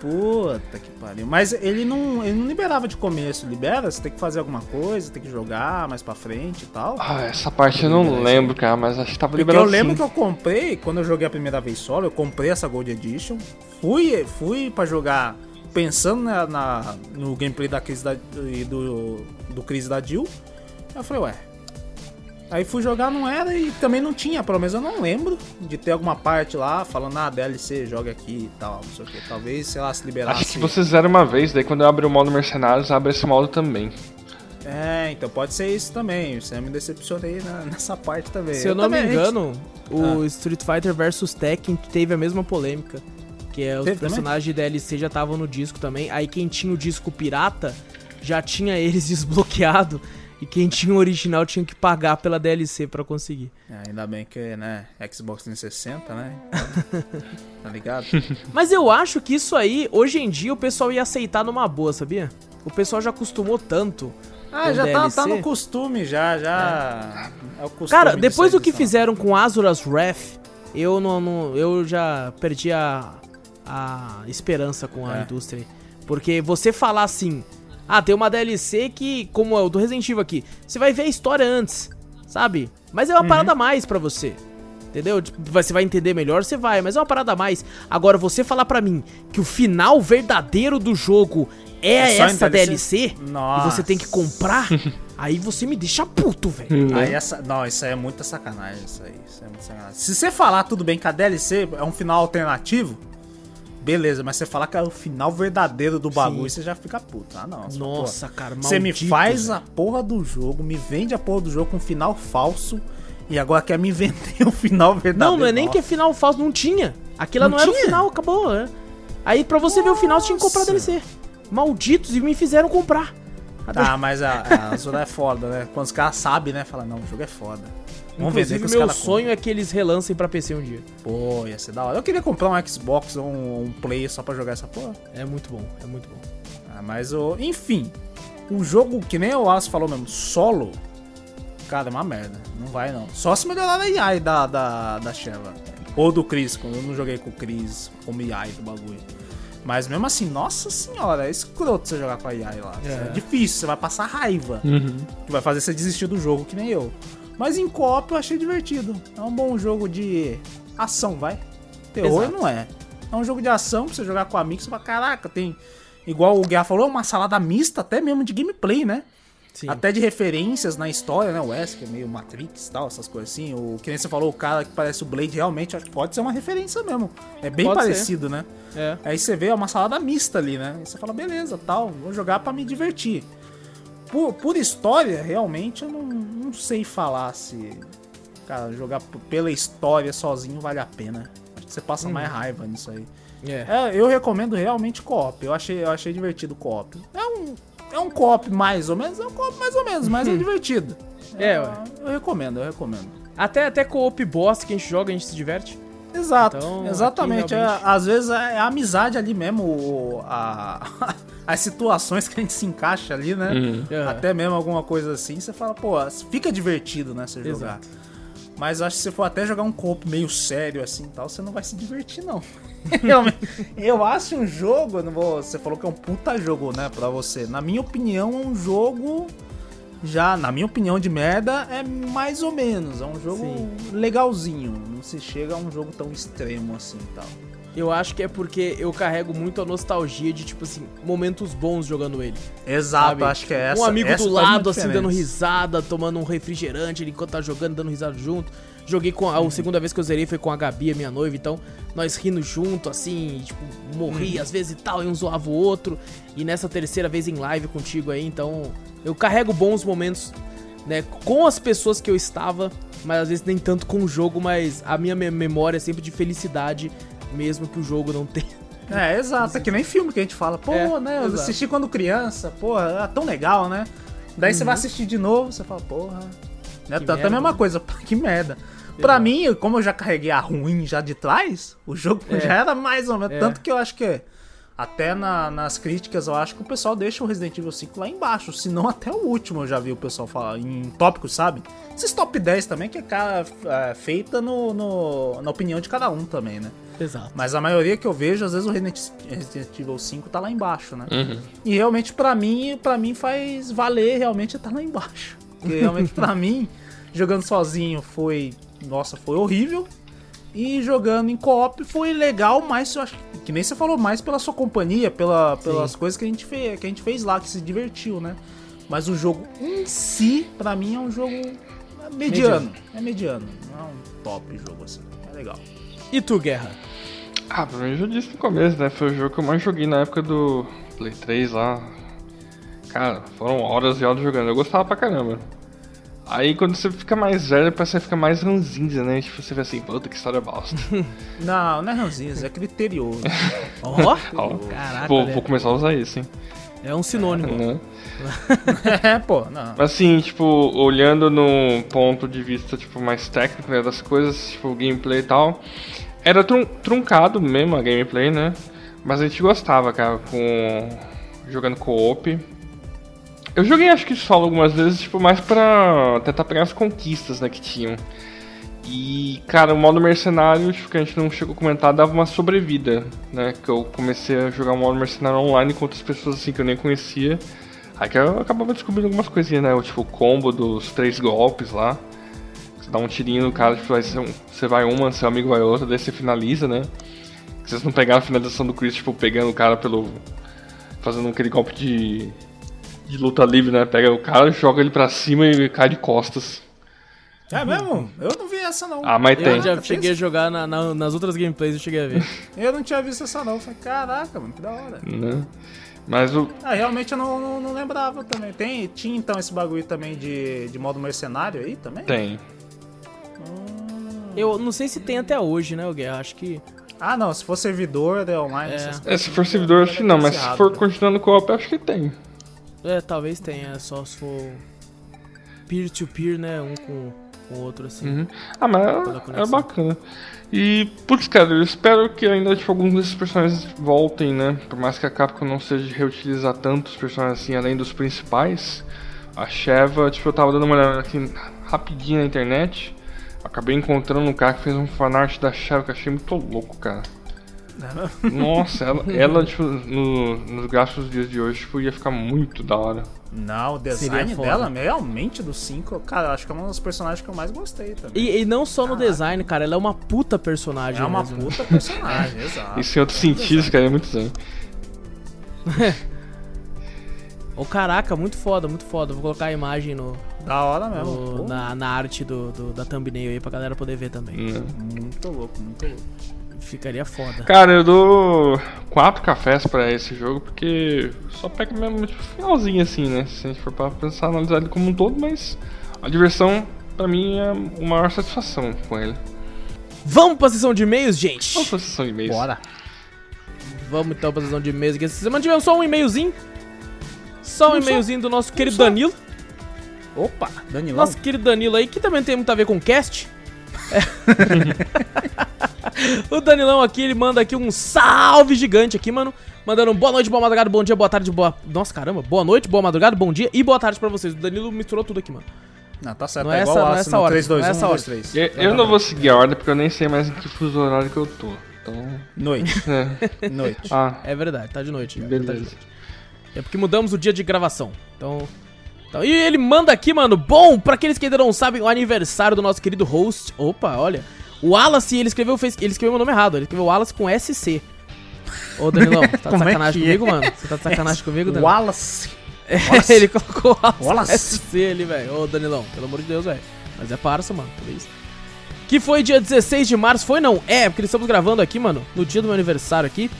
Speaker 2: Puta que pariu. Mas ele não, ele não liberava de começo, libera? Você tem que fazer alguma coisa, tem que jogar mais pra frente e tal.
Speaker 3: Ah, essa parte eu não lembro, cara, mas acho que tava
Speaker 2: Porque
Speaker 3: liberado
Speaker 2: eu lembro
Speaker 3: sim.
Speaker 2: que eu comprei, quando eu joguei a primeira vez solo, eu comprei essa Gold Edition, fui, fui pra jogar pensando na, na- no gameplay da Chris da, e do, do Chris e da Jill. Eu falei, ué. Aí fui jogar, não era e também não tinha, pelo menos eu não lembro de ter alguma parte lá falando, ah, DLC, joga aqui e tal, não sei o que. Talvez, sei lá, se liberasse.
Speaker 3: Acho que você zera uma vez, daí quando eu abrir o modo Mercenários, abre esse modo também.
Speaker 2: É, então pode ser isso também. Você me decepcionei na- <laughs> nessa parte também.
Speaker 1: Se eu não me
Speaker 2: também,
Speaker 1: engano, o
Speaker 2: Ah.
Speaker 1: Street Fighter vs Tekken teve a mesma polêmica. Que é, os
Speaker 2: Teve
Speaker 1: personagens de DLC já estavam no disco também. Aí quem tinha o disco pirata já tinha eles <laughs> desbloqueado. E quem tinha o original tinha que pagar pela DLC pra conseguir.
Speaker 2: É, ainda bem que, né, Xbox 360, né? <laughs> tá ligado? <laughs>
Speaker 1: Mas eu acho que isso aí, hoje em dia, o pessoal ia aceitar numa boa, sabia? O pessoal já acostumou tanto.
Speaker 2: Ah, já tá, tá no costume, já, já. É, o costume
Speaker 1: Cara, depois do que fizeram com Azura's Wrath, eu não, não- eu já perdi a, a esperança com a
Speaker 2: É.
Speaker 1: indústria. Porque você falar assim, ah, tem uma DLC que, como é o do Resident Evil aqui, você vai ver a história antes, sabe? Mas é
Speaker 2: Uhum.
Speaker 1: uma parada a mais pra você. Entendeu? Tipo, Você vai entender melhor, você vai, mas é uma parada a mais. Agora, você falar pra mim que o final verdadeiro do jogo é,
Speaker 2: É
Speaker 1: essa
Speaker 2: DLC?
Speaker 1: DLC, e você tem que comprar, <laughs> Aí você me deixa puto, velho.
Speaker 2: Aí essa, não, isso aí é muita sacanagem. Isso aí, isso é muita sacanagem. Se você falar tudo bem que a DLC é um final alternativo, beleza, mas você falar que é o final verdadeiro do bagulho, você já fica puto. Ah, não. fala,
Speaker 1: Nossa, cara, maldito,
Speaker 2: Você me faz
Speaker 1: velho.
Speaker 2: a porra do jogo, me vende a porra do jogo com um final falso e agora quer me <laughs> vender o final verdadeiro.
Speaker 1: Não, não é nem que é
Speaker 2: Nossa.
Speaker 1: final falso, não tinha. Aquilo não,
Speaker 2: Não
Speaker 1: era o final, acabou, né? Aí pra você ver o final, você tinha que comprar
Speaker 2: Nossa.
Speaker 1: DLC. Malditos, e me fizeram comprar.
Speaker 2: Tá, mas a, a Azura é foda, né? Quando os caras sabem, né? Fala, não, o jogo é foda. Vamos
Speaker 1: Inclusive,
Speaker 2: vender que os
Speaker 1: meu sonho é que eles relancem pra PC um dia.
Speaker 2: Pô, ia ser da hora. Eu queria comprar um Xbox ou um, um Play só pra jogar essa porra.
Speaker 1: É muito bom, é muito bom.
Speaker 2: Ah, mas o. Enfim. O jogo, que nem o Wallace falou mesmo, solo. Cara, é uma merda. Não vai não. Só se melhorar a AI da, da, da Sheva. Ou do Chris, quando eu não joguei com o Chris como AI do bagulho. Mas mesmo assim, nossa senhora, é escroto você jogar com a AI lá.
Speaker 1: É.
Speaker 2: É, difícil, você vai passar raiva.
Speaker 3: Uhum.
Speaker 2: Que vai fazer você desistir do jogo, que nem eu. Mas em co-op eu achei divertido. É um bom jogo de ação, vai. Terror
Speaker 1: Exato.
Speaker 2: não é. É um jogo de ação pra você jogar com amigos. Você fala, caraca, tem. Igual o Guerra falou, é uma salada mista até mesmo de gameplay, né?
Speaker 1: Sim.
Speaker 2: Até de referências na história, né? O Wes, que é meio Matrix e tal, essas coisas assim. O que nem você falou, o cara que parece o Blade, realmente acho que pode ser uma referência mesmo. É bem
Speaker 1: Pode ser.
Speaker 2: parecido, né?
Speaker 1: É.
Speaker 2: Aí você vê é uma salada mista ali, né? E você fala, beleza, tal, vou jogar pra me divertir. Por, por história, realmente, eu não, não sei falar se. Cara, jogar pela história sozinho vale a pena. Acho que você passa mais raiva nisso aí.
Speaker 1: É.
Speaker 2: É, eu recomendo realmente co-op. Eu achei, eu achei divertido o co-op. É um, é um co-op mais ou menos, é um co-op mais ou menos, mas é divertido.
Speaker 1: É,
Speaker 2: eu,
Speaker 1: ué.
Speaker 2: eu recomendo, eu recomendo.
Speaker 1: Até, até co-op boss que a gente joga, a gente se diverte.
Speaker 2: Exato,
Speaker 1: Então,
Speaker 2: exatamente. É,
Speaker 1: realmente-
Speaker 2: às vezes é a amizade ali mesmo, a, <laughs> as situações que a gente se encaixa ali, né?
Speaker 3: Uhum.
Speaker 1: É.
Speaker 2: Até mesmo alguma coisa assim, você fala, pô, fica divertido, né, você jogar.
Speaker 1: Exato.
Speaker 2: Mas acho que se for até jogar um copo meio sério assim e tal, você não vai se divertir, não. <laughs> Eu acho um jogo, não vou, você falou que é um puta jogo, né, pra você. Na minha opinião, é um jogo. Já, na minha opinião de merda, é mais ou menos. É um jogo
Speaker 1: Sim.
Speaker 2: legalzinho. Não se chega a um jogo tão extremo assim e tal.
Speaker 1: Eu acho que é porque eu carrego muito a nostalgia de, tipo assim, momentos bons jogando ele.
Speaker 2: Exato,
Speaker 1: sabe?
Speaker 2: acho que é essa.
Speaker 1: um amigo
Speaker 2: essa
Speaker 1: do lado, assim,
Speaker 2: diferença.
Speaker 1: dando risada, tomando um refrigerante ele enquanto tá jogando, dando risada junto. Joguei com a, a segunda vez que eu zerei foi com a Gabi, a minha noiva, então nós rindo junto, assim, tipo, morri
Speaker 2: Uhum.
Speaker 1: às vezes e tal, e um zoava o outro. E nessa terceira vez em live contigo aí, então eu carrego bons momentos, né, com as pessoas que eu estava, mas às vezes nem tanto com o jogo, mas a minha me- memória é sempre de felicidade, mesmo que o jogo não tenha.
Speaker 2: É, exato. É que nem filme que a gente fala, pô,
Speaker 1: É,
Speaker 2: né? Eu
Speaker 1: exato.
Speaker 2: assisti quando criança, porra, é tão legal, né? Daí você vai assistir de novo, você fala, porra. Né?
Speaker 1: Uhum. Que
Speaker 2: Tanto a
Speaker 1: merda,
Speaker 2: mesma
Speaker 1: né?
Speaker 2: coisa, <laughs> que merda. Pra mim, como eu já carreguei a ruim já de trás, o jogo
Speaker 1: É.
Speaker 2: já era mais ou menos.
Speaker 1: É.
Speaker 2: Tanto que eu acho que até na- nas críticas eu acho que o pessoal deixa o Resident Evil 5 lá embaixo. Se não, até o último eu já vi o pessoal falar em tópicos, sabe? Esses top 10 também, que é cara é, feita no, no- na opinião de cada um também, né?
Speaker 1: Exato.
Speaker 2: Mas a maioria que eu vejo, às vezes o Resident Resident Evil 5 tá lá embaixo, né?
Speaker 3: Uhum.
Speaker 2: E realmente pra mim, para mim faz valer realmente estar lá embaixo. Porque realmente pra <laughs> mim, jogando sozinho foi, nossa, foi horrível. E jogando em co-op foi legal, mas eu acho que, que nem você falou, mais pela sua companhia, pela, pelas coisas que a, gente fez, que a gente fez lá, que se divertiu, né? Mas o jogo em si, pra mim, é um jogo mediano. É mediano. Não é um top jogo assim. É legal.
Speaker 1: E tu, Guerra?
Speaker 3: Ah, pra mim eu já disse no começo, né? Foi o jogo que eu mais joguei na época do Play 3 lá. Cara, foram horas e horas jogando. Eu gostava pra caramba. Aí quando você fica mais velho, parece que você fica mais ranzinza, né? Tipo, você vê assim, puta que história bosta. <laughs>
Speaker 2: Não, não é ranzinhos, é criterioso. <laughs>
Speaker 1: Ó,
Speaker 3: Ó,
Speaker 1: Caraca,
Speaker 3: vou,
Speaker 1: né?
Speaker 3: vou começar a usar isso, hein?
Speaker 1: é um sinônimo.
Speaker 3: Né? <laughs>
Speaker 2: é, pô, não.
Speaker 3: Assim, tipo, olhando no ponto de vista, tipo, mais técnico, né, das coisas, tipo, gameplay e tal, era trun- truncado mesmo a gameplay, né? Mas a gente gostava, cara, com... jogando co-op. Eu joguei, acho que solo algumas vezes, tipo, mais pra tentar pegar as conquistas, né, que tinham. E, cara, o modo mercenário, tipo, que a gente não chegou a comentar, dava uma sobrevida, né? Que eu comecei a jogar o modo mercenário online com outras pessoas, assim, que eu nem conhecia. Aí que eu acabava descobrindo algumas coisinhas, né? Tipo, o combo dos três golpes lá. Você dá um tirinho no cara, tipo, você, vai uma, seu amigo vai outra, daí você finaliza, né? Vocês não pegaram a finalização do Chris, tipo, pegando o cara pelo. fazendo aquele golpe de. De luta livre, né? Pega o cara, joga ele pra cima e cai de costas.
Speaker 2: É mesmo? Eu não vi essa não.
Speaker 3: Ah, mas tem.
Speaker 1: Eu já
Speaker 2: Tem
Speaker 1: cheguei a jogar na- na- nas outras gameplays, eu cheguei a ver. <laughs>
Speaker 2: Eu não tinha visto essa não. Eu falei, caraca, mano, que da hora.
Speaker 3: Né? Mas o.
Speaker 2: Ah, realmente eu não, não, não lembrava também. Tem, tinha então esse bagulho também de, de modo mercenário aí também?
Speaker 3: Tem.
Speaker 1: Eu não sei se tem até hoje, né, o Guerra? Acho que.
Speaker 2: Ah, não, se for servidor, é online,
Speaker 1: É.
Speaker 3: É, se for servidor, acho que não, mas se for
Speaker 2: né?
Speaker 3: continuando com o op, acho que tem.
Speaker 1: É, talvez tenha, só se for peer-to-peer, né? Um com o outro, assim.
Speaker 3: Uhum. Ah, mas é, é bacana. E, putz, cara, eu espero que ainda tipo, alguns desses personagens voltem, né? Por mais que a Capcom não seja de reutilizar tantos personagens assim, além dos principais. A Sheva, tipo, eu tava dando uma olhada aqui rapidinho na internet. Acabei encontrando um cara que fez um fanart da Sheva que eu achei muito louco, cara. <laughs> Nossa, ela, ela tipo, no- nos gráficos dos dias de hoje, tipo, ia ficar muito da hora.
Speaker 2: Não, o design dela, realmente, do 5, cara, acho que é um dos personagens que eu mais gostei também.
Speaker 1: E, e não só no design, cara, ela é uma puta personagem.
Speaker 2: é uma
Speaker 1: mesmo.
Speaker 2: puta personagem, <laughs> exato.
Speaker 3: Isso em outros sentidos, cara, é muito zen.
Speaker 1: Ô, caraca, muito foda, muito foda. Vou colocar a imagem no,
Speaker 2: Da hora mesmo.
Speaker 1: no- na, na arte do, do- da thumbnail aí pra galera poder ver também.
Speaker 3: Né?
Speaker 2: Muito louco, muito louco.
Speaker 1: Ficaria foda.
Speaker 3: Cara, eu dou quatro cafés pra esse jogo porque só pega mesmo tipo, finalzinho assim, né? Se a gente for pra pensar, analisar ele como um todo, mas a diversão pra mim é a maior satisfação com ele.
Speaker 1: Vamos pra sessão de e-mails, gente?
Speaker 3: Vamos pra sessão de e-mails.
Speaker 2: Bora.
Speaker 1: Vamos então pra sessão de e-mails aqui. Essa semana tivemos só um e-mailzinho. Só um e-mailzinho do nosso querido. Danilo.
Speaker 2: Opa, Danilão.
Speaker 1: Nosso querido Danilo aí, que também tem muito a ver com o cast. <laughs> O Danilão aqui, ele manda aqui um salve gigante aqui, mano. Mandando um boa noite, boa madrugada, bom dia, boa tarde, boa... Nossa, caramba. Boa noite, boa madrugada, bom dia e boa tarde pra vocês. O Danilo misturou tudo aqui, mano.
Speaker 2: Não, tá certo,
Speaker 1: Não
Speaker 2: é
Speaker 1: é
Speaker 2: igual
Speaker 1: essa-
Speaker 2: o
Speaker 1: não é essa
Speaker 2: no
Speaker 1: ordem,
Speaker 2: 3, 2,
Speaker 1: não é
Speaker 2: 1,
Speaker 1: essa
Speaker 2: 2,
Speaker 1: ordem.
Speaker 2: 3.
Speaker 3: Eu, eu não vou seguir a ordem porque eu nem sei mais em que fuso horário que eu tô. Então.
Speaker 2: Noite,
Speaker 3: É. <laughs>
Speaker 2: noite.
Speaker 3: Ah,
Speaker 1: É verdade, tá de noite. já, tá de
Speaker 3: beleza.
Speaker 1: noite. É porque mudamos o dia de gravação. Então. Então e ele manda aqui, mano. Bom, pra aqueles que ainda não sabem, o aniversário do nosso querido host. Opa, olha. O Wallace, ele escreveu, fez, ele escreveu meu nome errado. Ele escreveu Wallace com SC. Ô, Danilão, você <laughs> tá de
Speaker 2: é
Speaker 1: sacanagem
Speaker 2: é?
Speaker 1: comigo, mano? Você tá de sacanagem comigo, Danilão?
Speaker 2: Wallace. <laughs>
Speaker 1: É, ele colocou Wallace,
Speaker 2: Wallace.
Speaker 1: SC ali, velho. Ô, Danilão, pelo amor de Deus, velho. Mas é parça, mano. Tudo isso. Que foi dia 16 de março. Foi não? É, porque estamos gravando aqui, mano, no dia do meu aniversário aqui.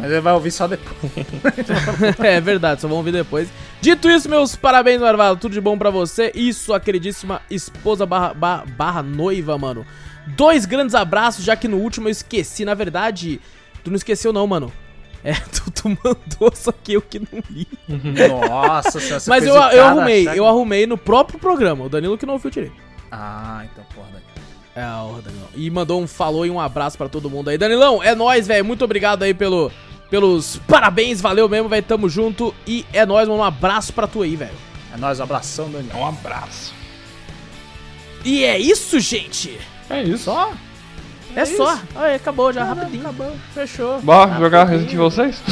Speaker 2: Mas ele vai ouvir só depois. <laughs>
Speaker 1: é verdade, só vamos ver depois. Dito isso, meus parabéns, Marvalo. Tudo de bom pra você e sua queridíssima esposa barra, barra, barra noiva, mano. Dois grandes abraços, já que no último eu esqueci. Na verdade, tu não esqueceu não, mano. É, <laughs> tu, tu mandou, só que eu que não li.
Speaker 2: Nossa você <laughs>
Speaker 1: Mas eu, eu arrumei,
Speaker 2: achar
Speaker 1: eu arrumei no próprio programa. O Danilo que não ouviu direito.
Speaker 2: Ah, então porra. Dani.
Speaker 1: É, o Danilão. E mandou um falou e um abraço pra todo mundo aí. Danilão, é nóis, velho. Muito obrigado aí pelo, pelos parabéns. Valeu mesmo, velho. Tamo junto. E é nóis, mano. Um abraço pra tu aí, velho.
Speaker 2: É nóis, um abração, Daniel.
Speaker 3: um abraço.
Speaker 1: E é isso, gente.
Speaker 3: É isso.
Speaker 2: Só?
Speaker 1: É, só. Aí, acabou já,
Speaker 2: Não,
Speaker 1: rapidinho.
Speaker 2: Acabou, fechou.
Speaker 3: Bora jogar Resident Evil 6?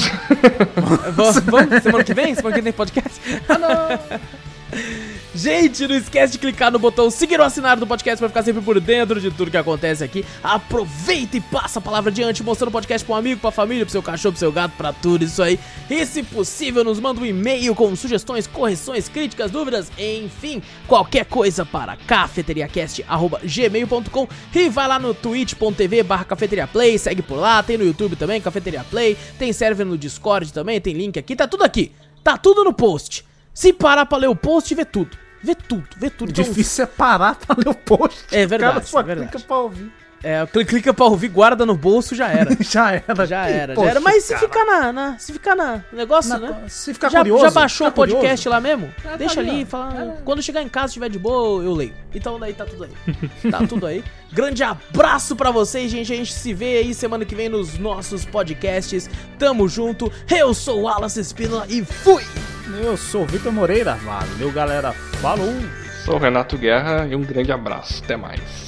Speaker 1: Vamos, vamos? Semana que vem? Semana que vem tem podcast?
Speaker 2: Ah, não. <laughs> <laughs>
Speaker 1: Gente, não esquece de clicar no botão seguir ou assinar do podcast pra ficar sempre por dentro de tudo que acontece aqui. Aproveita e passa a palavra adiante, mostrando o podcast pra um amigo, pra família, pro seu cachorro, pro seu gato, pra tudo isso aí. E se possível, nos manda um e-mail com sugestões, correções, críticas, dúvidas, enfim, qualquer coisa para cafeteriacast.gmail.com e vai lá no twitch.tv barra cafeteriaplay, segue por lá, tem no YouTube também, Cafeteria Play, tem server no Discord também, tem link aqui, tá tudo aqui, tá tudo no post. Se parar pra ler o post, vê tudo. Vê tudo, vê tudo. Então,
Speaker 2: Difícil é parar pra ler o post.
Speaker 1: É
Speaker 2: O
Speaker 1: verdade,
Speaker 2: cara só
Speaker 1: é verdade.
Speaker 2: clica pra ouvir.
Speaker 1: É, cli- clica pra ouvir, guarda no bolso, já era. <laughs>
Speaker 2: Já era.
Speaker 1: Já era, já
Speaker 2: post,
Speaker 1: era. Mas se
Speaker 2: cara.
Speaker 1: ficar na, na- se ficar na negócio,
Speaker 2: Na-
Speaker 1: né?
Speaker 2: Se ficar
Speaker 1: já,
Speaker 2: curioso.
Speaker 1: já baixou o
Speaker 2: ficar curioso.
Speaker 1: podcast lá mesmo?
Speaker 2: tá
Speaker 1: Deixa
Speaker 2: ali,
Speaker 1: ali, fala.
Speaker 2: É.
Speaker 1: Quando chegar em casa, estiver de boa, eu leio. Então daí tá tudo aí. <laughs> tá tudo aí. Grande abraço pra vocês, gente. A gente se vê aí semana que vem nos nossos podcasts. Tamo junto. Eu sou o Wallace Espínola e fui!
Speaker 2: Eu sou o Vitor Moreira. Valeu, galera. Falou.
Speaker 3: Sou o Renato Guerra e um grande abraço. Até mais.